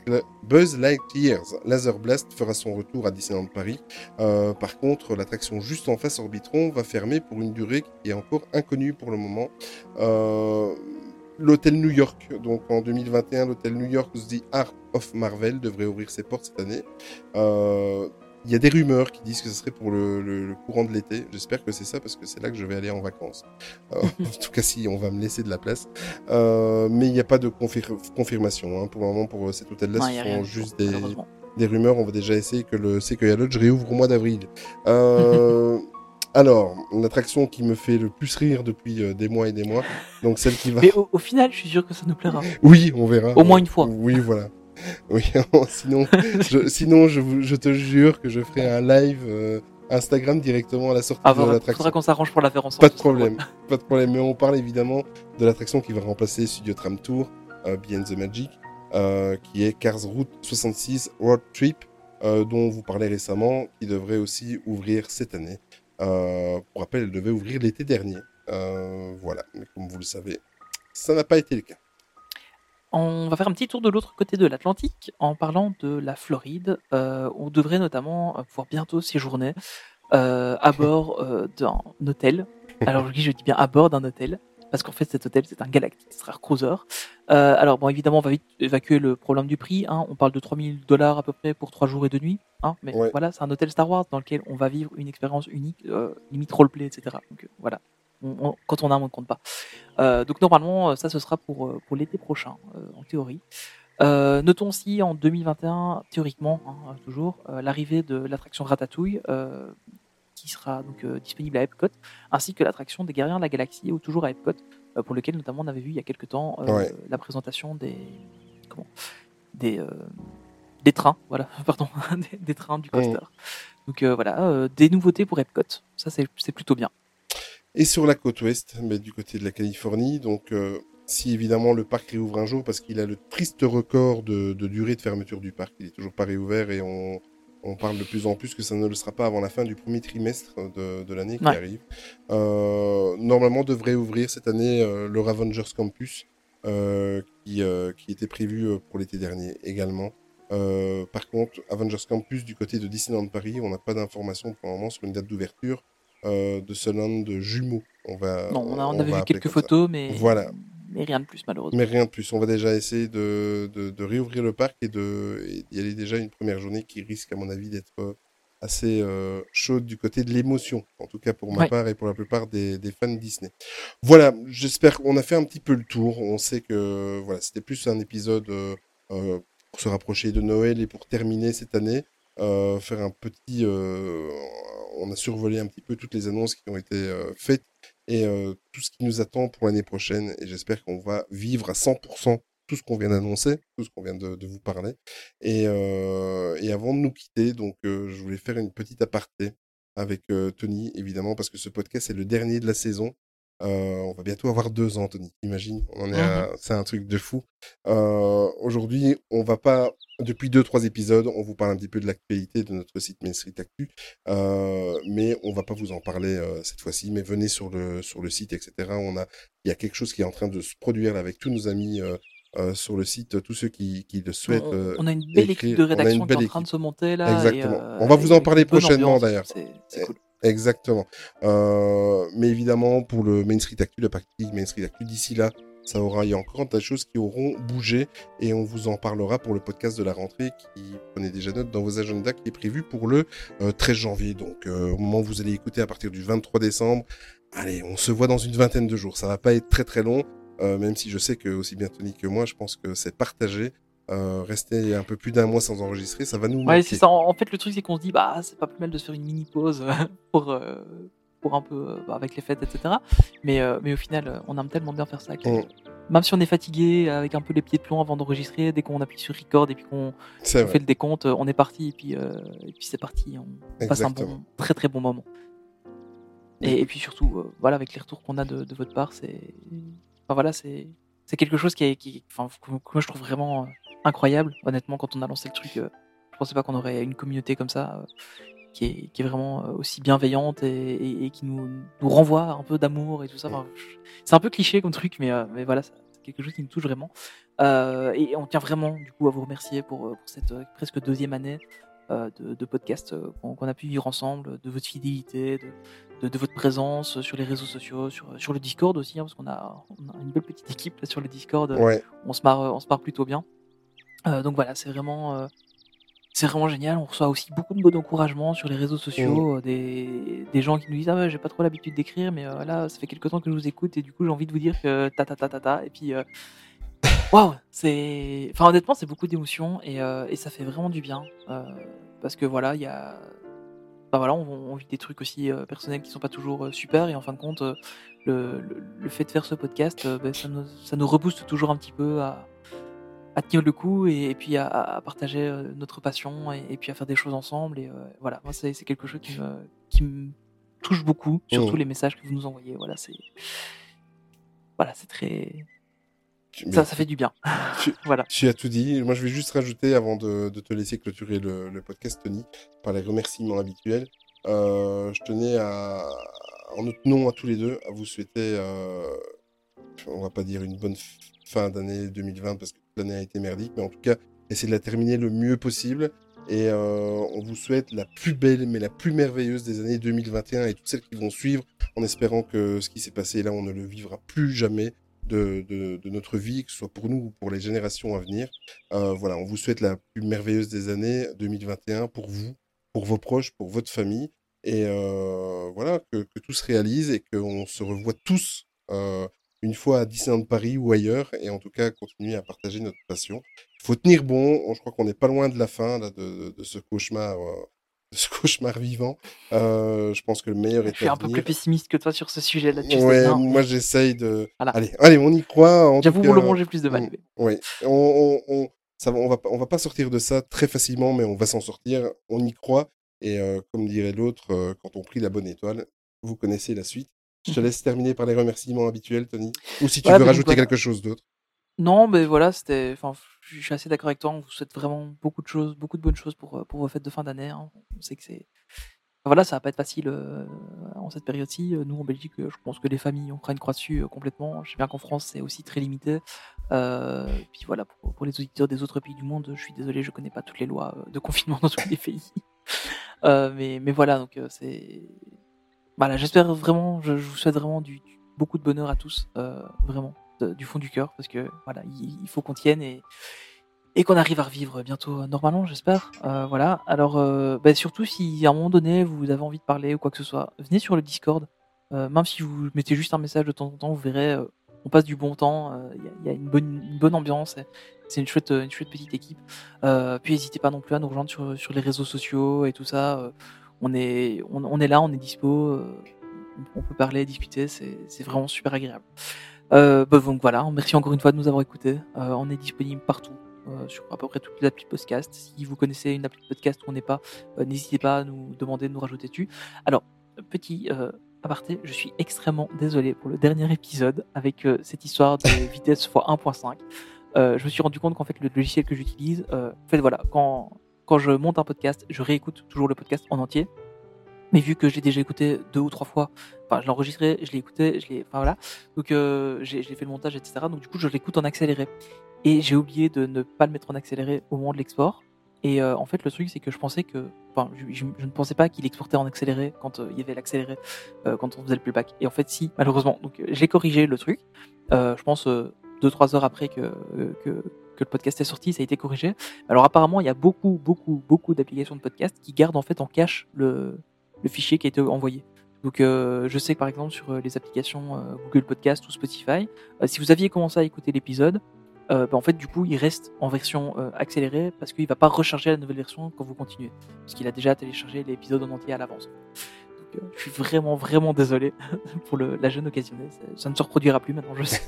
Buzz Lightyear's Laser Blast fera son retour à Disneyland Paris. Par contre, l'attraction juste en face Orbitron va fermer pour une durée qui est encore inconnue pour le moment. Euh, L'hôtel New York, donc en 2021, l'hôtel New York The Art of Marvel devrait ouvrir ses portes cette année. Euh, Il y a des rumeurs qui disent que ce serait pour le, le- le courant de l'été. J'espère que c'est ça parce que c'est là que je vais aller en vacances. Euh, en tout cas, si on va me laisser de la place. Euh, mais il n'y a pas de confir- confirmation hein. pour le moment pour cet hôtel-là. Ce sont juste des, des rumeurs. On va déjà essayer que le Sequoia Lodge réouvre au mois d'avril. Euh, alors, l'attraction qui me fait le plus rire depuis euh, des mois et des mois, donc celle qui va. Mais au, au final, je suis sûr que ça nous plaira. Oui, on verra. Au moins une fois. Oui, voilà. Oui, sinon, je, sinon je, je te jure que je ferai un live euh, Instagram directement à la sortie Ah, de l'attraction. faudra qu'on s'arrange pour la faire ensemble. Pas de problème, pas de problème. Mais on parle évidemment de l'attraction qui va remplacer Studio Tram Tour, euh, Beyond the Magic, euh, qui est Cars Route 66 Road Trip, euh, dont on vous parlait récemment, qui devrait aussi ouvrir cette année. Euh, pour rappel, elle devait ouvrir l'été dernier. Euh, voilà, mais comme vous le savez, ça n'a pas été le cas. On va faire un petit tour de l'autre côté de l'Atlantique en parlant de la Floride. Euh, on devrait notamment pouvoir bientôt séjourner à bord d'un hôtel. Alors je dis bien à bord d'un hôtel parce qu'en fait cet hôtel c'est un Galactic Star Cruiser. Euh, alors bon évidemment on va vite évacuer le problème du prix. hein. On parle de 3000 dollars à peu près pour 3 jours et 2 nuits. hein. Mais Ouais. voilà c'est un hôtel Star Wars dans lequel on va vivre une expérience unique, euh, limite roleplay etc. Donc euh, voilà. On- on- quand on a, on ne compte pas. Euh, donc normalement, euh, ça ce sera pour, pour l'été prochain, en théorie. Euh, notons aussi en 2021, théoriquement, hein, toujours, euh, l'arrivée de l'attraction Ratatouille, euh, qui sera donc euh, disponible à Epcot, ainsi que l'attraction des Guerriers de la Galaxie, ou toujours à Epcot, euh, pour lequel notamment on avait vu il y a quelques temps euh, Ouais. la présentation des comment des des trains, voilà, pardon, des, des trains du coaster. Donc euh, voilà, euh, des nouveautés pour Epcot, ça c'est c'est plutôt bien. Et sur la côte ouest, mais du côté de la Californie, donc euh, si évidemment le parc réouvre un jour, parce qu'il a le triste record de, de durée de fermeture du parc, il est toujours pas réouvert et on, on parle de plus en plus que ça ne le sera pas avant la fin du premier trimestre de, de l'année qui arrive. Euh, normalement devrait ouvrir cette année euh, le Ravengers Campus, euh, qui, euh, qui était prévu euh, pour l'été dernier également. Euh, par contre, Avengers Campus du côté de Disneyland Paris, on n'a pas d'informations pour le moment sur une date d'ouverture euh, de ce land de jumeaux. On va, Non, on, a, on on avait va vu quelques ça. photos, mais, Voilà. Mais rien de plus malheureusement. Mais rien de plus. On va déjà essayer de, de, de réouvrir le parc et d'y aller déjà une première journée qui risque, à mon avis, d'être euh, assez euh, chaude du côté de l'émotion. En tout cas pour ma Ouais. part et pour la plupart des, des fans Disney. Voilà, j'espère qu'on a fait un petit peu le tour. On sait que voilà, c'était plus un épisode euh, euh, pour se rapprocher de Noël et pour terminer cette année. faire un petit... on a survolé un petit peu toutes les annonces qui ont été faites et euh, tout ce qui nous attend pour l'année prochaine. Et j'espère qu'on va vivre à 100% tout ce qu'on vient d'annoncer, tout ce qu'on vient de, vous parler. Et, euh, et avant de nous quitter, donc euh, je voulais faire une petite aparté avec Tony, évidemment, parce que ce podcast est le dernier de la saison. Euh, on va bientôt avoir deux ans, Tony. T'imagines On en est à- C'est un truc de fou. Euh, Aujourd'hui, on va pas. Depuis deux, trois épisodes, on vous parle un petit peu de l'actualité de notre site Main Street Actu, euh, mais on va pas vous en parler cette fois-ci. Mais venez sur le sur le site, etc. On a, il y a quelque chose qui est en train de se produire là, avec tous nos amis sur le site, tous ceux qui, qui le souhaitent. on, a une belle écrire. équipe de rédaction qui est en train de se monter là. Exactement. et, On va vous en parler prochainement, d'ailleurs. C'est c'est Eh, cool. Exactement. Euh, mais évidemment, pour le Main Street Actu, la partie Main Street Actu, d'ici là, ça aura, il y a encore des choses qui auront bougé et on vous en parlera pour le podcast de la rentrée qui, prenez déjà note dans vos agendas, qui est prévu pour le euh, 13 janvier. Donc, euh, au moment où vous allez écouter à partir du 23 décembre, allez, on se voit dans une vingtaine de jours. Ça va pas être très très long, euh, même si je sais que aussi bien Tony que moi, je pense que c'est partagé. Euh, rester un peu plus d'un mois sans enregistrer, ça va nous Ouais, manquer. c'est ça. En, fait, le truc, c'est qu'on se dit, bah, c'est pas plus mal de se faire une mini pause pour, euh, pour un peu, euh, bah, avec les fêtes, etc. Mais, euh, mais au final, on aime tellement bien faire ça que Mm. même si on est fatigué, avec un peu les pieds de plomb avant d'enregistrer, dès qu'on appuie sur record et puis qu'on fait le décompte, on est parti et puis, et puis c'est parti. On passe un bon, très très bon moment. Et, et puis surtout, voilà, avec les retours qu'on a de, de votre part, c'est, enfin voilà, c'est, c'est quelque chose qui est, qui, enfin, que, moi je trouve vraiment incroyable. Honnêtement, quand on a lancé le truc, euh, je pensais pas qu'on aurait une communauté comme ça, euh, qui est, qui est vraiment euh, aussi bienveillante et, et- et qui nous, nous renvoie un peu d'amour et tout ça. Enfin, c'est un peu cliché comme truc, mais, euh, mais voilà, ça, quelque chose qui nous touche vraiment. Euh, et on tient vraiment du coup à vous remercier pour, pour cette presque deuxième année de, de, podcast qu'on a pu vivre ensemble, de votre fidélité, de, de, votre présence sur les réseaux sociaux, sur, sur le Discord aussi, hein, parce qu'on a, on a, une belle petite équipe là, sur le Discord. On se marre, on se marre plutôt bien. Donc voilà, c'est vraiment c'est vraiment génial. On reçoit aussi beaucoup de mots d'encouragement sur les réseaux sociaux, mmh. euh, des, des, gens qui nous disent ah ouais, j'ai pas trop l'habitude d'écrire, mais euh, là ça fait quelques temps que je vous écoute et du coup j'ai envie de vous dire que ta ta ta ta ta et puis euh, waouh, c'est enfin honnêtement c'est beaucoup d'émotions et, et, ça fait vraiment du bien parce que voilà il y a enfin, voilà on, vit des trucs aussi personnels qui sont pas toujours super et en fin de compte le, le, fait de faire ce podcast ben, ça, nous, ça nous rebooste toujours un petit peu à à tenir le coup et, puis à, partager euh, notre passion et, puis à faire des choses ensemble. Et euh, voilà, moi, c'est quelque chose qui me, qui me touche beaucoup, surtout mmh. les messages que vous nous envoyez. Voilà, c'est voilà, c'est très. Ça, ça fait du bien. Tu, voilà. Tu as tout dit. Moi, je vais juste rajouter avant de, te laisser clôturer le, podcast, Tony, par les remerciements habituels. Euh, je tenais à, en notre nom à tous les deux, à vous souhaiter, on va pas dire une bonne fin d'année 2020 parce que l'année a été merdique, mais en tout cas, essayez de la terminer le mieux possible. Et euh, on vous souhaite la plus belle, mais la plus merveilleuse des années 2021 et toutes celles qui vont suivre, en espérant que ce qui s'est passé là, on ne le vivra plus jamais de, notre vie, que ce soit pour nous ou pour les générations à venir. Euh, voilà, on vous souhaite la plus merveilleuse des années 2021 pour vous, pour vos proches, pour votre famille. Et euh, voilà, que, que, tout se réalise et qu'on se revoit tous une fois à Disneyland Paris ou ailleurs, et en tout cas continuer à partager notre passion. Il faut tenir bon, je crois qu'on n'est pas loin de la fin là, de, ce cauchemar. Euh, de ce cauchemar vivant, euh, je pense que le meilleur est Je suis un peu plus pessimiste que toi sur ce sujet-là. Ouais, moi j'essaye de. Allez, allez, on y croit. J'avoue vouloir j'ai plus de mal. On, on, ça va, on va, on va pas sortir de ça très facilement, mais on va s'en sortir. On y croit. Et euh, comme dirait l'autre, quand on prie la bonne étoile, vous connaissez la suite. Je te laisse terminer par les remerciements habituels, Tony. Ou si tu veux rajouter quelque chose d'autre. Non, mais voilà, c'était. Enfin, je suis assez d'accord avec toi. On vous souhaite vraiment beaucoup de choses, beaucoup de bonnes choses pour, euh, pour vos fêtes de fin d'année. Hein. On sait que c'est. Voilà, ça va pas être facile euh, en cette période-ci. Nous, en Belgique, je pense que les familles, on fera une croix dessus euh, complètement. Je sais bien qu'en France, c'est aussi très limité. puis voilà, pour, pour, les auditeurs des autres pays du monde, je suis désolé, je connais pas toutes les lois de confinement dans tous les pays. mais, mais voilà, donc c'est voilà, j'espère vraiment, je, vous souhaite vraiment du, beaucoup de bonheur à tous, euh, vraiment, du fond du cœur, parce que voilà, il, faut qu'on tienne et, qu'on arrive à revivre bientôt euh, normalement, j'espère. Euh, voilà. Alors, bah, surtout si à un moment donné vous avez envie de parler ou quoi que ce soit, venez sur le Discord. Même si vous mettez juste un message de temps en temps, vous verrez, on passe du bon temps. Il y, a une bonne, une bonne ambiance. C'est une chouette, une chouette petite équipe. puis n'hésitez pas non plus à nous rejoindre sur les réseaux sociaux et tout ça on est, on, est là, on est dispo, euh, on peut parler, discuter, c'est vraiment super agréable. Euh, bah, donc voilà, merci encore une fois de nous avoir écoutés. Euh, on est disponible partout, sur à peu près toutes les applis podcast. Si vous connaissez une appli podcast où on n'est pas, n'hésitez pas à nous demander de nous rajouter dessus. Alors, petit aparté, je suis extrêmement désolé pour le dernier épisode avec cette histoire de vitesse x 1.5. je me suis rendu compte qu'en fait le logiciel que j'utilise, en fait voilà, quand quand je monte un podcast, je réécoute toujours le podcast en entier. Mais vu que j'ai déjà écouté deux ou trois fois, enfin, je l'ai enregistré, je l'ai écouté, je l'ai, enfin voilà. Donc, euh, j'ai, fait le montage, etc. Donc, du coup, je l'écoute en accéléré. Et j'ai oublié de ne pas le mettre en accéléré au moment de l'export. Et euh, en fait, le truc, c'est que je pensais que, enfin, je, ne pensais pas qu'il exportait en accéléré quand euh, il y avait l'accéléré, quand on faisait le playback. Et en fait, si, malheureusement. Donc, j'ai corrigé le truc. je pense deux trois heures après que que le podcast est sorti, ça a été corrigé. Alors apparemment, il y a beaucoup, beaucoup, beaucoup d'applications de podcast qui gardent en fait en cache le, fichier qui a été envoyé. Donc euh, je sais que par exemple sur euh, les applications euh, Google Podcast ou Spotify, si vous aviez commencé à écouter l'épisode, bah, en fait du coup il reste en version accélérée parce qu'il va pas recharger la nouvelle version quand vous continuez, parce qu'il a déjà téléchargé l'épisode en entier à l'avance. Je suis vraiment vraiment désolé pour la jeune occasionnée, ça ne se reproduira plus maintenant je sais.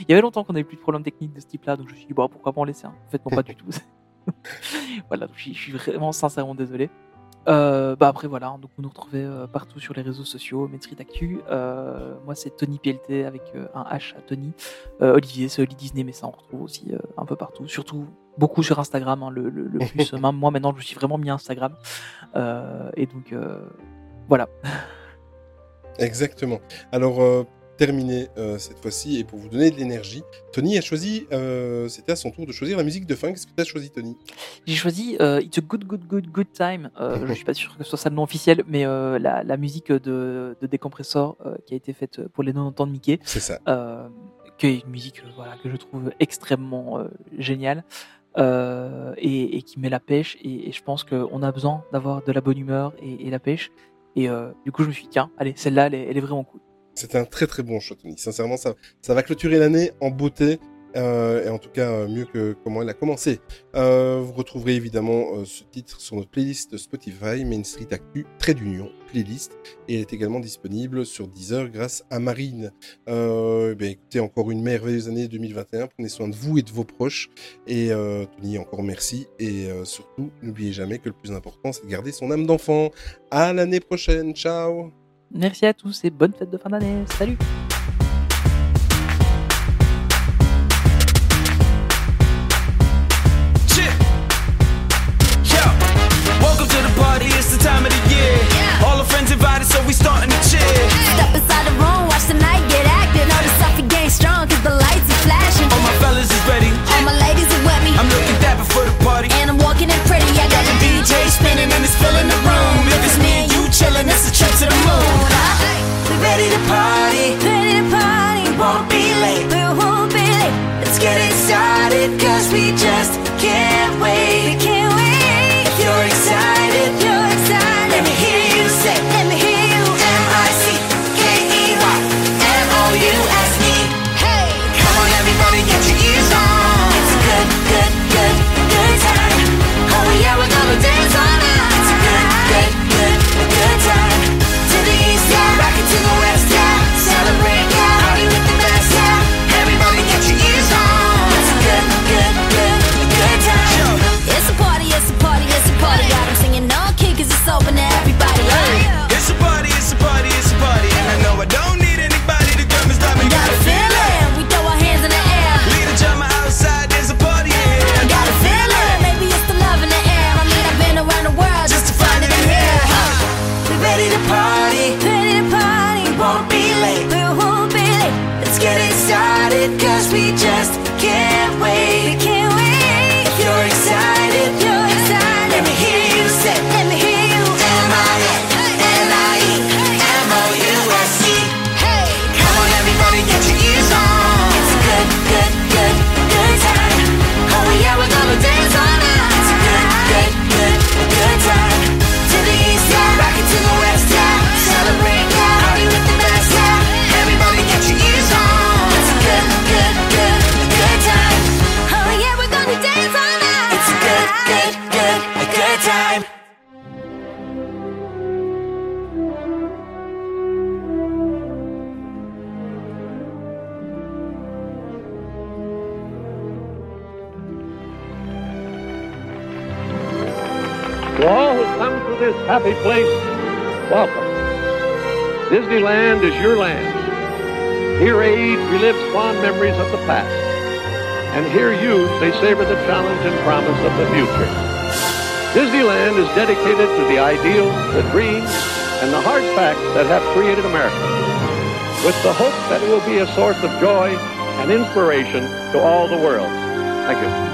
Il y avait longtemps qu'on n'avait plus de problèmes techniques de ce type-là, donc je me suis dit, bon, pourquoi pas en laisser un? En fait, non, pas du tout. voilà, je suis vraiment sincèrement désolé. Euh, bah après voilà, donc vous nous retrouvez euh, partout sur les réseaux sociaux, Street Actu. Euh, moi c'est Tony PLT avec un H à Tony. Euh, Olivier c'est Oli Disney, mais ça on retrouve aussi un peu partout, surtout beaucoup sur Instagram, hein, le, le, le, plus. même moi maintenant je me suis vraiment mis Instagram. et donc voilà. Exactement. Alors terminer euh, cette fois-ci et pour vous donner de l'énergie, Tony a choisi, euh, c'était à son tour de choisir la musique de fin. Qu'est-ce que tu as choisi, Tony? J'ai choisi euh, It's a Good Good Good Good Time. Je suis pas sûr que ce soit ça le nom officiel, mais la, la musique de, de Décompressor qui a été faite pour les 90 ans de Mickey, C'est ça. qui est une musique voilà, que je trouve extrêmement géniale et, et qui met la pêche. Et, et je pense qu'on a besoin d'avoir de la bonne humeur et, et la pêche. Et du coup, je me suis dit, tiens, allez, celle-là, elle est vraiment cool. C'est un très très bon Tony. Sincèrement, ça, ça va clôturer l'année en beauté. euh, et en tout cas, euh, mieux que comment elle a commencé. Euh, vous retrouverez évidemment ce titre sur notre playlist Spotify, Main Street Actu, Trait d'Union, playlist. Et elle est également disponible sur Deezer grâce à Marine. Bien, écoutez, encore une merveilleuse année 2021. Prenez soin de vous et de vos proches. Et Tony, encore merci. Et surtout, n'oubliez jamais que le plus important, c'est de garder son âme d'enfant. À l'année prochaine. Ciao Merci à tous et bonne fête de fin d'année. Salut be a source of joy and inspiration to all the world. Thank you.